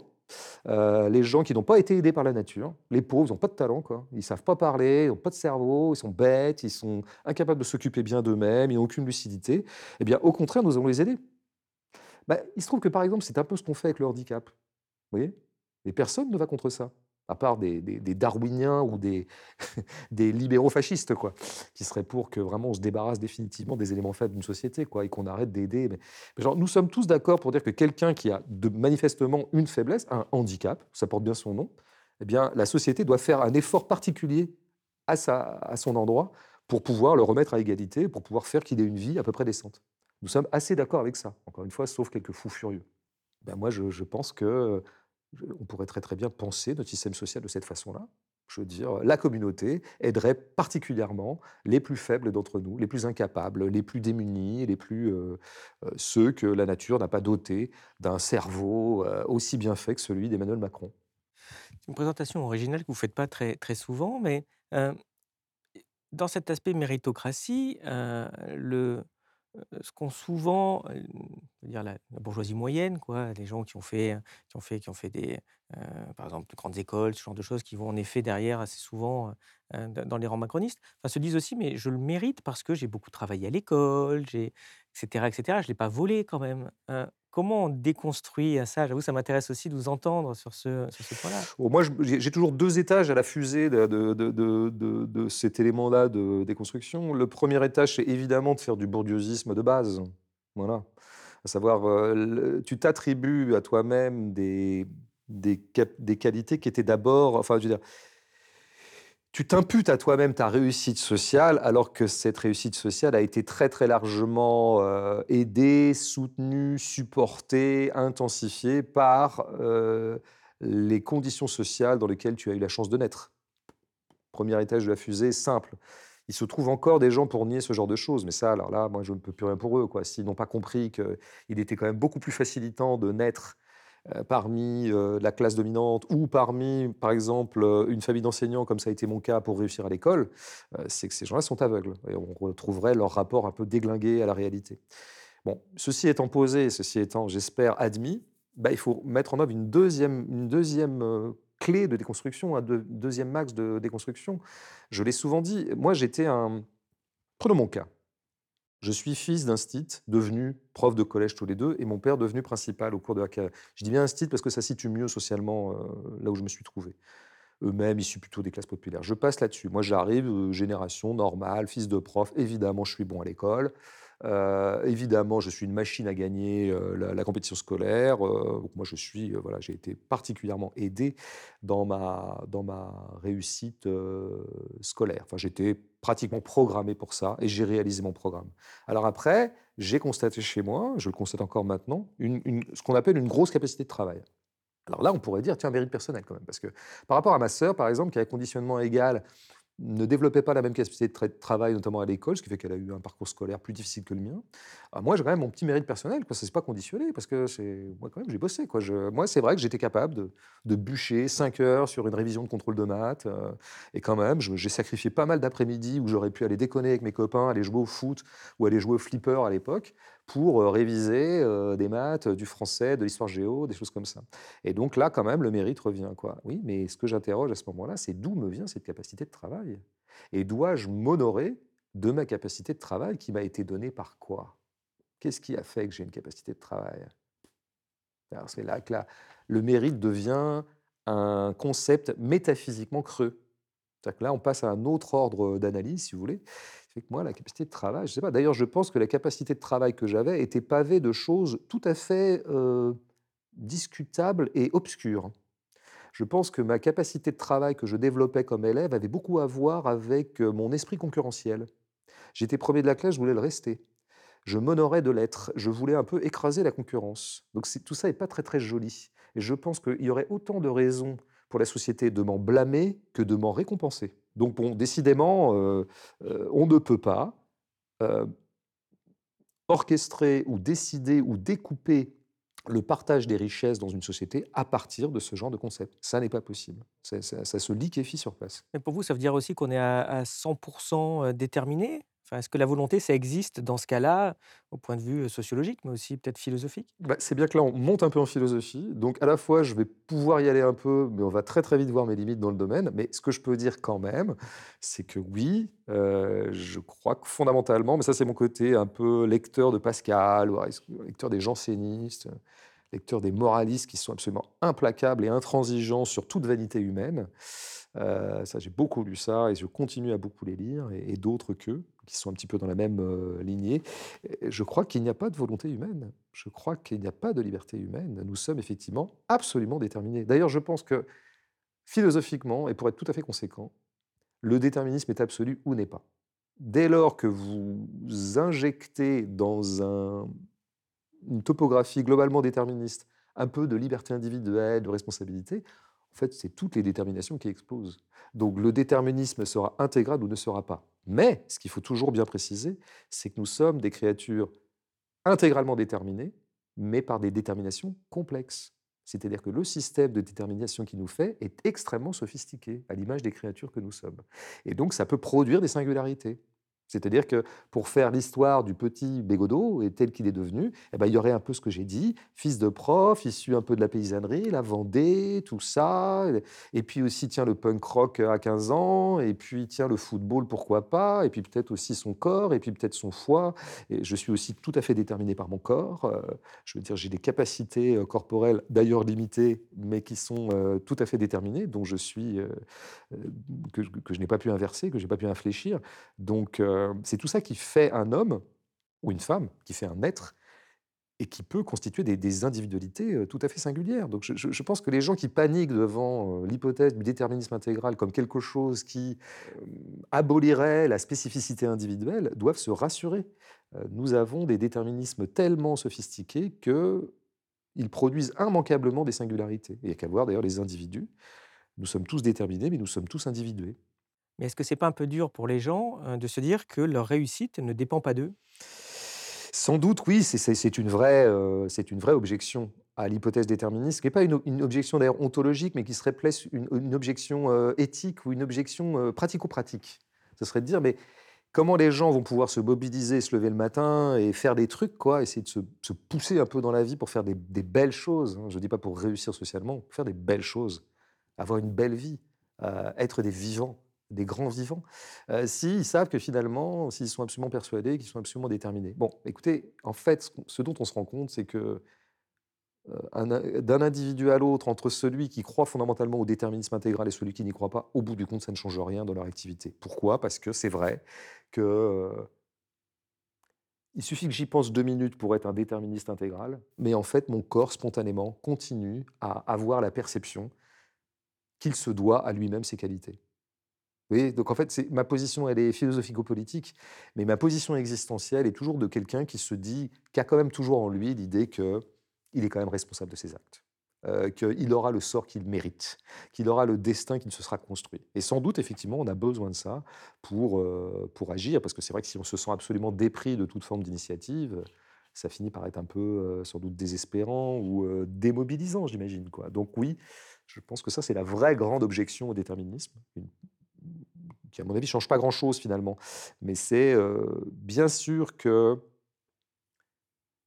euh, les gens qui n'ont pas été aidés par la nature, les pauvres, ils n'ont pas de talent, quoi. ils ne savent pas parler, ils n'ont pas de cerveau, ils sont bêtes, ils sont incapables de s'occuper bien d'eux-mêmes, ils n'ont aucune lucidité, eh bien, au contraire, nous allons les aider. Bah, il se trouve que, par exemple, c'est un peu ce qu'on fait avec le handicap. Vous voyez? Et personne ne va contre ça à part des, darwiniens ou des, libéraux fascistes, quoi, qui seraient pour que vraiment on se débarrasse définitivement des éléments faibles d'une société, quoi, et qu'on arrête d'aider. Nous sommes tous d'accord pour dire que quelqu'un qui a manifestement une faiblesse, un handicap, ça porte bien son nom, eh bien, la société doit faire un effort particulier à, sa, à son endroit pour pouvoir le remettre à égalité, pour pouvoir faire qu'il ait une vie à peu près décente. Nous sommes assez d'accord avec ça, encore une fois, sauf quelques fous furieux. Ben moi, je pense que on pourrait très très bien penser notre système social de cette façon-là. Je veux dire, la communauté aiderait particulièrement les plus faibles d'entre nous, les plus incapables, les plus démunis, les plus euh, euh, ceux que la nature n'a pas dotés d'un cerveau euh, aussi bien fait que celui d'Emmanuel Macron. C'est une présentation originale que vous ne faites pas très, très souvent, mais dans cet aspect méritocratie, le, ce qu'ont souvent, dire la, bourgeoisie moyenne, quoi, les gens qui ont fait, qui ont fait, qui ont fait des, par exemple, de grandes écoles, ce genre de choses, qui vont en effet derrière assez souvent dans les rangs macronistes, enfin, se disent aussi, mais je le mérite parce que j'ai beaucoup travaillé à l'école, j'ai, etc., etc. Je l'ai pas volé quand même. Comment on déconstruit ça J'avoue, ça m'intéresse aussi de vous entendre sur ce, point-là. moi, j'ai toujours deux étages à la fusée de, de, de, de cet élément-là de déconstruction. Le premier étage, c'est évidemment de faire du bourdieuisme de base. Voilà. À savoir, euh, tu t'attribues à toi-même des, des, des, qualités qui étaient d'abord. Enfin, je veux dire, tu t'imputes à toi-même ta réussite sociale alors que cette réussite sociale a été très très largement euh, aidée, soutenue, supportée, intensifiée par euh, les conditions sociales dans lesquelles tu as eu la chance de naître. Premier étage de la fusée, simple. Il se trouve encore des gens pour nier ce genre de choses, mais ça, alors là, moi, je ne peux plus rien pour eux. S'ils n'ont pas compris qu'il était quand même beaucoup plus facilitant de naître parmi euh, la classe dominante ou parmi, par exemple, euh, une famille d'enseignants, comme ça a été mon cas pour réussir à l'école, c'est que ces gens-là sont aveugles et on retrouverait leur rapport un peu déglingué à la réalité. Bon, ceci étant posé, ceci étant, j'espère, admis, bah, il faut mettre en œuvre une deuxième, une deuxième clé de déconstruction, un deuxième max de déconstruction. Je l'ai souvent dit, moi j'étais un... Prenons mon cas. Je suis fils d'un stit devenu prof de collège tous les deux et mon père devenu principal au cours de la Je dis bien un stit parce que ça situe mieux socialement euh, là où je me suis trouvé. Eux-mêmes issus plutôt des classes populaires. Je passe là-dessus. Moi, j'arrive, euh, génération normale, fils de prof. Évidemment, je suis bon à l'école. Euh, évidemment, je suis une machine à gagner euh, la, compétition scolaire. Euh, moi, je suis, voilà, j'ai été particulièrement aidé dans ma, dans ma réussite scolaire. Enfin, j'étais pratiquement programmé pour ça et j'ai réalisé mon programme. Alors après, j'ai constaté chez moi, je le constate encore maintenant, ce qu'on appelle une grosse capacité de travail. Alors là, on pourrait dire, tiens, mérite personnel quand même, parce que par rapport à ma sœur, par exemple, qui a un conditionnement égal ne développait pas la même capacité de travail, notamment à l'école, ce qui fait qu'elle a eu un parcours scolaire plus difficile que le mien. Ah, moi, j'ai quand même mon petit mérite personnel, quoi. C'est pas conditionné, parce que c'est, moi, quand même, j'ai bossé, quoi. Moi, c'est vrai que j'étais capable de, de, bûcher 5 heures sur une révision de contrôle de maths, euh, et quand même, j'ai sacrifié pas mal d'après-midi où j'aurais pu aller déconner avec mes copains, aller jouer au foot ou aller jouer au flipper à l'époque, pour réviser des maths, du français, de l'histoire géo, des choses comme ça. Et donc là, quand même, le mérite revient. Quoi. Oui, mais ce que j'interroge à ce moment-là, c'est d'où me vient cette capacité de travail? Et dois-je m'honorer de ma capacité de travail qui m'a été donnée par quoi? Qu'est-ce qui a fait que j'ai une capacité de travail? C'est là que le mérite devient un concept métaphysiquement creux. C'est-à-dire que là, on passe à un autre ordre d'analyse, si vous voulez. Que moi, la capacité de travail, je sais pas. D'ailleurs, je pense que la capacité de travail que j'avais était pavée de choses tout à fait discutables et obscures. Je pense que ma capacité de travail que je développais comme élève avait beaucoup à voir avec mon esprit concurrentiel. J'étais premier de la classe, je voulais le rester. Je m'honorais de l'être. Je voulais un peu écraser la concurrence. Donc tout ça n'est pas très très joli. Et je pense qu'il y aurait autant de raisons pour la société de m'en blâmer que de m'en récompenser. Donc décidément, euh, euh, on ne peut pas euh, orchestrer ou décider ou découper le partage des richesses dans une société à partir de ce genre de concept. Ça n'est pas possible. Ça, se liquéfie sur place. Mais pour vous, ça veut dire aussi qu'on est à, à 100% déterminé? Est-ce que la volonté, ça existe dans ce cas-là, au point de vue sociologique, mais aussi peut-être philosophique? Bah, C'est bien que là, on monte un peu en philosophie. Donc, à la fois, je vais pouvoir y aller un peu, mais on va très, très vite voir mes limites dans le domaine. Mais ce que je peux dire quand même, c'est que oui, je crois que fondamentalement, mais ça, c'est mon côté un peu lecteur de Pascal, lecteur des jansénistes, lecteur des moralistes qui sont absolument implacables et intransigeants sur toute vanité humaine. ça, j'ai beaucoup lu ça et je continue à beaucoup les lire, et, d'autres qu'eux qui sont un petit peu dans la même lignée. Je crois qu'il n'y a pas de volonté humaine. Je crois qu'il n'y a pas de liberté humaine. Nous sommes effectivement absolument déterminés. D'ailleurs, je pense que philosophiquement, et pour être tout à fait conséquent, le déterminisme est absolu ou n'est pas. Dès lors que vous injectez dans un, une topographie globalement déterministe un peu de liberté individuelle, de responsabilité, en fait, c'est toutes les déterminations qui explosent. Donc le déterminisme sera intégral ou ne sera pas. Mais ce qu'il faut toujours bien préciser, c'est que nous sommes des créatures intégralement déterminées, mais par des déterminations complexes. C'est-à-dire que le système de détermination qui nous fait est extrêmement sophistiqué, à l'image des créatures que nous sommes. Et donc ça peut produire des singularités. C'est-à-dire que pour faire l'histoire du petit Bégodeau et tel qu'il est devenu, eh ben, il y aurait un peu ce que j'ai dit, fils de prof, issu un peu de la paysannerie, la Vendée, tout ça, et puis aussi, tiens, le punk rock à 15 ans, et puis, tiens, le football, pourquoi pas, et puis peut-être aussi son corps, et puis peut-être son foie. Et je suis aussi tout à fait déterminé par mon corps. Euh, je veux dire, j'ai des capacités euh, corporelles, d'ailleurs limitées, mais qui sont euh, tout à fait déterminées, dont je suis, que, que je n'ai pas pu inverser, que je n'ai pas pu infléchir. Donc, c'est tout ça qui fait un homme ou une femme, qui fait un être, et qui peut constituer des, individualités tout à fait singulières. Donc je, pense que les gens qui paniquent devant l'hypothèse du déterminisme intégral comme quelque chose qui abolirait la spécificité individuelle doivent se rassurer. nous avons des déterminismes tellement sophistiqués qu'ils produisent immanquablement des singularités. il n'y a qu'à voir d'ailleurs les individus. Nous sommes tous déterminés, mais nous sommes tous individués. Mais est-ce que c'est pas un peu dur pour les gens de se dire que leur réussite ne dépend pas d'eux? Sans doute, oui, c'est une, vraie, objection à l'hypothèse déterministe, qui n'est pas une, objection d'ailleurs ontologique, mais qui serait plus une, objection éthique ou une objection pratico-pratique. Ce serait de dire, mais comment les gens vont pouvoir se mobiliser, se lever le matin et faire des trucs, quoi, essayer de se, pousser un peu dans la vie pour faire des, belles choses. Hein? Je ne dis pas pour réussir socialement, faire des belles choses, avoir une belle vie, être des vivants des grands vivants, s'ils savent que finalement, s'ils sont absolument persuadés, qu'ils sont absolument déterminés. Bon, écoutez, en fait, ce dont on se rend compte, c'est que d'un individu à l'autre, entre celui qui croit fondamentalement au déterminisme intégral et celui qui n'y croit pas, au bout du compte, ça ne change rien dans leur activité. Pourquoi? Parce que c'est vrai que il suffit que j'y pense deux minutes pour être un déterministe intégral, mais en fait, mon corps, spontanément, continue à avoir la perception qu'il se doit à lui-même ses qualités donc en fait, ma position, elle est philosophico-politique, mais ma position existentielle est toujours de quelqu'un qui se dit, qui a quand même toujours en lui l'idée qu'il est quand même responsable de ses actes, euh, qu'il aura le sort qu'il mérite, qu'il aura le destin qu'il se sera construit. Et sans doute, effectivement, on a besoin de ça pour, euh, pour agir, parce que c'est vrai que si on se sent absolument dépris de toute forme d'initiative, ça finit par être un peu, euh, sans doute, désespérant ou démobilisant, j'imagine. Donc oui, je pense que ça, c'est la vraie grande objection au déterminisme, qui, à mon avis, ne change pas grand-chose finalement. Mais c'est bien sûr que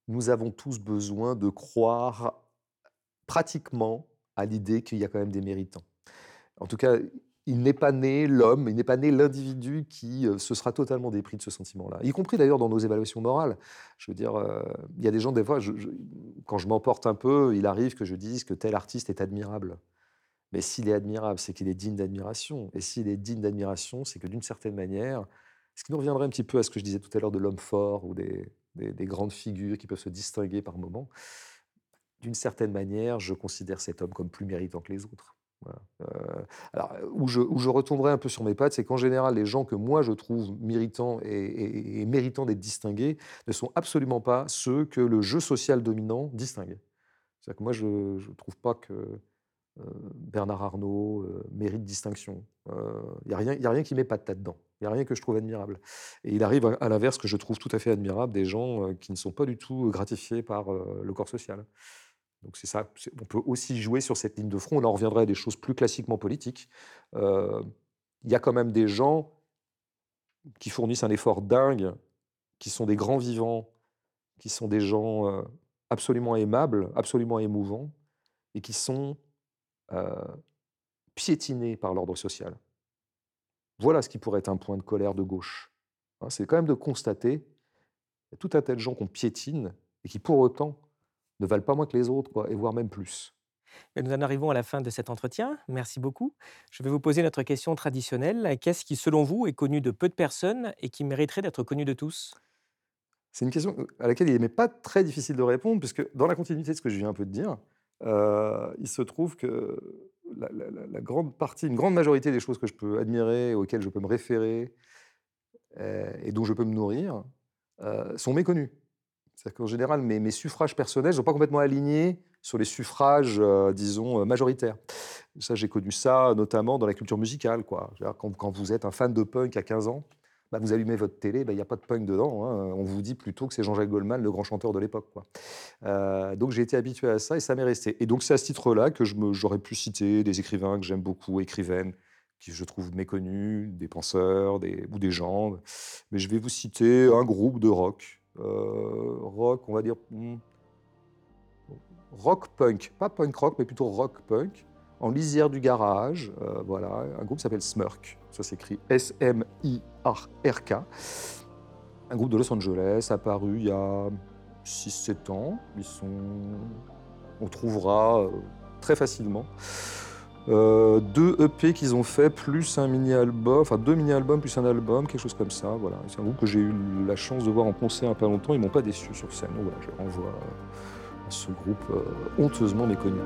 nous avons tous besoin de croire pratiquement à l'idée qu'il y a quand même des méritants. En tout cas, il n'est pas né l'homme, il n'est pas né l'individu qui euh, se sera totalement dépris de ce sentiment-là, y compris d'ailleurs dans nos évaluations morales. Je veux dire, euh, il y a des gens, des fois, quand je m'emporte un peu, il arrive que je dise que tel artiste est admirable. Mais s'il est admirable, c'est qu'il est digne d'admiration. Et s'il est digne d'admiration, c'est que d'une certaine manière, ce qui nous reviendrait un petit peu à ce que je disais tout à l'heure de l'homme fort ou des, des, grandes figures qui peuvent se distinguer par moments, d'une certaine manière, je considère cet homme comme plus méritant que les autres. Euh, alors, où je, où retomberai un peu sur mes pattes, c'est qu'en général, les gens que moi je trouve méritants et, méritants d'être distingués ne sont absolument pas ceux que le jeu social dominant distingue. C'est-à-dire que moi, je ne trouve pas que Bernard Arnault euh, mérite distinction. Il n'y a, rien, a rien qui met pas de tête dedans. Il n'y a rien que je trouve admirable. Et il arrive à, l'inverse que je trouve tout à fait admirable des gens qui ne sont pas du tout gratifiés par le corps social. Donc c'est ça. On peut aussi jouer sur cette ligne de front. On en reviendrait à des choses plus classiquement politiques. Il y a quand même des gens qui fournissent un effort dingue, qui sont des grands vivants, qui sont des gens absolument aimables, absolument émouvants, et qui sont piétinés par l'ordre social. Voilà ce qui pourrait être un point de colère de gauche. Hein. c'est quand même de constater y a tout un tas de gens qu'on piétine et qui pour autant ne valent pas moins que les autres, quoi, et voire même plus. nous en arrivons à la fin de cet entretien. Merci beaucoup. Je vais vous poser notre question traditionnelle. Qu'est-ce qui, selon vous, est connu de peu de personnes et qui mériterait d'être connu de tous? C'est une question à laquelle il n'est pas très difficile de répondre, puisque dans la continuité de ce que je viens un peu de dire, euh, il se trouve que la, grande partie, une grande majorité des choses que je peux admirer, auxquelles je peux me référer euh, et dont je peux me nourrir, euh, sont méconnues. C'est-à-dire qu'en général, mes, suffrages personnels ne sont pas complètement alignés sur les suffrages, disons, majoritaires. Ça, j'ai connu ça notamment dans la culture musicale. Quoi. Quand, quand, vous êtes un fan de punk à 15 ans, bah, vous allumez votre télé, bah, il n'y a pas de punk dedans. Hein. On vous dit plutôt que c'est Jean-Jacques Goldman, le grand chanteur de l'époque. Euh, donc j'ai été habitué à ça et ça m'est resté. Et donc c'est à ce titre-là que j'aurais pu citer des écrivains que j'aime beaucoup, écrivaines, qui je trouve méconnus, des penseurs des, ou des gens. Mais je vais vous citer un groupe de rock euh, rock, on va dire hmm, rock punk, pas punk rock, mais plutôt rock punk, en lisière du garage. Euh, voilà, un groupe s'appelle Smurk. Ça s'écrit S-M-I-R-K. Un groupe de Los Angeles, apparu il y a 6-7 ans. Ils sont. On trouvera euh, très facilement. Euh, deux EP qu'ils ont fait, plus un mini-album, enfin deux mini-albums plus un album, quelque chose comme ça. Voilà. C'est un groupe que j'ai eu la chance de voir en concert a pas longtemps. Ils m'ont pas déçu sur scène. voilà, je renvoie à ce groupe honteusement méconnu.